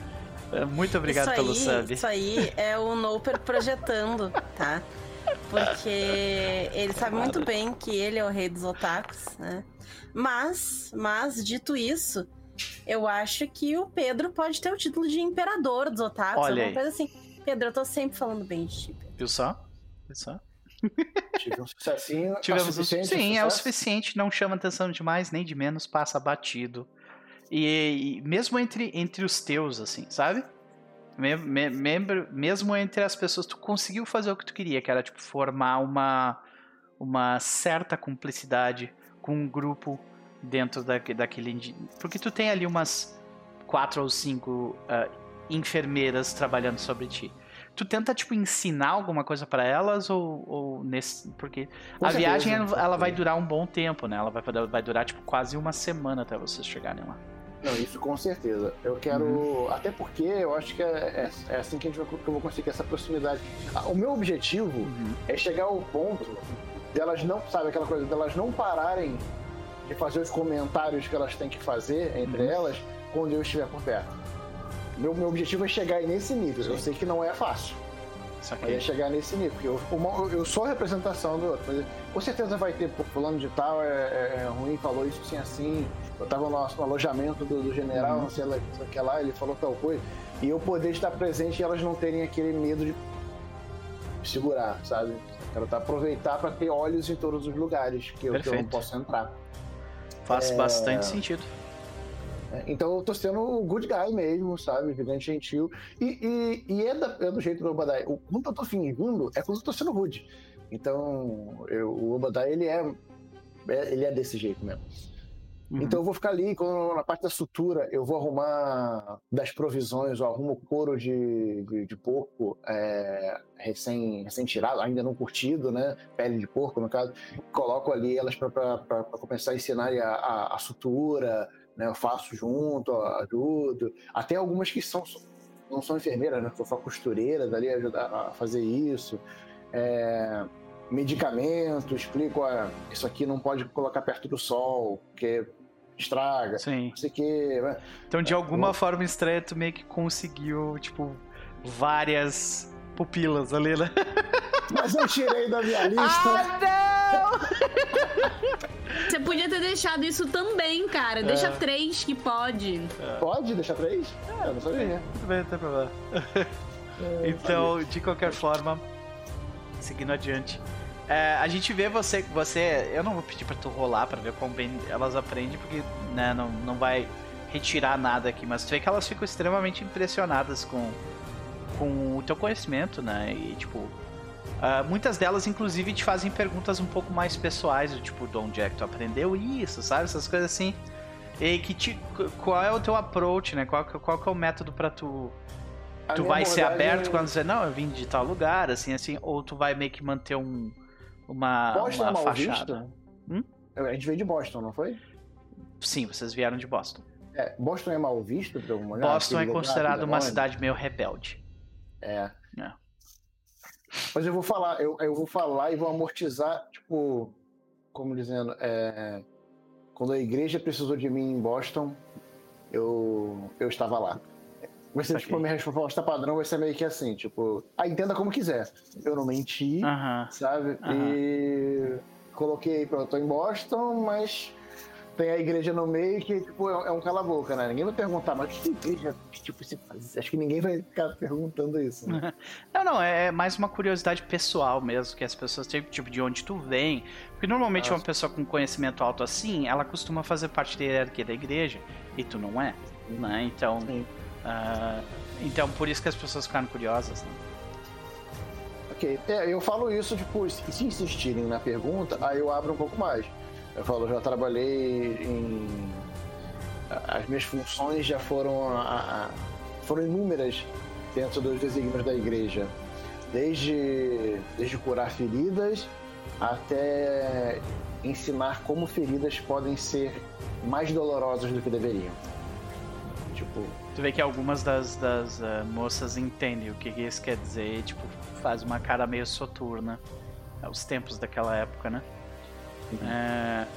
É, Muito obrigado isso pelo aí, sub. Isso aí é o Noper projetando, tá? Porque ele sabe muito bem que ele é o rei dos otakus, né? Mas, mas, dito isso, eu acho que o Pedro pode ter o título de imperador dos otakus. Olha alguma aí. coisa assim. Pedro, eu tô sempre falando bem de ti. Viu só? Viu só? Tive um sucessinho. Tivemos é o suficiente, Sim, é o suficiente, não chama atenção de mais nem de menos, passa batido. E, e mesmo entre, entre os teus, assim, sabe? Me- me- membro- mesmo entre as pessoas, tu conseguiu fazer o que tu queria, que era tipo formar uma, uma certa cumplicidade com um grupo dentro da, daquele. Porque tu tem ali umas quatro ou cinco ah, enfermeiras trabalhando sobre ti. Tu tenta, tipo, ensinar alguma coisa pra elas ou, ou nesse. Porque Com a certeza, viagem com ela vai durar um bom tempo, né? Ela vai, vai durar tipo quase uma semana até vocês chegarem lá. Não, isso com certeza. Eu quero. Uhum. Até porque eu acho que é, é- é assim que, a gente vai, que eu vou conseguir essa proximidade. Ah, O meu objetivo Uhum. é chegar ao ponto delas não, sabe, aquela coisa, delas não pararem de fazer os comentários que elas têm que fazer entre Uhum. elas quando eu estiver por perto. Meu, meu objetivo é chegar aí nesse nível. Eu sei que não é fácil. Mas é chegar nesse nível. Porque eu, uma- eu sou a representação do outro. Com certeza vai ter, fulano de tal é, é- é ruim, falou isso assim, assim. Eu tava no no alojamento do, do general, Uhum. não sei o que lá, ele falou tal coisa. E eu poder estar presente e elas não terem aquele medo de segurar, sabe? Quero tá, aproveitar para ter olhos em todos os lugares que eu, que eu não posso entrar. Faz é- bastante sentido. É, Então eu tô sendo o good guy mesmo, sabe? Vidente gentil. E, e, e é, da- é do jeito do Obadiah. O quanto eu tô fingindo é quando eu tô sendo rude. Então, eu- o Obadiah, ele é, é- ele é desse jeito mesmo. Uhum. Então eu vou ficar ali, na parte da sutura, eu vou arrumar das provisões, eu arrumo couro de, de, de porco é, recém, recém tirado, ainda não curtido, né? Pele de porco, no caso. Coloco ali elas para começar a ensinar a, a, a sutura, né? Eu faço junto, ajudo. Até algumas que são não são enfermeiras, né? São costureiras ali ajudar a fazer isso. É, medicamento, explico, isso aqui não pode colocar perto do sol, porque estraga. Sim. Não sei o quê. né? Então, de É, alguma eu- forma estranha, tu meio que conseguiu, tipo, várias pupilas ali, né? Mas eu tirei da minha lista. Ah, Você podia ter deixado isso também, cara. Deixa É. três que pode. Pode deixar três? É, eu não sabia. Tudo bem, não tem problema. Então, de qualquer forma, seguindo adiante. É, a gente vê você, você. Eu não vou pedir pra tu rolar pra ver como bem elas aprendem, porque né, não, não vai retirar nada aqui, mas tu vê que elas ficam extremamente impressionadas com, com o teu conhecimento, né? E tipo. ah, muitas delas, inclusive, te fazem perguntas um pouco mais pessoais, do tipo, de onde é que tu aprendeu isso, sabe? Essas coisas assim. E que te, qual é o teu approach, né? Qual, qual que é o método pra tu tu vai ser aberto quando você não, eu vim de tal lugar, assim, assim, ou tu vai meio que manter um uma, Boston é uma mal fachada? Hum? A gente veio de Boston, não foi? Sim, vocês vieram de Boston. É, Boston é mal visto por alguma maneira? Boston é lugar, considerado uma cidade meio rebelde. É. É. Mas eu vou falar, eu, eu vou falar e vou amortizar, tipo, como dizendo, é, quando a igreja precisou de mim em Boston, eu, eu estava lá. Vai ser, tipo, a minha resposta padrão vai ser meio que assim, tipo, ah, entenda como quiser. Eu não menti, Aham. sabe? Aham. E coloquei, pronto, eu tô em Boston, mas tem a igreja no meio que, tipo, é é um cala-boca, né? Ninguém vai perguntar, mas que igreja, que, tipo, se faz? Acho que ninguém vai ficar perguntando isso, né? Não, não, é mais uma curiosidade pessoal mesmo, que as pessoas têm, tipo, de onde tu vem. Porque normalmente Ah, uma pessoa com conhecimento alto assim, ela costuma fazer parte da hierarquia da igreja, e tu não é, né? Então, Sim. Ah, então por isso que as pessoas ficaram curiosas, né? Ok, é, eu falo isso, tipo, se insistirem na pergunta, aí eu abro um pouco mais. Eu falo, já trabalhei em. As minhas funções já foram, a- foram inúmeras dentro dos desígnios da igreja. Desde, desde curar feridas até ensinar como feridas podem ser mais dolorosas do que deveriam. Tipo, Tu vê que algumas das, das ah, moças entendem o que isso quer dizer e, tipo, faz uma cara meio soturna. É os tempos daquela época, né? É,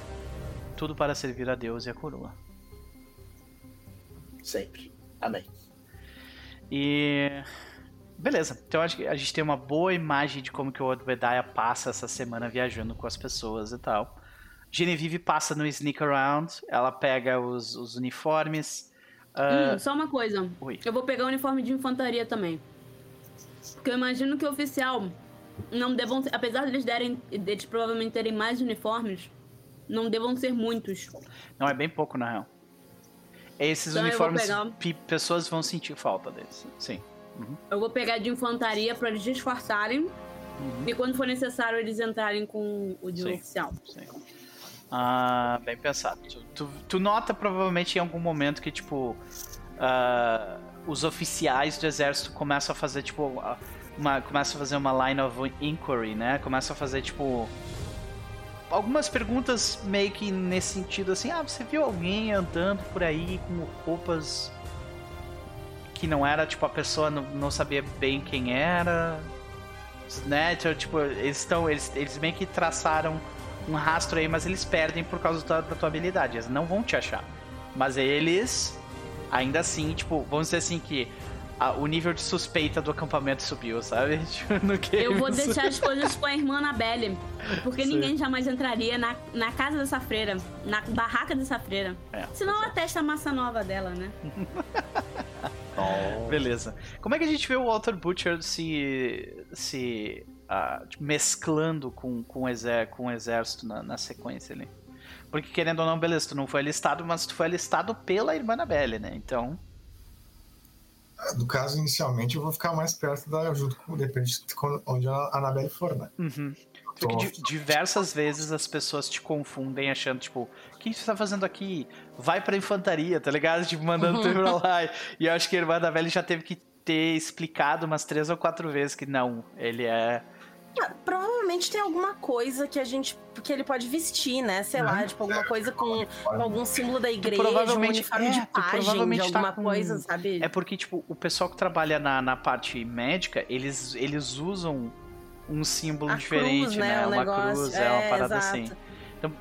tudo para servir a Deus e a coroa. Sempre. Amém. E. Beleza, então acho que a gente tem uma boa imagem de como que o Obediah passa essa semana viajando com as pessoas e tal. Genevieve passa no sneak around, ela pega os, os uniformes. Ah, Hum, só uma coisa. Oi. Eu vou pegar o uniforme de infantaria também. Porque eu imagino que o oficial não devam ser, apesar deles derem, deles provavelmente terem mais uniformes, não devam ser muitos. Não, é bem pouco na real. Esses Então uniformes, pegar- pessoas vão sentir falta deles. Sim. Eu vou pegar de infantaria pra eles disfarçarem Uhum. e quando for necessário eles entrarem com o de Sim. oficial. Sim. Ah, bem pensado. Tu, tu- nota provavelmente em algum momento que, tipo, ah, os oficiais do exército começam a fazer, tipo, uma, começam a fazer uma line of inquiry, né? Começam a fazer, tipo, algumas perguntas meio que nesse sentido, assim, ah, você viu alguém andando por aí com roupas que não era, tipo, a pessoa não, não sabia bem quem era, né? Então, tipo, eles estão, eles, eles meio que traçaram um rastro aí, mas eles perdem por causa da, da tua habilidade. Eles não vão te achar. Mas eles, ainda assim, tipo, vamos dizer assim que a- o nível de suspeita do acampamento subiu, sabe? Tipo, no que Eu vou deixar as coisas com a irmã Anabelle. Porque Sim. ninguém jamais entraria na, na casa dessa freira, na barraca dessa freira. É, Senão ela testa a massa nova dela, né? Beleza. Como é que a gente vê o Walter Butcher se. se. Ah, tipo, mesclando com, com, com o exército na, na sequência ali? Porque querendo ou não, beleza, tu não foi alistado, mas tu foi alistado pela irmã Annabelle, né? Então. No caso, inicialmente, eu vou ficar mais perto da. junto com. Depende de onde a Anabelle for, né? Uhum. Porque di- diversas vezes as pessoas te confundem achando, tipo, o que você tá fazendo aqui? Vai pra infantaria, tá ligado? Tipo, mandando tu ir pra lá. E eu acho que a irmã da velha já teve que ter explicado umas três ou quatro vezes que não, ele é. Ah, Provavelmente tem alguma coisa que a gente. que ele pode vestir, né? Sei lá, Uhum. tipo, alguma coisa com, com algum símbolo da igreja, provavelmente- um uniforme é, de pajem, de provavelmente tá alguma com- coisa, sabe? É porque, tipo, o pessoal que trabalha na, na parte médica, eles, eles usam um símbolo A diferente, cruz, né? né? Uma negócio. cruz, é, uma É, parada exato. assim. Então,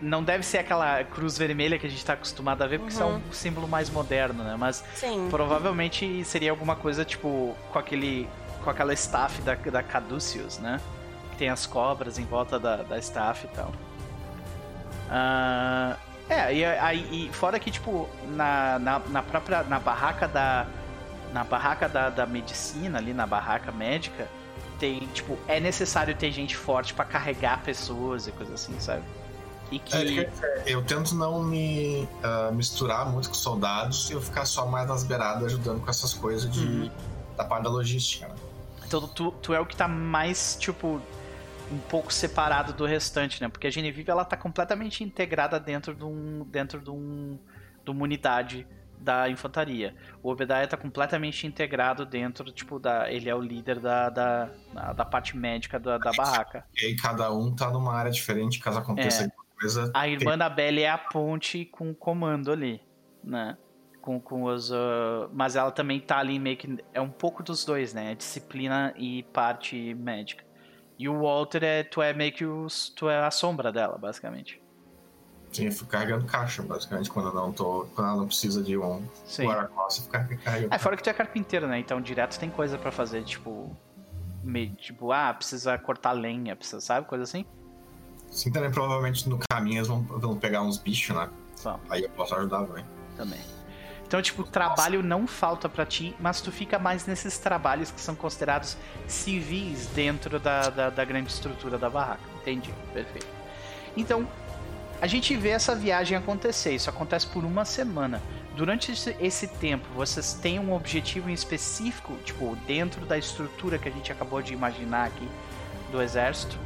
não deve ser aquela cruz vermelha que a gente tá acostumado a ver, porque isso é Uhum. um símbolo mais moderno, né? Mas Sim. provavelmente seria alguma coisa, tipo, com aquele. Com aquela staff da, da Caduceus, né? Que tem as cobras em volta da, da staff e tal. Ah, é, e, aí, e fora que, tipo, na, na, na própria. na barraca da. Na barraca da, da medicina, ali na barraca médica, tem, tipo, é necessário ter gente forte pra carregar pessoas e coisa assim, sabe? E que. É, eu tento não me ah, misturar muito com soldados e eu ficar só mais nas beiradas ajudando com essas coisas de, Uhum. da parte da logística. Né? Então tu, tu é o que tá mais, tipo, um pouco separado do restante, né? Porque a Genevieve, ela tá completamente integrada dentro de um, dentro de um, de uma unidade da infantaria. O Obadiah tá completamente integrado dentro, tipo, da... Ele é o líder da, da, da, parte médica da, da barraca. E aí cada um tá numa área diferente, caso aconteça É. alguma coisa. A irmã da Belle é a ponte com o comando ali, né? Com, com os. ah, mas ela também tá ali meio que. É um pouco dos dois, né? Disciplina e parte médica. E o Walter é. Tu é meio que os, tu é a sombra dela, basicamente. Sim, eu fico carregando caixa, basicamente, quando eu não tô. Quando ela não precisa de um Sim. guarda-costas, ficar carregando. É, fora que tu é carpinteiro, né? Então direto tem coisa pra fazer, tipo. Meio, tipo, ah, precisa cortar lenha, precisa, sabe? Coisa assim. Sim, também provavelmente no caminho eles vão, vão pegar uns bichos, né? Vamos. Aí eu posso ajudar também. também. Então, tipo, trabalho não falta pra ti, mas tu fica mais nesses trabalhos que são considerados civis dentro da, da, da grande estrutura da barraca. Entendi, perfeito. Então, a gente vê essa viagem acontecer. Isso acontece por uma semana. Durante esse tempo, vocês têm um objetivo em específico, tipo, dentro da estrutura que a gente acabou de imaginar aqui do exército?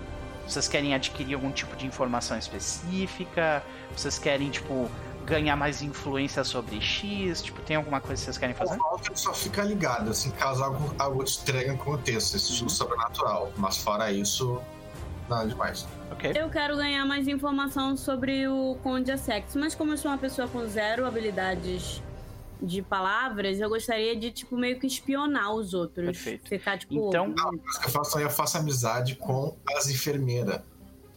Vocês querem adquirir algum tipo de informação específica? Vocês querem, tipo, ganhar mais influência sobre X? Tipo, tem alguma coisa que vocês querem fazer? O só fica ligado, assim, caso algo, algo estranho aconteça, esse Uhum. tipo sobrenatural. Mas fora isso, nada demais. Ok. Eu quero ganhar mais informação sobre o Conde Essex, mas como eu sou uma pessoa com zero habilidades de palavras, eu gostaria de, tipo, meio que espionar os outros. Perfeito. Ficar, tipo... Então- que eu faço eu faço amizade com as enfermeiras.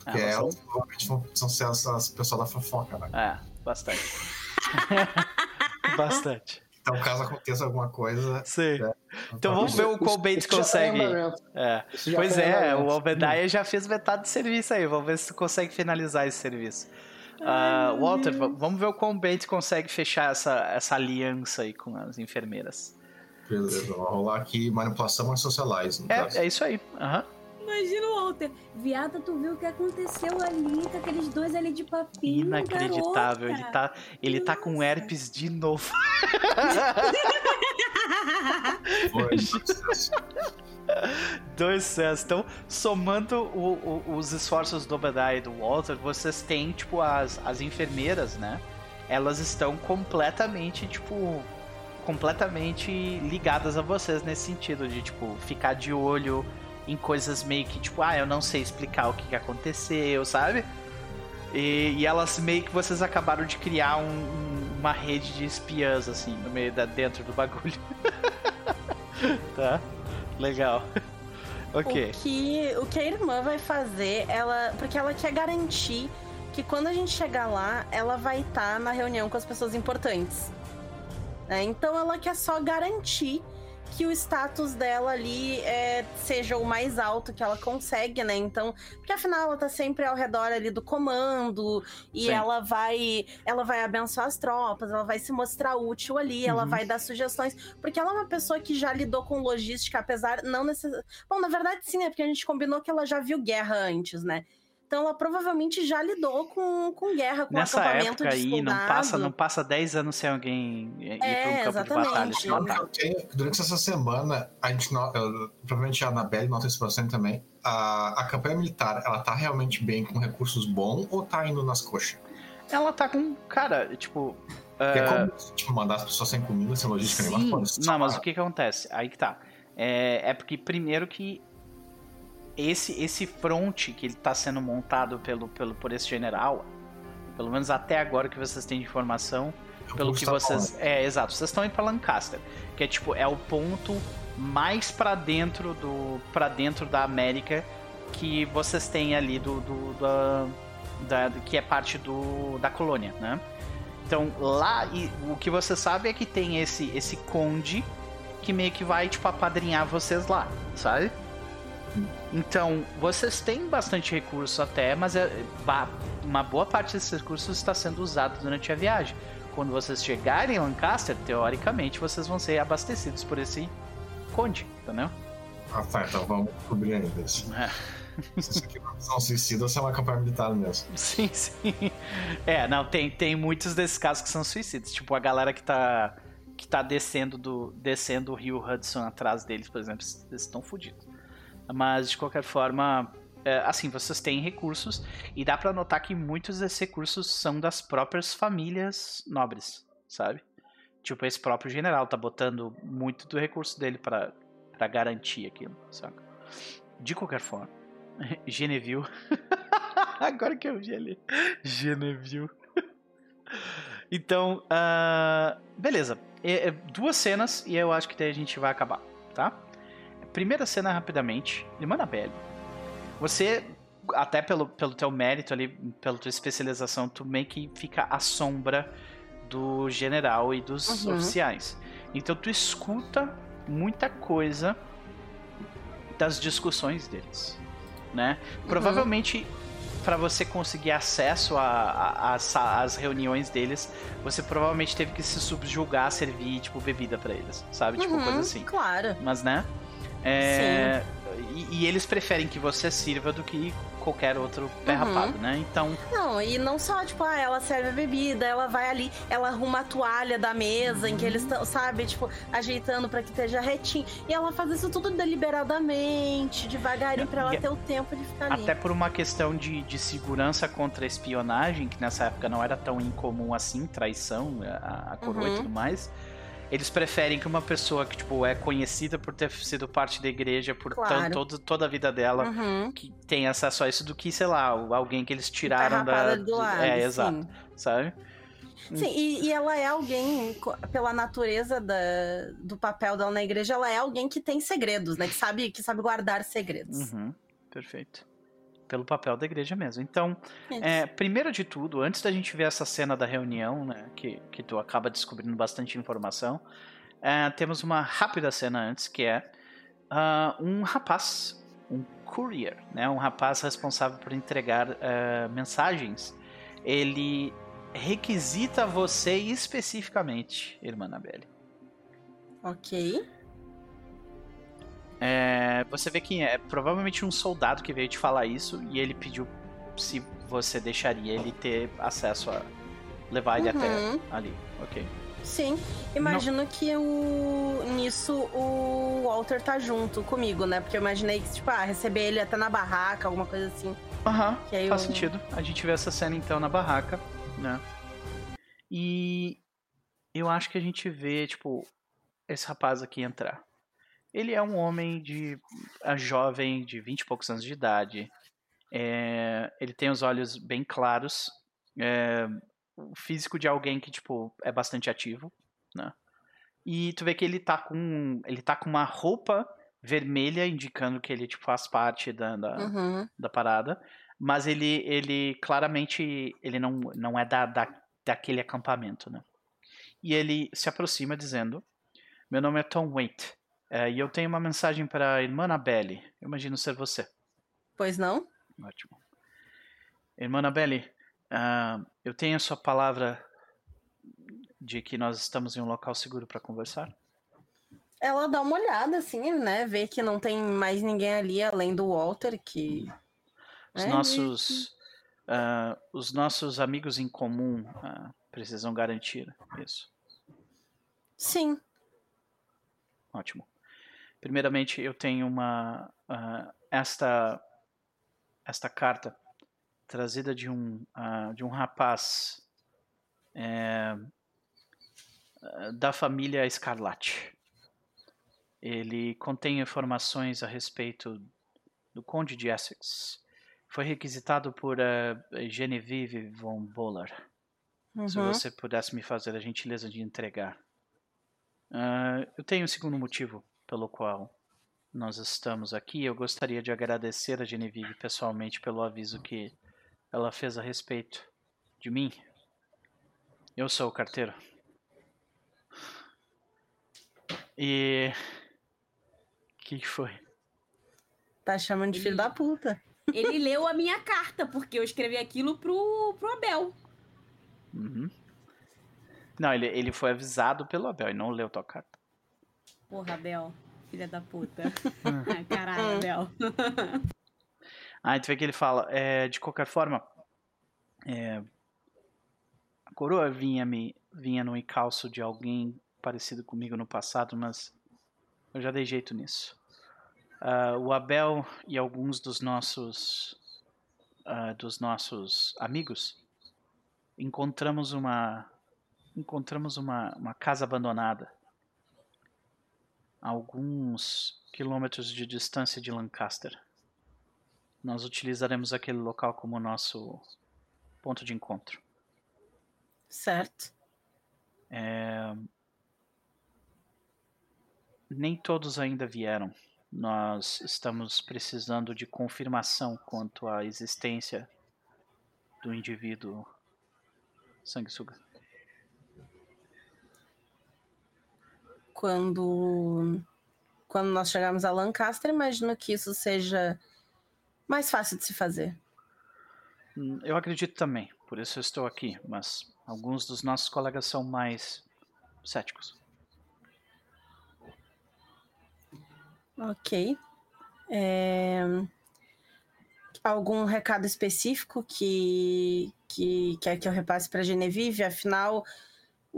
Ah, Porque você- elas provavelmente vão, são as pessoas da fofoca, né? É, bastante. bastante. Então, caso aconteça alguma coisa. Sim. É. Então vamos ver o qual Bates tá consegue. É. Isso já Pois tá é, o Obadiah já fez metade do serviço aí. Vamos ver se tu consegue finalizar esse serviço. Ah, Walter, va- vamos ver o quão Bates consegue fechar essa, essa aliança aí com as enfermeiras. Beleza, vou rolar aqui manipulação e socialize. Caso. É, é isso aí. Aham. Imagina o Walter. Viada, tu viu o que aconteceu ali com aqueles dois ali de papinho, Inacreditável. Ele garota? tá, ele tá com herpes de novo. Dois céus. Então, somando o- o- os esforços do Obadiah e do Walter, vocês têm, tipo, as, as enfermeiras, né? Elas estão completamente, tipo, completamente ligadas a vocês nesse sentido de, tipo, ficar de olho em coisas meio que, tipo, ah, eu não sei explicar o que, que aconteceu, sabe? E, e elas meio que vocês acabaram de criar um- um- uma rede de espiãs, assim, no meio da, dentro do bagulho. tá? Legal. ok. O que, o que a irmã vai fazer, ela. Porque ela quer garantir que quando a gente chegar lá, ela vai estar na reunião com as pessoas importantes. né? Então ela quer só garantir que o status dela ali é, seja o mais alto que ela consegue, né? Então, porque afinal ela tá sempre ao redor ali do comando e Sim. ela vai, ela vai abençoar as tropas, ela vai se mostrar útil ali, ela Uhum. vai dar sugestões, porque ela é uma pessoa que já lidou com logística, apesar não necessariamente Bom, na verdade sim, é porque a gente combinou que ela já viu guerra antes, né? Então ela provavelmente já lidou com, com guerra, com Nessa acampamento época de aí, não soldado. passa, não passa 10 anos sem alguém ir É, para um campo de batalha exatamente. se Não, matar. eu tenho- durante essa semana, a gente eu- provavelmente a Anabelle nota isso bastante também. A, a campanha militar, ela tá realmente bem com recursos bons ou tá indo nas coxas? Ela tá com. Cara, tipo. Porque é, é como tipo, mandar as pessoas sem comida, sem logística Sim, nenhuma. não, mas o que que acontece? Aí que tá. É, é porque primeiro que esse esse front que ele tá sendo montado pelo, pelo por esse general, pelo menos até agora que vocês têm de informação, pelo que Tá bom, vocês, é, exato, vocês estão indo para Lancaster, que é tipo é o ponto mais pra dentro do para dentro da América que vocês têm ali do, do da, da- que é parte do da colônia, né? Então lá e o que você sabe é que tem esse esse conde que meio que vai tipo apadrinhar vocês lá, sabe? Então, vocês têm bastante recurso até, mas é, uma boa parte desses recursos está sendo usado durante a viagem. Quando vocês chegarem em Lancaster, teoricamente, vocês vão ser abastecidos por esse conde, entendeu? Ah, tá, então vamos descobrir ainda isso. Se isso aqui não são suicida ou se é uma campanha militar mesmo. Sim, sim. É, não, tem, tem muitos desses casos que são suicidas. Tipo, a galera que tá, que tá descendo, do, descendo o rio Hudson atrás deles, por exemplo, eles estão fodidos. Mas, de qualquer forma, é, assim, vocês têm recursos e dá pra notar que muitos desses recursos são das próprias famílias nobres, sabe? Tipo, esse próprio general tá botando muito do recurso dele pra garantir aquilo, saca? De qualquer forma, Geneville. Agora que eu vi ali. Geneville. Então, ah, beleza. É- é duas cenas e eu acho que daí a gente vai acabar, tá? Primeira cena rapidamente. Irmã Annabelle. Você, até pelo, pelo teu mérito ali, pela tua especialização, tu meio que fica à sombra do general e dos Uhum. oficiais. Então tu escuta muita coisa das discussões deles, né? Provavelmente para você conseguir acesso às reuniões deles, você provavelmente teve que se subjugar a servir tipo bebida pra eles, sabe? Tipo Uhum, coisa assim. Claro. Mas né? É, e, e eles preferem que você sirva do que qualquer outro pé Uhum. rapado, né? Então, Não, e não só, tipo, ah, ela serve a bebida, ela vai ali, ela arruma a toalha da mesa em que eles estão, sabe, tipo, ajeitando pra que esteja retinho. E ela faz isso tudo deliberadamente, devagarinho, pra ela E- ter o tempo de ficar ali. até por uma questão de, de segurança contra a espionagem, que nessa época não era tão incomum assim, traição, a, a coroa e Uhum. tudo mais. Eles preferem que uma pessoa que, tipo, é conhecida por ter sido parte da igreja por Claro. todo, toda a vida dela, Uhum. que tem acesso a isso, do que, sei lá, alguém que eles tiraram da. Do lado, é, sim. exato, sabe? Sim, e, e ela é alguém, pela natureza da, do papel dela na igreja, ela é alguém que tem segredos, né? Que sabe, que sabe guardar segredos. Uhum, perfeito. Pelo papel da igreja mesmo. Então. É, primeiro de tudo, antes da gente ver essa cena da reunião, né, que, que tu acaba descobrindo bastante informação, é, temos uma rápida cena antes, que é ah, um rapaz, um courier, né, um rapaz responsável por entregar eh, mensagens. Ele requisita você especificamente, irmã Anabelle. Ok. É, você vê que é provavelmente um soldado que veio te falar isso e ele pediu se você deixaria ele ter acesso a levar ele Uhum. até ali. Ok. Sim. Imagino que o, nisso o Walter tá junto comigo, né? Porque eu imaginei que, tipo, ah, receber ele até na barraca, alguma coisa assim. Aham, aí faz eu- sentido. A gente vê essa cena então na barraca, né? E eu acho que a gente vê, tipo, esse rapaz aqui entrar. Ele é um homem de. é jovem, de 20 e poucos anos de idade. É, ele tem os olhos bem claros. É, o físico de alguém que, tipo, é bastante ativo, né? E tu vê que ele tá com. Ele tá com uma roupa vermelha, indicando que ele, tipo, faz parte da, da, Uhum. da parada, mas ele, ele claramente ele não, não é da, da, daquele acampamento, né? E ele se aproxima dizendo: Meu nome é Tom Waite eh, e eu tenho uma mensagem para a irmã Annabelle. Eu imagino ser você. Pois não? Ótimo. Irmã Annabelle, ah, eu tenho a sua palavra de que nós estamos em um local seguro para conversar? Ela dá uma olhada, assim, né? Vê que não tem mais ninguém ali além do Walter, que Os É nossos. ah, os nossos amigos em comum ah, precisam garantir isso. Sim. Ótimo. Primeiramente, eu tenho uma. ah, esta. Esta carta trazida de um, ah, de um rapaz é, da família Escarlate. Ele contém informações a respeito do Conde de Essex. Foi requisitado por ah, Genevieve von Boller. Se Uhum. você pudesse me fazer a gentileza de entregar. Ah, eu tenho um segundo motivo pelo qual nós estamos aqui. Eu gostaria de agradecer a Genevieve pessoalmente pelo aviso que ela fez a respeito de mim. Eu sou o carteiro. E. O que foi? Tá chamando de filho da puta. Ele leu a minha carta, porque eu escrevi aquilo pro, pro Abel. Uhum. Não, ele, ele foi avisado pelo Abel e não leu tua carta. Porra, Abel. Filha da puta. Ai, Caralho, Abel. Ah, tu vê que ele fala, é, de qualquer forma, é, a coroa vinha me vinha no encalço de alguém parecido comigo no passado, mas eu já dei jeito nisso. Ah, o Abel e alguns dos nossos ah, dos nossos amigos encontramos uma encontramos uma, uma casa abandonada alguns quilômetros de distância de Lancaster. Nós utilizaremos aquele local como nosso ponto de encontro. Certo. É, Nem todos ainda vieram. Nós estamos precisando de confirmação quanto à existência do indivíduo sanguessuga. Quando, quando nós chegarmos a Lancaster, imagino que isso seja mais fácil de se fazer. Hum, Eu acredito também, por isso eu estou aqui, mas alguns dos nossos colegas são mais céticos. Ok. É, Algum recado específico que, que quer que eu repasse para Genevieve? Afinal,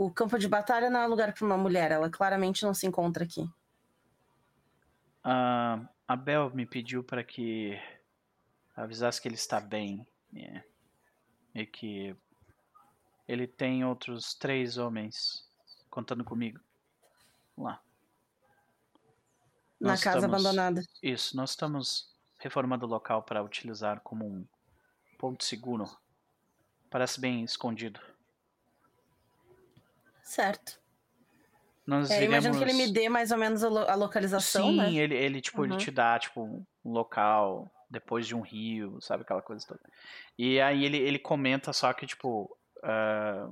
o campo de batalha não é lugar para uma mulher. Ela claramente não se encontra aqui. Ah, a Bel me pediu para que avisasse que ele está bem é, e que ele tem outros três homens contando comigo lá. Na Nós casa estamos- abandonada. Isso, nós estamos reformando o local para utilizar como um ponto seguro. Parece bem escondido. Certo. Nós É, iremos... imagino que ele me dê mais ou menos a, lo- a localização, Sim, né? ele, ele, tipo, ele Uhum. te dá, tipo, um local depois de um rio, sabe, aquela coisa toda. E aí ele, ele comenta só que, tipo, ah,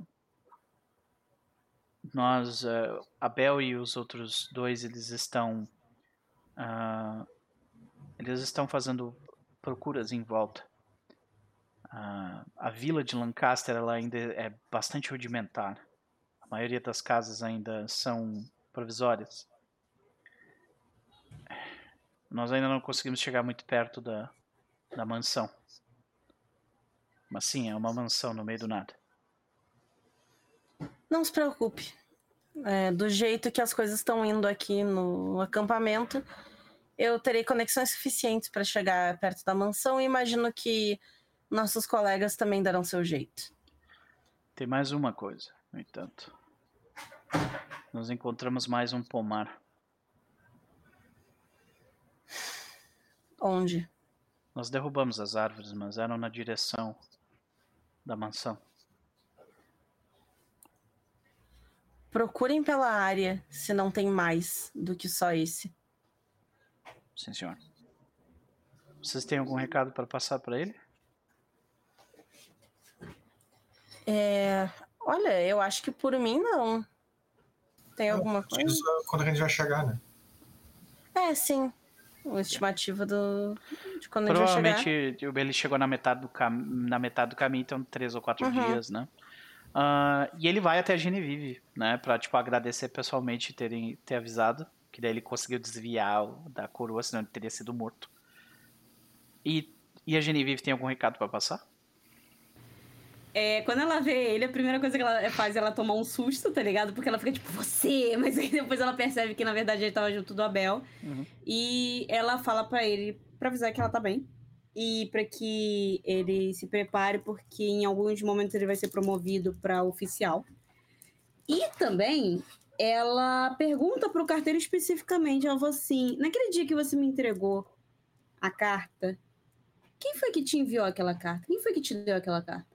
nós, ah, a Bel e os outros dois, eles estão, ah, eles estão fazendo procuras em volta. Ah, a vila de Lancaster, ela ainda é bastante rudimentar. A maioria das casas ainda são provisórias. Nós ainda não conseguimos chegar muito perto da, da mansão. Mas sim, é uma mansão no meio do nada. Não se preocupe. É, do jeito que as coisas estão indo aqui no acampamento, eu terei conexões suficientes para chegar perto da mansão e imagino que nossos colegas também darão seu jeito. Tem mais uma coisa, no entanto. Nós encontramos mais um pomar. Onde? Nós derrubamos as árvores, mas eram na direção da mansão. Procurem pela área se não tem mais do que só esse. Sim, senhor. Vocês têm algum recado para passar para ele? É, olha, eu acho que por mim não. Tem alguma coisa? Uh, quando a gente vai chegar, né? É, sim. Uma estimativa do de quando a gente vai chegar. Provavelmente ele chegou na metade do, cam... na metade do caminho, então três ou quatro Uhum. dias, né? Ah, e ele vai até a Genevieve, né? Pra, tipo, agradecer pessoalmente terem ter avisado. Que daí ele conseguiu desviar da coroa, senão ele teria sido morto. E, E a Genevieve tem algum recado pra passar? É, quando ela vê ele, a primeira coisa que ela faz é ela tomar um susto, tá ligado? Porque ela fica tipo, você! Mas aí depois ela percebe que na verdade ele tava junto do Abel. Uhum. E ela fala pra ele pra avisar que ela tá bem. E pra que ele se prepare, porque em alguns momentos ele vai ser promovido pra oficial. E também ela pergunta pro carteiro especificamente, ela falou assim: naquele dia que você me entregou a carta, quem foi que te enviou aquela carta? Quem foi que te deu aquela carta?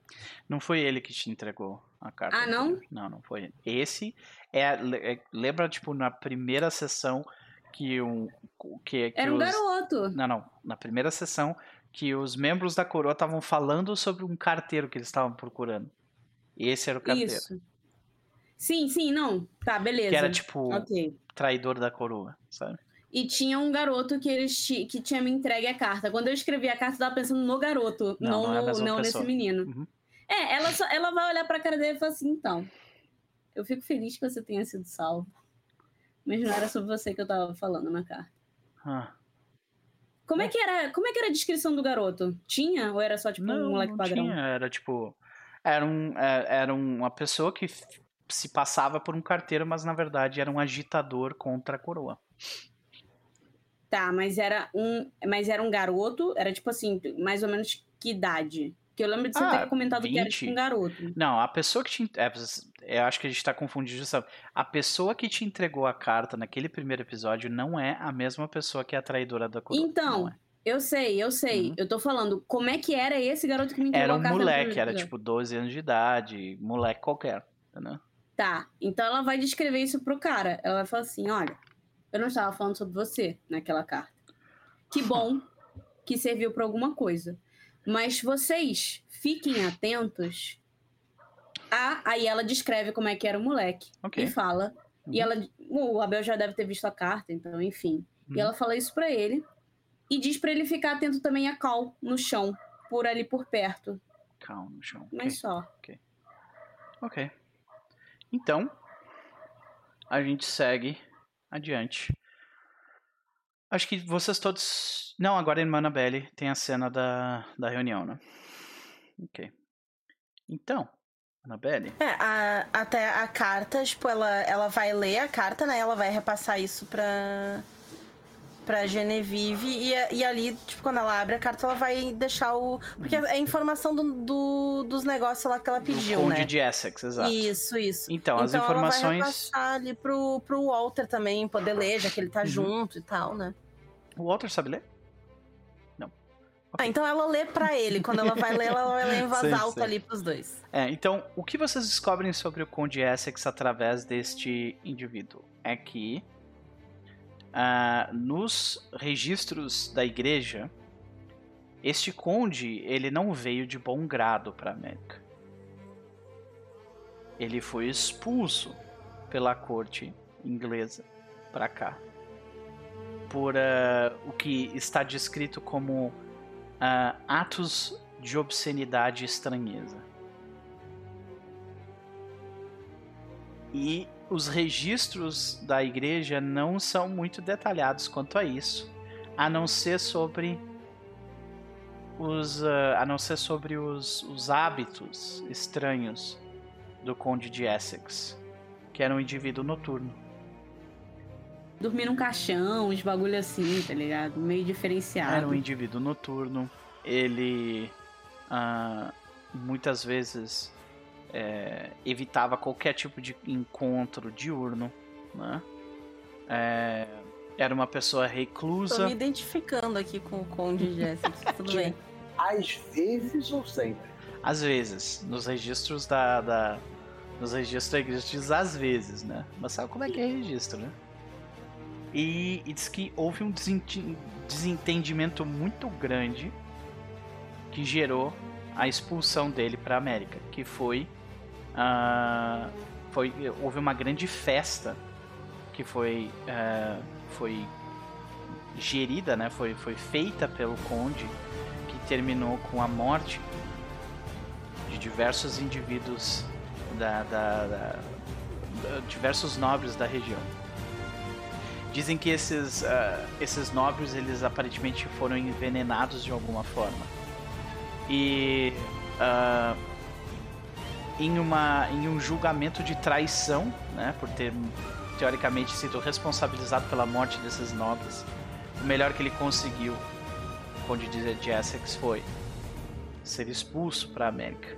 Não foi ele que te entregou a carta. Ah, não? Não, não foi. Esse é, é- lembra tipo na primeira sessão que um que, que Era um os- garoto. Não, não, na primeira sessão que os membros da coroa estavam falando sobre um carteiro que eles estavam procurando. Esse era o carteiro. Isso. Sim, sim, não. Tá, beleza. Que era tipo Ok. traidor da coroa, sabe? E tinha um garoto que eles que tinha me entregue a carta. Quando eu escrevi a carta, eu tava pensando no garoto, Não, não, não é não nesse menino. Uhum. É, ela, só, ela vai olhar pra cara dele e falar assim, então. Eu fico feliz que você tenha sido salvo. Mas não era sobre você que eu tava falando na carta. Ah, Como é que era, como é que era a descrição do garoto? Tinha? Ou era só tipo um não, moleque não padrão? tinha, era tipo era um é, era uma pessoa que se passava por um carteiro, mas na verdade era um agitador contra a coroa. Tá, mas era um, mas era um garoto, era tipo assim, mais ou menos que idade? Que eu lembro de você Ah, ter comentado que era 20. tipo um garoto. Não, a pessoa que te. É, eu acho que a gente tá confundindo. Sabe? A pessoa que te entregou a carta naquele primeiro episódio não é a mesma pessoa que é a traidora da coroa. Então, é. Eu sei, eu sei. Uhum. Eu tô falando, como é que era esse garoto que me entregou Era a um carta no moleque, primeiro era tipo 12 anos de idade, moleque qualquer. Entendeu? Tá, então ela vai descrever isso pro cara. Ela vai falar assim: olha, eu não estava falando sobre você naquela carta. Que bom que serviu pra alguma coisa. Mas vocês fiquem atentos. A... Aí ela descreve como é que era o moleque. Ok. E fala. E Uhum. ela. O Abel já deve ter visto a carta, então, enfim. Uhum. E ela fala isso pra ele. E diz pra ele ficar atento também a cal no chão, por ali por perto. Calma no chão. Mas só. Ok. Então, a gente segue adiante. Acho que vocês todos. Não, agora a irmã Annabelle tem a cena da, da reunião, né? Ok. Então, Annabelle. É, a- até a carta, tipo, ela, ela vai ler a carta, né? Ela vai repassar isso pra, pra Genevieve. E, a- e ali, tipo, quando ela abre a carta, ela vai deixar o. Porque é informação do, do- dos negócios lá que ela pediu, do Conde né? de Essex, exato. Isso, isso. Então, as ela vai informações. repassar ali pro, pro Walter também poder ler, já que ele tá Uhum. junto e tal, né? O Walter sabe ler? Não. Ah, então ela lê pra ele. Quando ela vai ler, ela vai ler em voz Sei, alta sei. ali pros dois. É, então, o que vocês descobrem sobre o Conde Essex através deste indivíduo? É que ah, nos registros da igreja, este conde ele não veio de bom grado para a América. Ele foi expulso pela corte inglesa para cá por ah, o que está descrito como ah, atos de obscenidade e estranheza. E os registros da igreja não são muito detalhados quanto a isso, a não ser sobre os, ah, a não ser sobre os, os hábitos estranhos do Conde de Essex, que era um indivíduo noturno. Dormir num caixão, uns bagulho assim, tá ligado? Meio diferenciado. Era um indivíduo noturno. Ele ah, muitas vezes é, evitava qualquer tipo de encontro diurno. Né? É, era uma pessoa Tô reclusa. me identificando aqui com o Conde Jessica. Tudo bem. Às vezes ou sempre. Às vezes, nos registros da, da- nos registros da igreja diz às vezes, né? Mas sabe como é que é registro, né? E, e diz que houve um desentendimento muito grande que gerou a expulsão dele para América, que foi, ah, foi houve uma grande festa que foi ah, foi gerida, né? Foi foi feita pelo conde que terminou com a morte de diversos indivíduos da, da- da- da- diversos nobres da região. Dizem que esses, ah, esses nobres eles aparentemente foram envenenados de alguma forma E. ah, em, uma, em um julgamento de traição, né? Por ter teoricamente sido responsabilizado pela morte desses nobres, o melhor que ele conseguiu, Conde de de Essex, foi ser expulso para a América.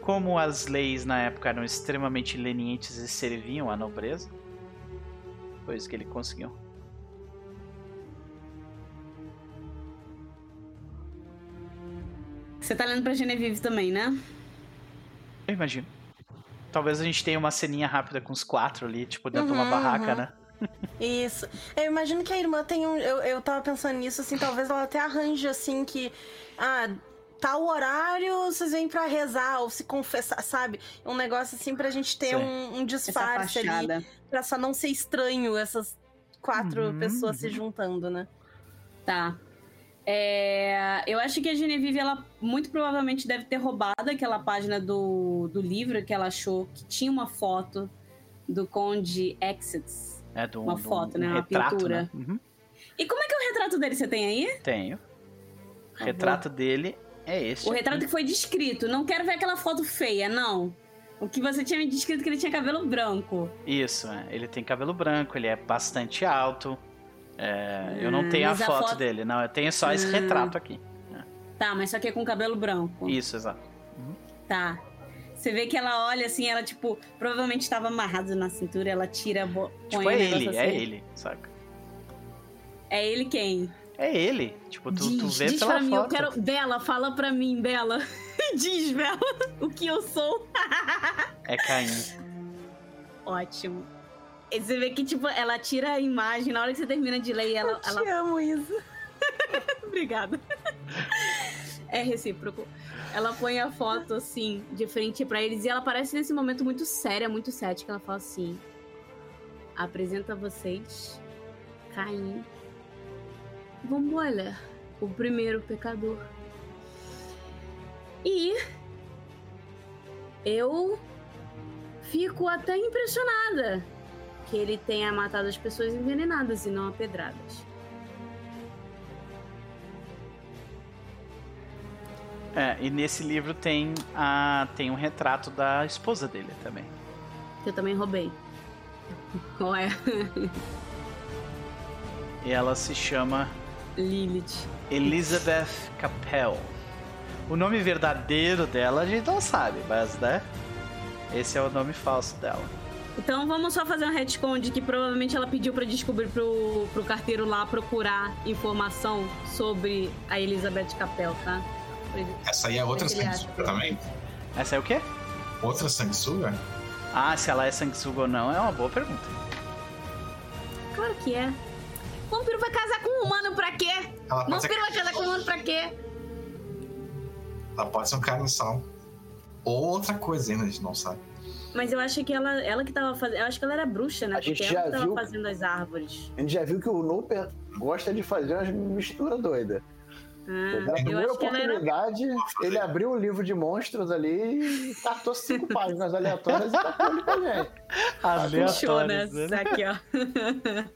Como as leis na época eram extremamente lenientes e serviam à nobreza, foi isso que ele conseguiu. Você tá lendo pra Genevieve também, né? Eu imagino. Talvez a gente tenha uma ceninha rápida com os quatro ali, tipo, dentro de uma Uhum, barraca, uhum. né? Isso. Eu imagino que a irmã tem um. Eu, eu tava pensando nisso, assim, talvez ela até arranje assim que. Ah, tal horário vocês vêm pra rezar ou se confessar, sabe? Um negócio assim pra gente ter Sim. um, um Essa disfarce ali. Pra só não ser estranho essas quatro Uhum, pessoas se uhum. juntando, né? Tá. É, eu acho que a Genevieve, ela muito provavelmente deve ter roubado aquela página do, do livro que ela achou que tinha uma foto do Conde Exits. É do, Uma do- foto, um né? Uma retrato, pintura. né? Uhum. E como é que é o retrato dele? Você tem aí? Tenho. O Tá retrato dele é este. O retrato que foi descrito. Não quero ver aquela foto feia, não. O que você tinha me descrito que ele tinha cabelo branco. Isso, é. ele tem cabelo branco, ele é bastante alto. É, eu não Hum, tenho a mas a foto, foto- dele, não, eu tenho só esse Hum. retrato aqui. Tá, mas só que é com cabelo branco. Isso, exato. Tá. Você vê que ela olha assim, ela, tipo, provavelmente estava amarrado na cintura, ela tira, bo- Tipo, põe é ele, é assim. ele, saca? É ele quem? É ele. Tipo, tu, diz, tu vê diz pela pra mim, foto. eu quero. Bela, fala pra mim, Bela. diz, Bela, o que eu sou. É Caim. Ótimo. E você vê que, tipo, ela tira a imagem, na hora que você termina de ler, ela. eu te ela... amo isso. Obrigada. É recíproco. Ela põe a foto assim, de frente pra eles, e ela parece nesse momento muito séria, muito cética. Ela fala assim: apresenta a vocês Caim. Vamos olhar. O primeiro pecador. E eu fico até impressionada que ele tenha matado as pessoas envenenadas e não a pedradas. É, e nesse livro tem, a, tem um retrato da esposa dele também. Que eu também roubei. Qual é? E ela se chama Lilith. Elizabeth Capel. O nome verdadeiro dela a gente não sabe, mas né? Esse é o nome falso dela. Então vamos só fazer um retcon de que provavelmente ela pediu pra descobrir pro, pro carteiro lá procurar informação sobre a Elizabeth Capel, tá? Essa aí é outra sanguessuga também? Essa é o quê? Outra sanguessuga? Ah, se ela é sanguessuga ou não é uma boa pergunta. Claro que é. Vampiro vai casar com um humano pra quê? Ela pode, ser, Vampiro vai casar com um humano pra quê? ela pode ser um carniçal. Ou outra coisa ainda, a gente não sabe. Mas eu acho que ela, ela que tava fazendo. Eu acho que ela era bruxa, né? A gente Porque ela já que tava viu- fazendo as árvores. A gente já viu que o Nooper gosta de fazer umas misturas doidas. Ah, Na primeira que ela era. oportunidade, ele abriu o livro de monstros ali e cartou cinco páginas aleatórias e tacou ali pra gente. Puxou, né? Né? Aqui, ó.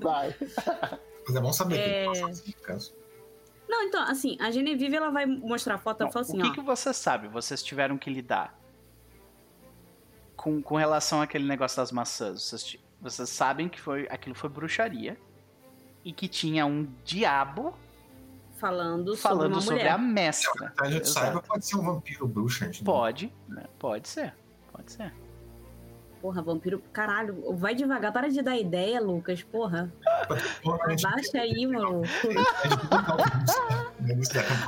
Vai. Mas é bom saber É. que caso. Não, então, assim, a Genevieve ela vai mostrar a foto, ela fala assim, o que, ó. que você sabe? Vocês tiveram que lidar com, com relação àquele negócio das maçãs. Vocês, vocês sabem que foi, aquilo foi bruxaria e que tinha um diabo Falando, falando sobre sobre, a mestra. Até a gente Exato. saiba, pode ser um vampiro bruxo, a gente Pode, né? Pode ser. Pode ser. Porra, vampiro, caralho, vai devagar, para de dar ideia, Lucas, porra. A gente- Abaixa aí, mano.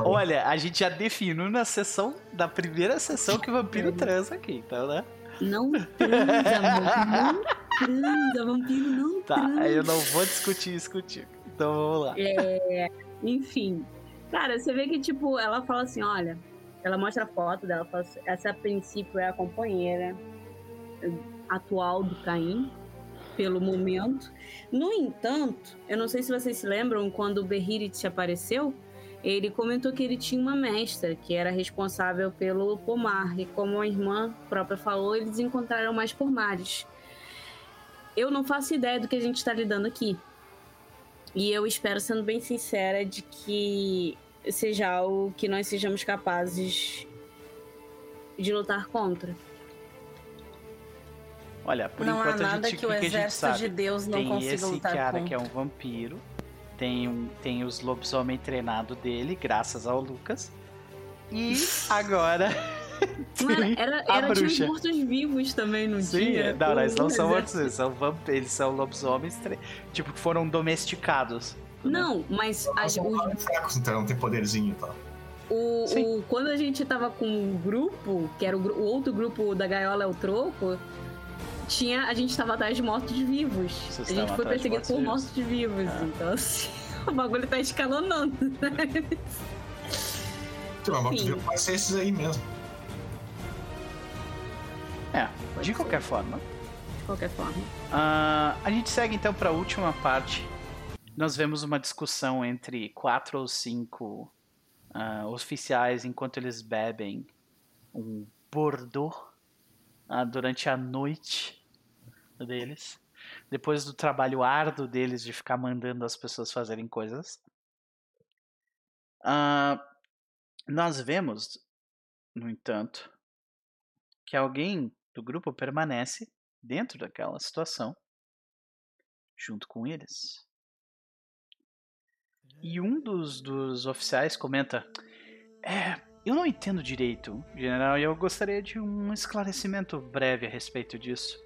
Olha, a gente já definiu na sessão, da primeira sessão que o vampiro transa aqui, então, né? Não transa, mano. Não transa, vampiro não Tá, transa. aí eu não vou discutir isso contigo. Então vamos lá. Enfim. Cara, você vê que, tipo, ela fala assim, olha, ela mostra a foto dela, fala assim, essa a princípio é a companheira atual do Caim, pelo momento. No entanto, eu não sei se vocês se lembram, quando o Behirit apareceu, ele comentou que ele tinha uma mestra que era responsável pelo pomar. E como a irmã própria falou, eles encontraram mais pomares. Eu não faço ideia do que a gente está lidando aqui. E eu espero, sendo bem sincera, de que seja algo que nós sejamos capazes de lutar contra. Olha, por não há enquanto a nada gente, que o que a exército sabe? de Deus não tem consiga esse lutar cara contra. que é um vampiro, tem, um, tem os lobisomem treinado dele, graças ao Lucas. E agora Mano, era, a era bruxa. mortos-vivos também no Sim, dia. não, não, eles não são mortos, eles são vamp- eles são lobisomens, tre- tipo, que foram domesticados. Não, mas Eles as- são os fracos, então não tem poderzinho e tal. O, Sim. o- quando a gente tava com o grupo, que era o, o outro grupo da Gaiola é o Troco, tinha, a gente tava atrás de mortos-vivos. A gente foi perseguido por mortos-vivos. mortos-vivos. Ah. Então, assim, o bagulho tá escalonando. Sim, mas morto Sim. vivo pode ser esses aí mesmo. É, Pode de ser. qualquer forma. De qualquer forma. Ah, a gente segue então para a última parte. Nós vemos uma discussão entre quatro ou cinco ah, oficiais enquanto eles bebem um bordeaux ah, durante a noite deles. Depois do trabalho árduo deles de ficar mandando as pessoas fazerem coisas. Ah, nós vemos, no entanto, que alguém do grupo permanece dentro daquela situação, junto com eles. E um dos, dos oficiais comenta: É, eu não entendo direito, general, e eu gostaria de um esclarecimento breve a respeito disso.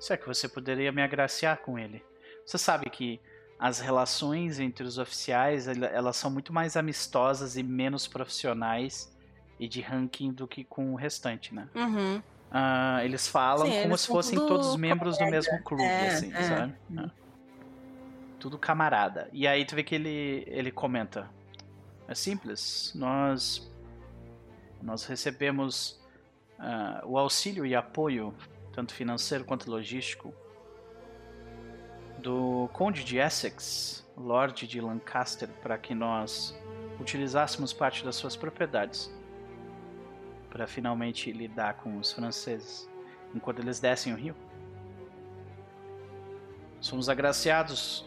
Se é que você poderia me agraciar com ele. Você sabe que as relações entre os oficiais ela- elas são muito mais amistosas e menos profissionais e de ranking do que com o restante, né? Uhum. Ah, eles falam Sim, como eles se fossem todos membros do mesmo clube, É, assim, é. sabe? É. Tudo camarada. E aí tu vê que ele, ele comenta. É simples, nós nós recebemos ah, o auxílio e apoio, tanto financeiro quanto logístico, do Conde de Essex, Lorde de Lancaster, para que nós utilizássemos parte das suas propriedades para finalmente lidar com os franceses enquanto eles descem o rio. Somos agraciados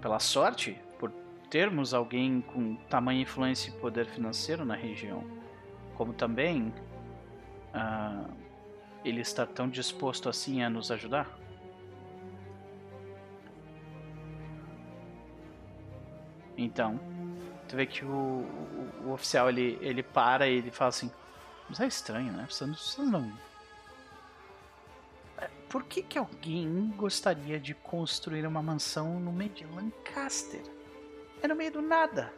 pela sorte por termos alguém com tamanha influência e poder financeiro na região, como também ah, ele está tão disposto assim a nos ajudar. Então, tu vê que o, o, o oficial ele, ele para e ele fala assim: Mas é estranho, né? Você não. Você não... É, Por que, que alguém gostaria de construir uma mansão no meio de Lancaster? É no meio do nada.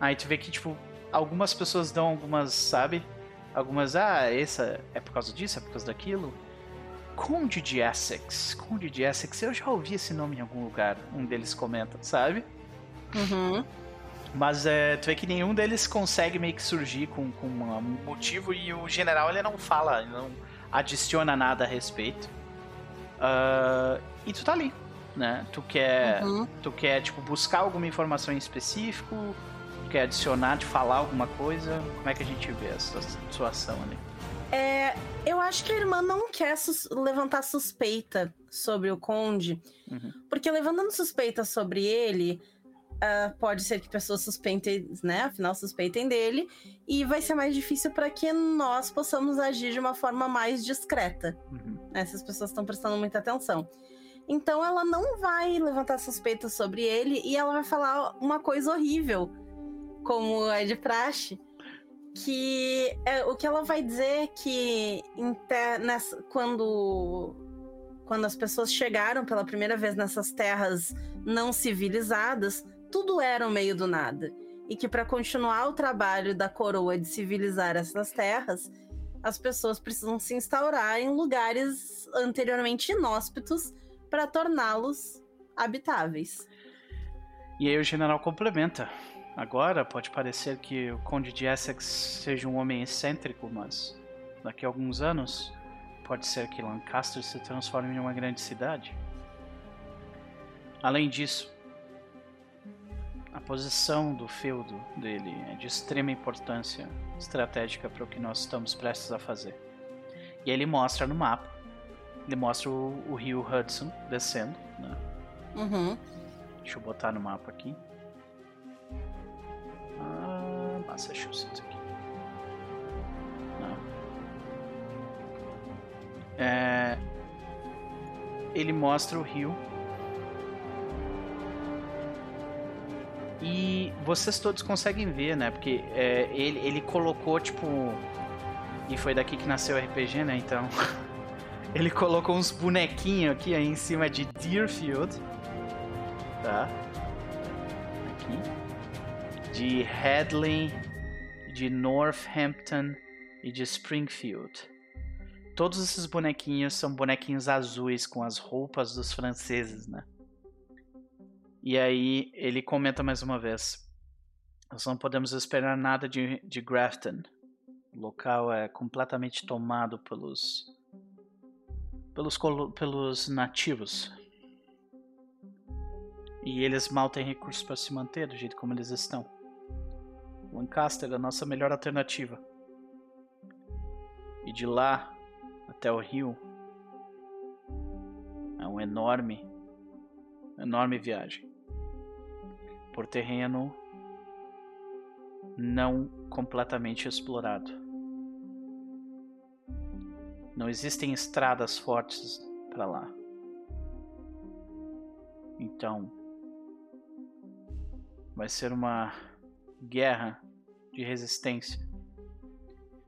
Aí tu vê que, tipo, algumas pessoas dão algumas, sabe? Algumas, ah, essa é por causa disso, é por causa daquilo. Conde de Essex. Conde de Essex, eu já ouvi esse nome em algum lugar. Um deles comenta, sabe? Uhum. Mas é, tu vê que nenhum deles consegue meio que surgir com, com um motivo e o general ele não fala, ele não adiciona nada a respeito. Ah, e tu tá ali, né? Tu quer, Uhum. tu quer tipo buscar alguma informação em específico, quer adicionar, de falar alguma coisa. Como é que a gente vê essa situação ali? É, eu acho que a irmã não quer sus- levantar suspeita sobre o Conde, Uhum. porque levantando suspeita sobre ele, ah, pode ser que pessoas suspeitem, né? Afinal, suspeitem dele, e vai ser mais difícil para que nós possamos agir de uma forma mais discreta. Uhum. né? Essas pessoas estão prestando muita atenção. Então ela não vai levantar suspeita sobre ele e ela vai falar uma coisa horrível, como é de praxe. Que é, o que ela vai dizer é que nessa- quando, quando as pessoas chegaram pela primeira vez nessas terras não civilizadas, tudo era o meio do nada. E que para continuar o trabalho da coroa de civilizar essas terras, as pessoas precisam se instaurar em lugares anteriormente inóspitos para torná-los habitáveis. E aí o general complementa. Agora pode parecer que o Conde de Essex seja um homem excêntrico, mas daqui a alguns anos pode ser que Lancaster se transforme em uma grande cidade. Além disso, a posição do feudo dele é de extrema importância estratégica para o que nós estamos prestes a fazer. E aí ele mostra no mapa, ele mostra o, o rio Hudson descendo, né? Uhum. Deixa eu botar no mapa aqui. Ah, Massachusetts aqui. Não. É, ele mostra o rio. E vocês todos conseguem ver, né? Porque é, ele, ele colocou, tipo. E foi daqui que nasceu o RPG, né? Então. ele colocou uns bonequinhos aqui aí em cima de Deerfield. Tá? De Hadley, de Northampton e de Springfield. Todos esses bonequinhos são bonequinhos azuis com as roupas dos franceses, né? E aí ele comenta mais uma vez: Nós não podemos esperar nada de, de Grafton. O local é completamente tomado pelos pelos, pelos nativos. E eles mal têm recursos para se manter do jeito como eles estão. Lancaster é a nossa melhor alternativa. E de lá até o rio é um enorme, enorme viagem por terreno não completamente explorado. Não existem estradas fortes para lá. Então, vai ser uma guerra de resistência.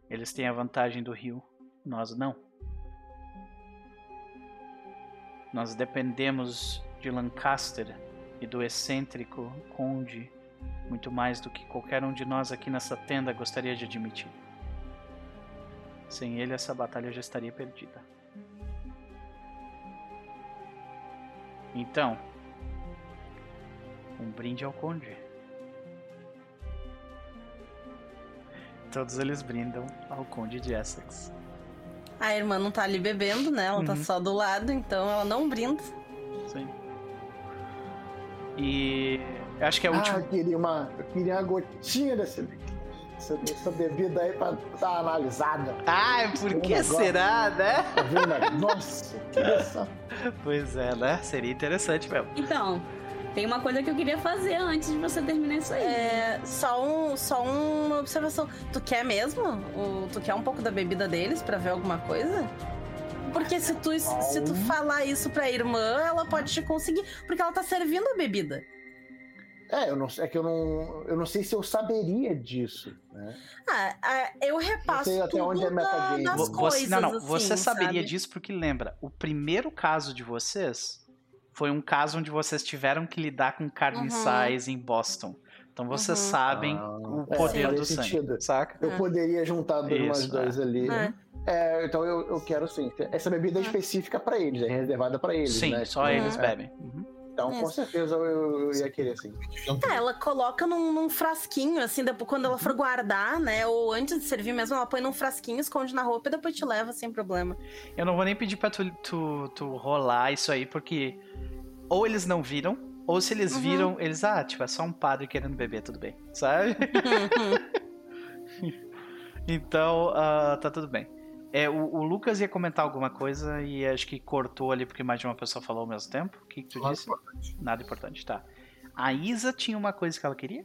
Eles têm a vantagem do rio, nós não. Nós dependemos de Lancaster e do excêntrico conde muito mais do que qualquer um de nós aqui nessa tenda gostaria de admitir. Sem ele, essa batalha já estaria perdida. Então, um brinde ao conde. Todos eles brindam ao conde de Essex. A irmã não tá ali bebendo, né? Ela tá Uhum. só do lado, então ela não brinda. Sim. E eu acho que é o Ah, último. eu queria uma, eu queria uma gotinha desse, dessa, dessa bebida aí pra dar uma analisada. Ai, por Um que será, né? Né? Nossa, queria só. Pois é, né? Seria interessante mesmo. Então, tem uma coisa que eu queria fazer antes de você terminar isso aí. É, só, um, só uma observação. Tu quer mesmo? O, tu quer um pouco da bebida deles pra ver alguma coisa? Porque se tu, se tu falar isso pra irmã, ela pode te conseguir. Porque ela tá servindo a bebida. É, eu não, é que eu não, eu não sei se eu saberia disso, né? Ah, ah, eu repasso sei até tudo onde é da- metagame. você, coisas, não, não, assim, você saberia sabe? disso porque lembra, o primeiro caso de vocês foi um caso onde vocês tiveram que lidar com carniçais em Boston. Então vocês Uhum. sabem Ah, o é, poder faria do sangue, sentido. saca? Eu É. poderia juntar dois, umas Isso, dois ali. É. né? É, então eu, eu quero sim. Essa bebida é específica pra eles, é reservada pra eles, Sim, né? só Tipo, eles é. bebem. Uhum. Então, com certeza eu, eu ia querer sim. É, ela coloca num, num frasquinho, assim, depois, quando ela for guardar, né? Ou antes de servir mesmo, ela põe num frasquinho, esconde na roupa e depois te leva sem problema. Eu não vou nem pedir pra tu, tu, tu rolar isso aí, porque ou eles não viram, ou se eles Uhum. viram, eles, ah, tipo, é só um padre querendo beber, tudo bem, sabe? Então, ah, tá tudo bem. É, o, o Lucas ia comentar alguma coisa e acho que cortou ali porque mais de uma pessoa falou ao mesmo tempo. O que, que tu Nada disse? Nada importante, tá. A Isa tinha uma coisa que ela queria?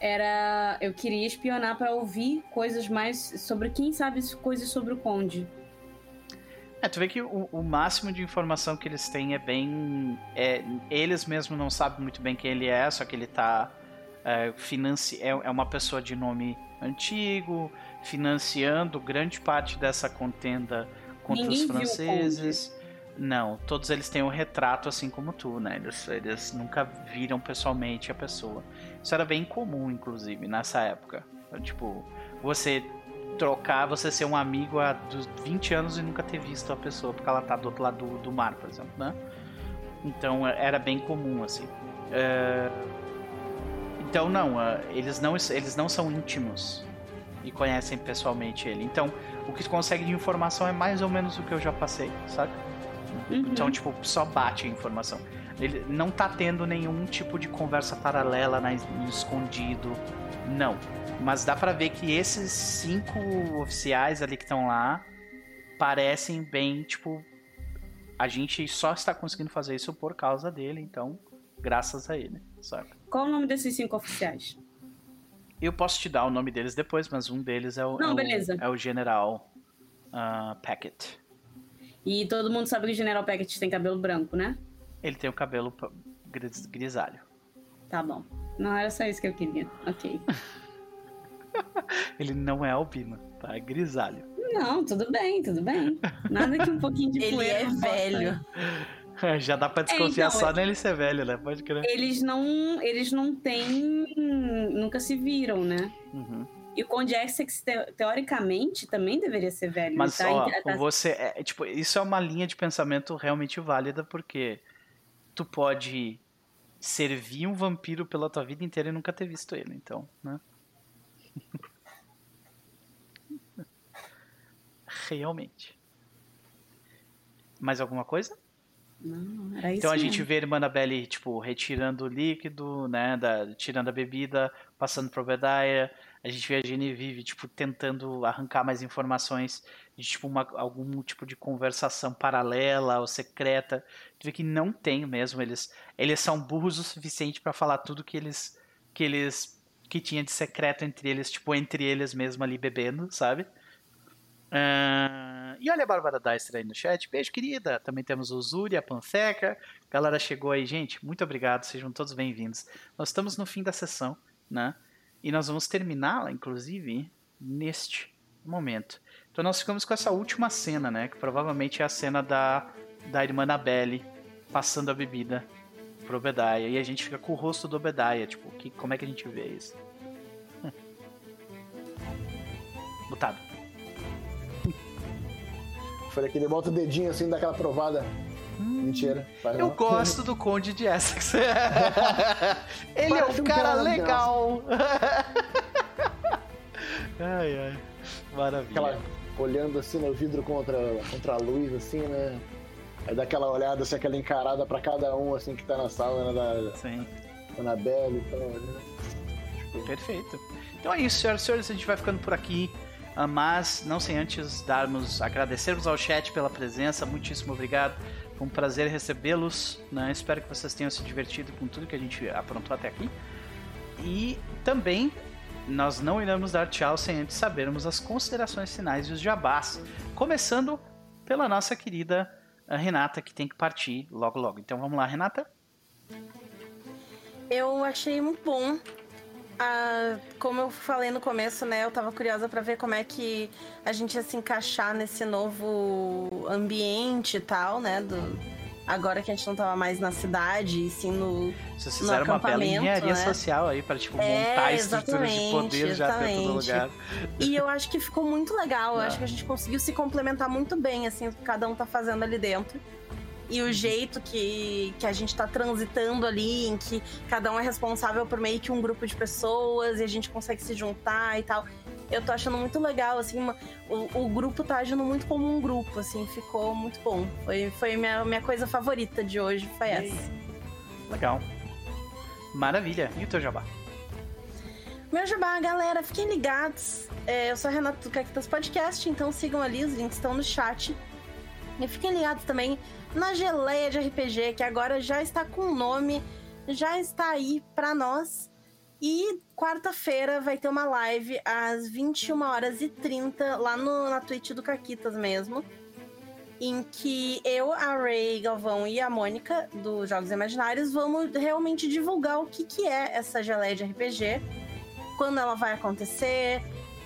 Era. Eu queria espionar pra ouvir coisas mais sobre. Quem sabe coisas sobre o Conde. É, tu vê que o, o máximo de informação que eles têm é bem. É, eles mesmos não sabem muito bem quem ele é, só que ele tá. É, financi... é, é uma pessoa de nome antigo, financiando grande parte dessa contenda contra Ninguém os franceses. Não, todos eles têm um retrato assim como tu, né? Eles, eles nunca viram pessoalmente a pessoa. Isso era bem comum, inclusive, nessa época. Então, tipo, você trocar, você ser um amigo há dos 20 anos e nunca ter visto a pessoa, porque ela tá do outro lado do, do mar, por exemplo, né? Então é- era bem comum, assim. É, Então não, é, eles não, eles não são íntimos e conhecem pessoalmente ele. Então, o que tu consegue de informação é mais ou menos o que eu já passei, sabe? Uhum. Então, tipo, só bate a informação. Ele não tá tendo nenhum tipo de conversa paralela na, no escondido. Não. Mas dá pra ver que esses cinco oficiais ali que estão lá parecem bem, tipo. A gente só está conseguindo fazer isso por causa dele, então graças a ele, sabe? Qual o nome desses cinco oficiais? Eu posso te dar o nome deles depois, mas um deles é o, Não, é o- é o General Packett. E todo mundo sabe que o General Packett tem cabelo branco, né? Ele tem o cabelo gris- grisalho. Tá bom. Não era só isso que eu queria. Ok. Ele não é albino, tá? É grisalho. Não, tudo bem, tudo bem. Nada que um pouquinho de Ele poeira é velho. Já dá pra desconfiar então, só é- nele ser velho, né? Pode crer. Eles não, eles não têm, nunca se viram, né? Uhum. E o Conde Essex, te- teoricamente, também deveria ser velho. Mas, tá? ó, Tá- você. É, é, tipo, isso é uma linha de pensamento realmente válida, porque tu pode servir um vampiro pela tua vida inteira e nunca ter visto ele, então, né? Realmente. Mais alguma coisa? Não, era isso Então a gente mesmo. vê a irmã Annabelle, tipo, retirando o líquido, né, da, tirando a bebida, passando pro Obadiah. A gente vê a Genevieve, tipo, tentando arrancar mais informações de, tipo, uma, algum tipo de conversação paralela ou secreta. Tu vê que não tem mesmo, eles, eles são burros o suficiente pra falar tudo que eles, que eles, que tinha de secreto entre eles, tipo, entre eles mesmo ali bebendo, sabe? Ah, e olha a Bárbara Deister aí no chat. Beijo, querida. Também temos o Zuri, a Panseca. Galera chegou aí, gente. Muito obrigado. Sejam todos bem-vindos. Nós estamos no fim da sessão, né? E nós vamos terminá-la, inclusive, neste momento. Então nós ficamos com essa última cena, né? Que provavelmente é a cena da, da irmã Annabelle passando a bebida pro Obadiah. E a gente fica com o rosto do Obadiah. Tipo, que, como é que a gente vê isso? Hum. Foi aquele bota o dedinho assim, dá aquela provada. Mentira. faz Eu não. gosto do Conde de Essex. Ele é Parece um um cara cara legal. ai, ai. Maravilha. Aquela olhando assim no vidro contra, contra a luz, assim, né? Aí dá aquela olhada, assim, aquela encarada pra cada um, assim, que tá na sala, né? Da Sim, Anabelle e tal, né? perfeito. Então é isso, senhoras e senhores. A gente vai ficando por aqui. Mas não sem antes darmos, agradecermos ao chat pela presença. Muitíssimo obrigado. Foi um prazer recebê-los. Né? Espero que vocês tenham se divertido com tudo que a gente aprontou até aqui. E também nós não iremos dar tchau sem antes sabermos as considerações finais e os jabás. Começando pela nossa querida ah, Renata, que tem que partir logo logo. Então vamos lá, Renata. Eu achei muito bom. Ah, como eu falei no começo, né? Eu tava curiosa pra ver como é que a gente ia se encaixar nesse novo ambiente e tal, né? Do, agora que a gente não tava mais na cidade, e sim no. Vocês fizeram uma bela engenharia né? social aí para tipo É, montar estruturas de exatamente, poder já dentro do exatamente. lugar. E eu acho que ficou muito legal. Eu Ah. acho que a gente conseguiu se complementar muito bem, assim, o que cada um tá fazendo ali dentro. E o jeito que, que a gente tá transitando ali, em que cada um é responsável por meio que um grupo de pessoas e a gente consegue se juntar e tal. Eu tô achando muito legal, assim, uma- o, o grupo tá agindo muito como um grupo, assim, ficou muito bom. Foi, foi minha, minha coisa favorita de hoje, foi Yay. essa. Legal. Maravilha. E o teu jabá? Meu jabá, galera, fiquem ligados. É, eu sou a Renata do Caquitas Podcast, então sigam ali, os links estão no chat. E fiquem ligados também na geleia de RPG, que agora já está com nome, já está aí pra nós. E quarta-feira vai ter uma live às 21 horas e 30 lá no, na Twitch do Caquitas mesmo. Em que eu, a Ray Galvão e a Mônica, do Jogos Imaginários, vamos realmente divulgar o que, que é essa geleia de RPG quando ela vai acontecer,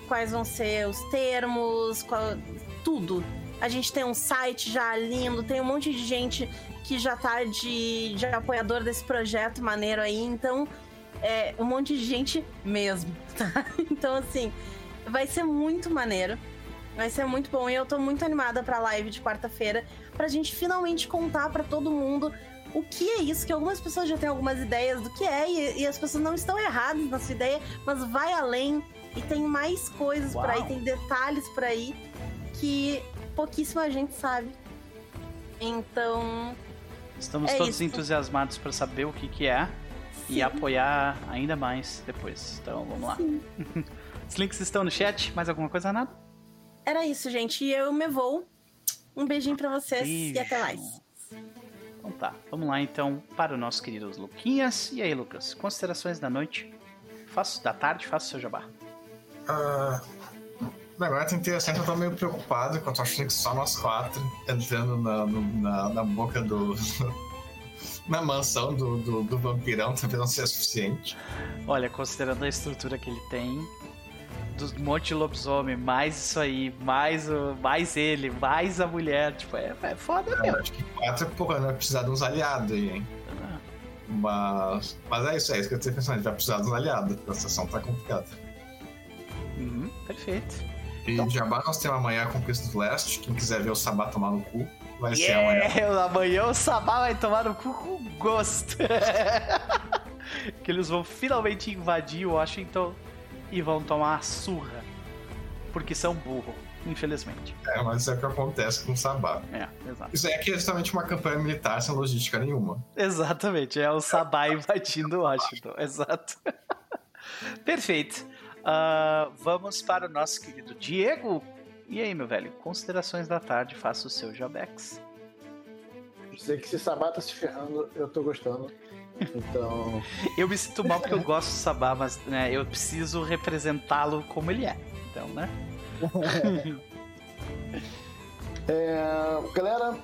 quais vão ser os termos, qual- tudo. A gente tem um site já lindo, tem um monte de gente que já tá de, de apoiador desse projeto maneiro aí, então é um monte de gente mesmo, tá? Então, assim, vai ser muito maneiro. Vai ser muito bom e eu tô muito animada pra live de quarta-feira pra gente finalmente contar pra todo mundo o que é isso, que algumas pessoas já têm algumas ideias do que é e, e as pessoas não estão erradas na sua ideia, mas vai além e tem mais coisas por aí, tem detalhes por aí que pouquíssima gente sabe. Então, Estamos É todos isso. entusiasmados para saber o que, que é e sim, apoiar ainda mais depois. Então vamos lá. Os links estão no chat. Mais alguma coisa, Renata? Era isso, gente. E eu me vou. Um beijinho pra vocês e Beijo. até mais. Então tá, vamos lá então para o nosso querido Luquinhas. E aí, Lucas, considerações da noite? Faço da tarde, faço o seu jabá. Ah, negócio é interessante, eu tô meio preocupado, que eu tô achando que só nós quatro entrando na, na, na boca do. na mansão do, do, do vampirão talvez não seja suficiente. Olha, considerando a estrutura que ele tem, dos monte de lobisomem, mais isso aí, mais, o, mais ele, mais a mulher, tipo, é, é foda Eu mesmo. acho que quatro, porra, vai precisar de uns aliados aí, hein? Mas, mas é isso, é isso que eu tô pensando, a gente vai precisar de uns aliados, a situação tá complicada. Uhum, perfeito. E Então- Jabá nós temos amanhã a Conquista do Leste, quem quiser ver o Sabá tomar no cu, vai ser amanhã. Yeah, amanhã o Sabá vai tomar no cu com gosto. que eles vão finalmente invadir Washington e vão tomar a surra. Porque são burro, infelizmente. É, mas isso é o que acontece com o Sabá. É, exato. Isso aí é que é justamente uma campanha militar sem logística nenhuma. Exatamente, é o Sabá invadindo Washington, exato. Perfeito. Ah, vamos para o nosso querido Diego. E aí, meu velho, considerações da tarde, faça o seu Jabex. Dizer que se Sabá tá se ferrando, eu tô gostando. Então. Eu me sinto mal porque eu gosto do Sabá, mas né, eu preciso representá-lo como ele é. Então, né? É, galera,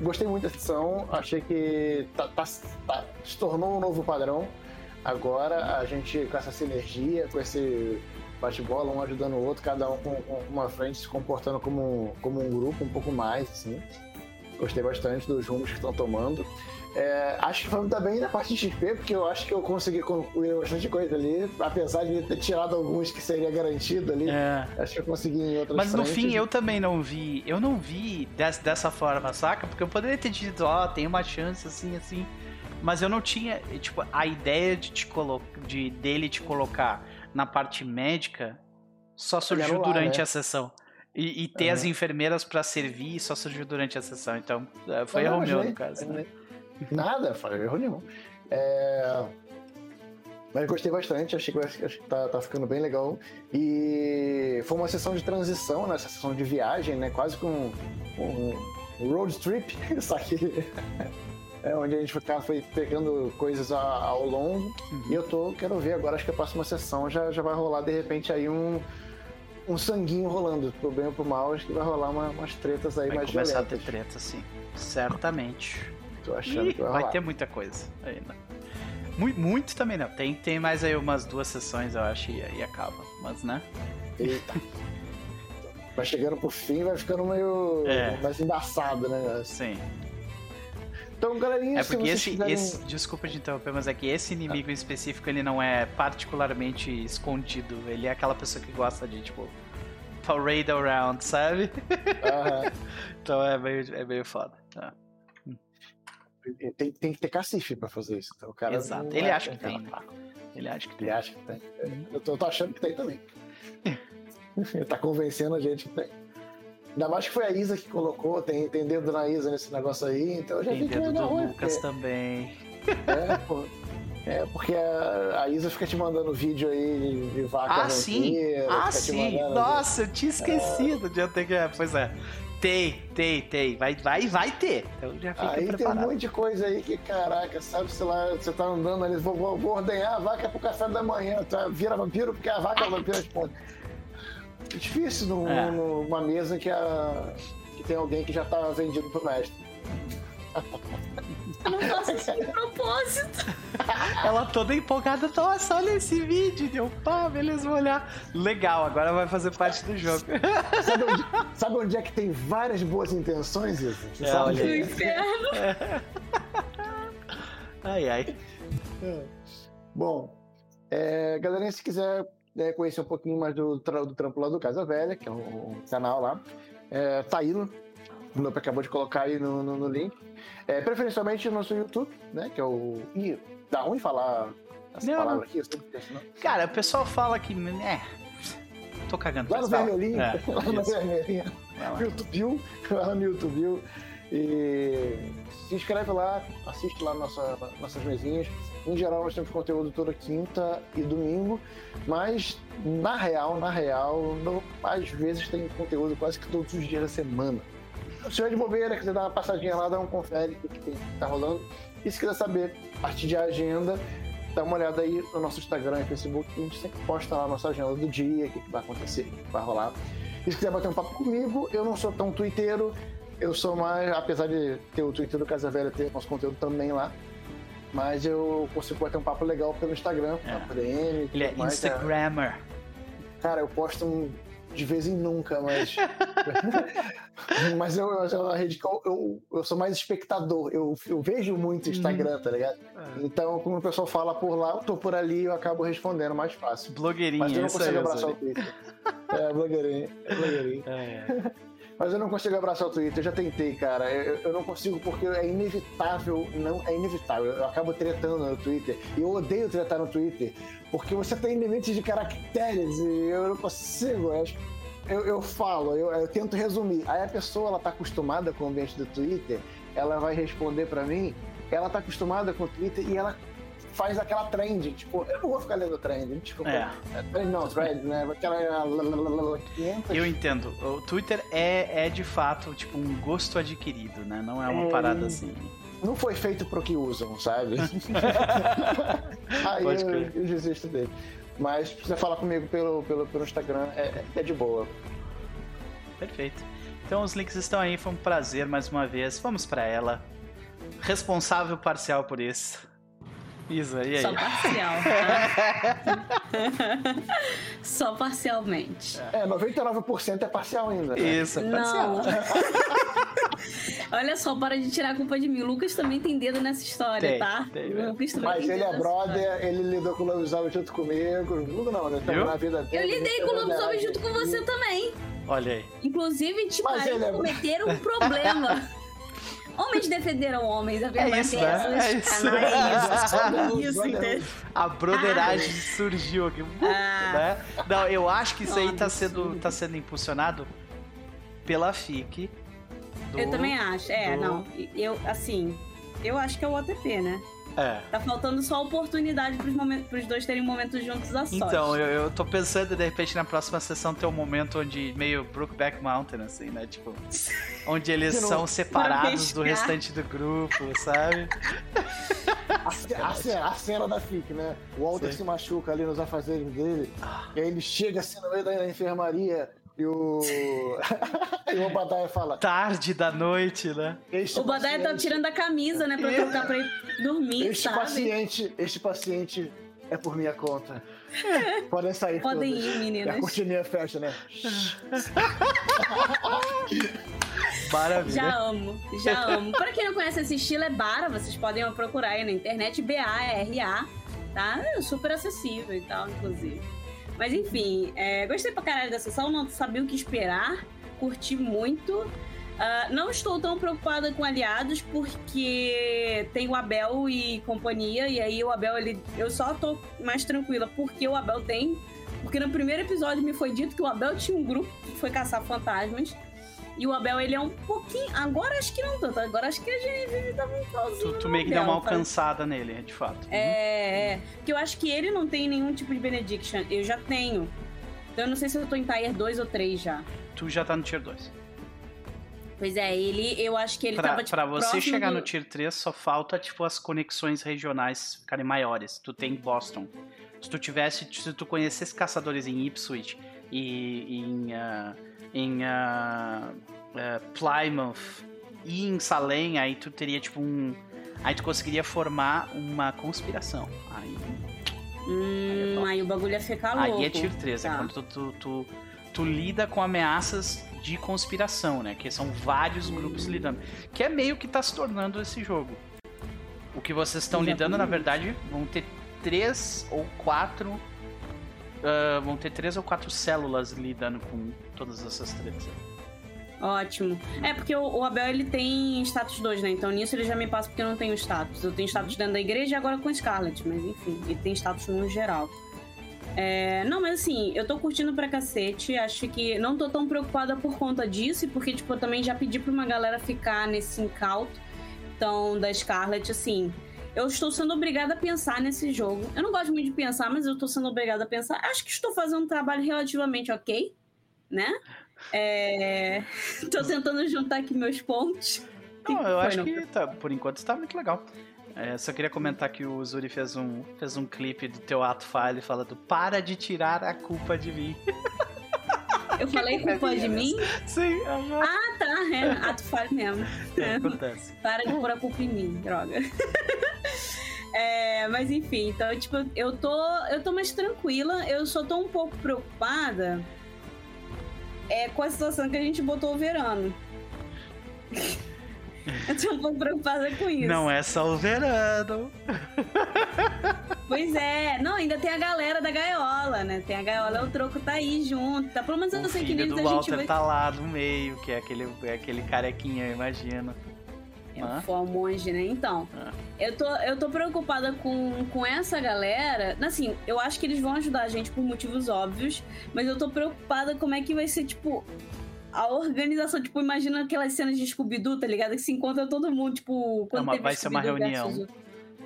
gostei muito da sessão. Achei que tá- tá- tá- se tornou um novo padrão. Agora a gente, com essa sinergia, com esse bate-bola, um ajudando o outro, cada um com, com uma frente, se comportando como, como um grupo um pouco mais, assim. Gostei bastante dos rumos que estão tomando. É, acho que foi muito bem na parte de XP, porque eu acho que eu consegui concluir bastante coisa ali, apesar de ter tirado alguns que seria garantido ali. É. Acho que eu consegui em outras Mas no frentes. fim eu também não vi. Eu não vi des- dessa forma, saca? Porque eu poderia ter dito, ó, tem uma chance assim, assim. Mas eu não tinha, tipo, a ideia de te de dele te colocar na parte médica só surgiu lá, durante né? a sessão. E, e ter Aham. as enfermeiras pra servir só surgiu durante a sessão. Então, é, foi Não, erro meu, no caso. né? Nada, foi erro nenhum. É, Mas gostei bastante, achei que, acho que tá, tá ficando bem legal. E foi uma sessão de transição, né? Essa sessão de viagem, né? Quase com um, um road trip, só que é onde a gente ficava foi pegando coisas ao longo. Uhum. E eu tô, quero ver agora, acho que a próxima sessão já, já vai rolar de repente aí um. Um sanguinho rolando, pro bem ou pro mal, acho que vai rolar uma- umas tretas aí Vai mais começar a ter treta, sim. Certamente. Tô achando Ih, que vai vai rolar. ter muita coisa ainda. Muito, muito também não. Tem, tem mais aí umas duas sessões, eu acho, e, e acaba. Mas, né? Eita. Vai chegando pro fim, vai ficando meio É. mais embaçado, né? Sim. Então, galerinha, É se porque esse, quiserem... esse. Desculpa te interromper, mas é que esse inimigo em específico ele não é particularmente escondido. Ele é aquela pessoa que gosta de, tipo, parade around, sabe? Aham. Então é meio, é meio foda. tá? tem, tem que ter cacife pra fazer isso. Então, o cara Exato. não Ele é acha que tem, né? Ele acha que Ele tem. acha que tem. Eu tô, eu tô achando que tem também. Ele tá convencendo a gente que tem. Ainda mais que foi a Isa que colocou, tem, tem dedo na Isa nesse negócio aí, então já Tem vai dedo do ruim. Lucas porque- também. É, pô. É, porque a, Isa fica te mandando vídeo aí de, de vaca Ah, sim. Ah, fica sim. mandando- Nossa, eu tinha esquecido de eu ter que. Pois é. Tem, tem, tem. Vai, vai, vai ter. Então já fica Aí tem um preparado. monte de coisa aí que, caraca, sabe, sei lá, você tá andando ali, vou, vou, vou ordenhar a vaca pro café da manhã, tá? vira vampiro porque a vaca é vampiro responde. É difícil num- É. numa mesa que, a, que tem alguém que já tá vendido pro mestre. Eu não faço isso de propósito. Ela toda empolgada, nossa, olha esse vídeo. Deu, pá, beleza, vou olhar. Legal, agora vai fazer parte do jogo. Sabe onde, sabe onde é que tem várias boas intenções, Isa? Você É, sabe olha inferno. Ai, ai. Bom, é, galerinha, se quiser né, conhecer um pouquinho mais do, do trampo lá do Casa Velha, que é o canal lá, é, tá aí. O Lupe acabou de colocar aí no, no- no link. É, preferencialmente no nosso YouTube, né? Que é o. Ih, dá ruim falar essa Não, palavra aqui, eu sempre penso, não. Cara, o pessoal fala que. É. Tô cagando. Lá no vermelhinho, É, lá no vermelhinho. YouTube, lá no YouTube. E se inscreve lá, assiste lá nossa, nossas mesinhas. Em geral, nós temos conteúdo toda quinta e domingo, mas na real, na real, às vezes tem conteúdo quase que todos os dias da semana. se tiver de bobeira, quiser dar uma passadinha lá, dá um confere o que tem- tá rolando. E se quiser saber a partir de agenda, dá uma olhada aí no nosso Instagram e Facebook, que a gente sempre posta lá a nossa agenda do dia, o que, que vai acontecer, o que vai rolar. E se quiser bater um papo comigo, eu não sou tão twitteiro, eu sou mais, apesar de ter o Twitter do Casa Velha, ter nosso conteúdo também lá. Mas eu consigo bater um papo legal pelo Instagram, É. DM. Ele é mais, cara. Instagrammer. Cara, eu posto um de vez em nunca, mas. mas eu, eu, rede que eu, eu, sou mais espectador. Eu, eu vejo muito Instagram, tá ligado? Então, como o pessoal fala por lá, eu tô por ali eu acabo respondendo mais fácil. Blogueirinha, Mas eu não consigo abraçar o. Twitter. É, blogueirinho. é blogueirinho. É. Mas eu não consigo abraçar o Twitter, eu já tentei, cara. Eu, eu não consigo porque é inevitável, não é inevitável. Eu acabo tretando no Twitter. E eu odeio tretar no Twitter, porque você tem limites de caracteres e eu não consigo. Eu, eu, eu falo, eu, eu tento resumir. Aí a pessoa ela tá acostumada com o ambiente do Twitter, ela vai responder pra mim, ela tá acostumada com o Twitter e ela faz aquela trend, tipo, eu não vou ficar lendo trend, desculpa. É. Trend não, thread, né? Aquela 500 Eu entendo. O Twitter é, é de fato tipo um gosto adquirido, né? Não é uma É. parada assim. não foi feito pro que usam, sabe? Aí Pode eu, crer. eu desisto dele. Mas se você falar comigo pelo, pelo, pelo Instagram, é, é de boa. Perfeito. Então os links estão aí, foi um prazer mais uma vez. Vamos pra ela. Responsável parcial por isso. Isa, e aí? Só parcial, tá? Só parcialmente. É, 99% é parcial ainda. né? Isso, é parcial. Não. Olha só, para de tirar a culpa de mim. O Lucas também tem dedo nessa história, Tem, tá? tem, o Lucas também Mas tem ele dedo é brother, história. ele lidou com o lobisomem junto comigo. Comigo não, né? Tamo Viu? na vida Eu dele. lidei com o lobisomem junto com você também. Olha aí. Inclusive, te Mas parei ele é- cometeram um problema. Homens defenderam homens, a verdade é, isso, né? essa. É isso. Canalha, é isso. Brother. entendeu? A broderagem surgiu aqui. Ah. Né? Não, eu acho que isso aí tá sendo, tá sendo impulsionado pela FIC. do- Eu também acho. É, do- não. Eu, assim, eu acho que é o OTP, né? É. Tá faltando só oportunidade pros, momentos, pros dois terem momentos juntos a sós. Então, eu, eu tô pensando, de repente, na próxima sessão ter um momento onde meio Brookback Mountain, assim, né? Tipo, onde eles não- são separados do restante do grupo, sabe? A, a a cena da FIC, né? O Walter Sim. se machuca ali nos afazeres dele. E aí ele chega assim no meio da enfermaria e o. e o Obadiah fala. Tarde da noite, né? Este O Badai tá paciente- tirando a camisa, né? Pra trocar pra ir dormir, Este sabe? paciente, este paciente é por minha conta. Podem sair Podem todos. ir, E a meninas. cortininha fecha, né? Maravilha. Já amo, já amo. Pra quem não conhece esse estilo, é Bara, vocês podem procurar aí na internet, B-A-R-A, tá? É super acessível e tal, inclusive. Mas enfim, é, gostei pra caralho da sessão, não sabia o que esperar, curti muito. Ah, não estou tão preocupada com aliados, porque tem o Abel e companhia, e aí o Abel, ele, eu só tô mais tranquila porque o Abel tem. Porque no primeiro episódio me foi dito que o Abel tinha um grupo que foi caçar fantasmas. E o Abel, ele é um pouquinho. Agora acho que não tanto. Agora acho que a Genevieve tá um pauzinho. Tu, tu meio que deu uma alcançada nele, de fato. É, é. Porque eu acho que ele não tem nenhum tipo de Benediction. Eu já tenho. Então eu não sei se eu tô em Tier 2 ou 3 já. Tu já tá no Tier 2. Pois é, ele. Eu acho que ele Pra, tava tipo. pra você chegar do- no Tier 3, só falta, tipo, as conexões regionais ficarem maiores. Tu tem Boston. Se tu tivesse, se tu conhecesse caçadores em Ipswich e em, ah, em ah, ah, Plymouth e em Salem, aí tu teria, tipo, um... Aí tu conseguiria formar uma conspiração. Aí, Hum, aí o bagulho ia ficar louco. aí é Tier 3, é Tá. quando tu, tu, tu, tu lida com ameaças de conspiração, né? Que são vários grupos lidando. Que é meio que tá se tornando esse jogo. O que vocês estão lidando, na verdade, vão ter três ou quatro. Ah, vão ter três ou quatro células lidando com todas essas tretas. Ótimo. É, porque o, o Abel ele tem status 2, né? Então nisso ele já me passa porque eu não tenho status. Eu tenho status dentro da igreja e agora com Scarlet, mas enfim, ele tem status no geral. É, não, mas assim, eu tô curtindo pra cacete. Acho que não tô tão preocupada por conta disso, porque, tipo, eu também já pedi pra uma galera ficar nesse incauto. Então, da Scarlet, assim. Eu estou sendo obrigada a pensar nesse jogo. Eu não gosto muito de pensar, mas eu estou sendo obrigada a pensar. Acho que estou fazendo um trabalho relativamente ok, né? É... Tô tentando juntar aqui meus pontos. Não, eu Foi, acho não. que tá, por enquanto tá muito legal. É, só queria comentar que o Zuri fez um, fez um clipe do teu ato falho falando para de tirar a culpa de mim. Eu falei culpa de mim? Sim, aham. Ah, tá. É, ato falho mesmo. É, acontece. Para de pôr a culpa em mim, droga. É, mas enfim, então, tipo, eu tô, eu tô mais tranquila, eu só tô um pouco preocupada é, com a situação que a gente botou o verano. eu tô um pouco preocupada com isso. Não é só o verano. Pois é, não, ainda tem a galera da gaiola, né? Tem a gaiola, o troco tá aí junto. Tá, pelo menos eu O sei que neles do a gente Walter vai. tá lá no meio, que é aquele, é aquele carequinha, eu imagino. É o monge, né? Então, Ah. eu, tô, eu tô preocupada com, com essa galera. Assim, eu acho que eles vão ajudar a gente por motivos óbvios, mas eu tô preocupada como é que vai ser, tipo, a organização. Tipo, imagina aquelas cenas de Scooby-Doo, tá ligado? Que se encontra todo mundo, tipo, quando teve vai ser uma reunião.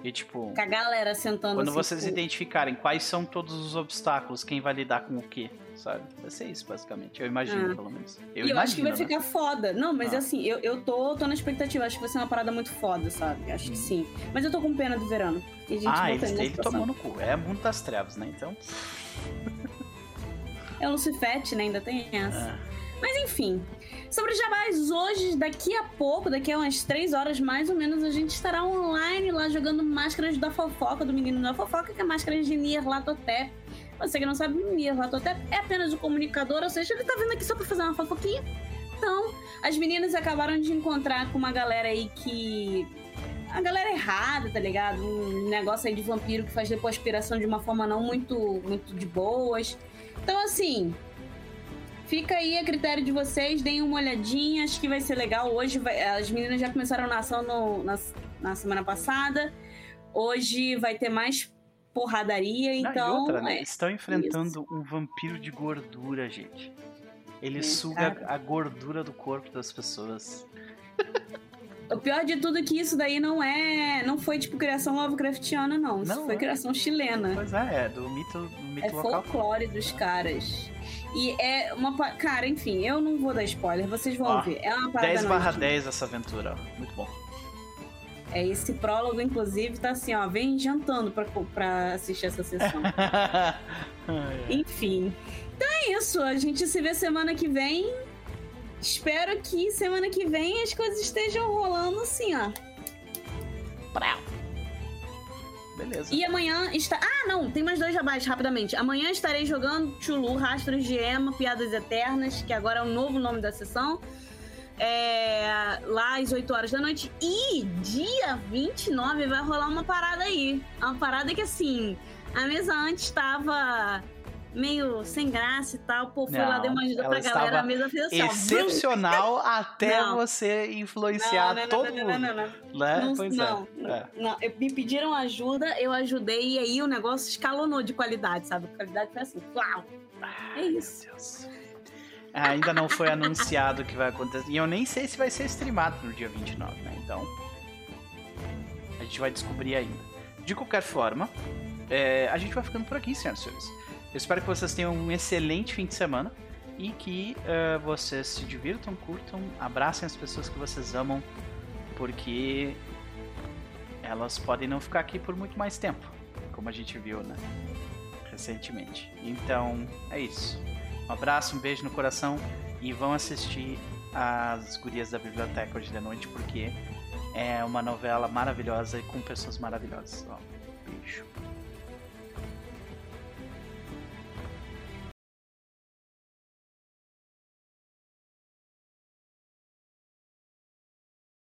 E tipo, Com a galera sentando quando assim, vocês tipo, identificarem quais são todos os obstáculos, quem vai lidar com o quê, sabe? Vai ser isso, basicamente. Eu imagino, Ah. pelo menos. Eu e eu imagino, acho que vai né? ficar foda. Não, mas Ah. assim, eu, eu tô, tô na expectativa. Acho que vai ser uma parada muito foda, sabe? Acho que sim. Mas eu tô com pena do verano. Hum. Ah, ele, ele tomou no cu. É mundo das trevas, né? Então. É o Lucifete, né? Ainda tem essa. ah. Mas enfim, sobre Jabás, hoje, daqui a pouco, daqui a umas 3 horas mais ou menos, a gente estará online lá jogando máscaras da fofoca, do menino da fofoca, que é máscara de Nier Latotep. Você que não sabe, Nier Latotep é apenas um comunicador, ou seja, ele tá vindo aqui só pra fazer uma fofoquinha. Então, as meninas acabaram de encontrar com uma galera aí que. A galera errada, tá ligado? Um negócio aí de vampiro que faz depois aspiração de uma forma não muito, muito de boas. Então, assim, Fica aí a critério de vocês, deem uma olhadinha, acho que vai ser legal. Hoje vai- as meninas já começaram na ação no- na, na semana passada. Hoje vai ter mais porradaria, Não, então. outra, né? é. Estão enfrentando um vampiro de gordura, gente. Ele É, suga cara. a gordura do corpo das pessoas. O pior de tudo é que isso daí não é. Não foi tipo criação Lovecraftiana, não. Isso Não, foi é. criação chilena. Pois é, é do mito, do mito É local. folclore dos caras. E é uma. Cara, enfim, eu não vou dar spoiler, vocês vão Ó, ver. É uma parada 10 barra nojenta. 10 essa aventura. Muito bom. É, esse prólogo, inclusive, tá assim, ó, vem jantando pra, pra assistir essa sessão. Enfim. Então é isso. A gente se vê semana que vem. Espero que semana que vem as coisas estejam rolando assim, ó. Prau. Beleza. E amanhã está. Ah, não, tem mais dois jabás, rapidamente. Amanhã estarei jogando Chulu, Rastros de Ema, Piadas Eternas, que agora é o novo nome da sessão. É, lá às 8 horas da noite. E dia 29 vai rolar uma parada aí. Uma parada que assim, a mesa antes estava meio sem graça e tal. Pô, fui lá, Não, dei uma ajuda pra galera, a mesa fez assim. Excepcional até Não. você influenciar não, todo mundo. não, não, não. Né? Não, pois não, é. é. não, eu- me pediram ajuda, eu ajudei e aí o negócio escalonou de qualidade, sabe? A qualidade foi assim, uau! É isso. Meu Deus. Ainda não foi anunciado o que vai acontecer. E eu nem sei se vai ser streamado no dia 29, né? Então. A gente vai descobrir ainda. De qualquer forma, é, a gente vai ficando por aqui, senhoras e senhores. Eu espero que vocês tenham um excelente fim de semana e que é, vocês se divirtam, curtam, abracem as pessoas que vocês amam, porque elas podem não ficar aqui por muito mais tempo, como a gente viu, né? Recentemente. Então, é isso. Um abraço, um beijo no coração e vão assistir as Gurias da Biblioteca hoje de noite, porque é uma novela maravilhosa e com pessoas maravilhosas. Ó.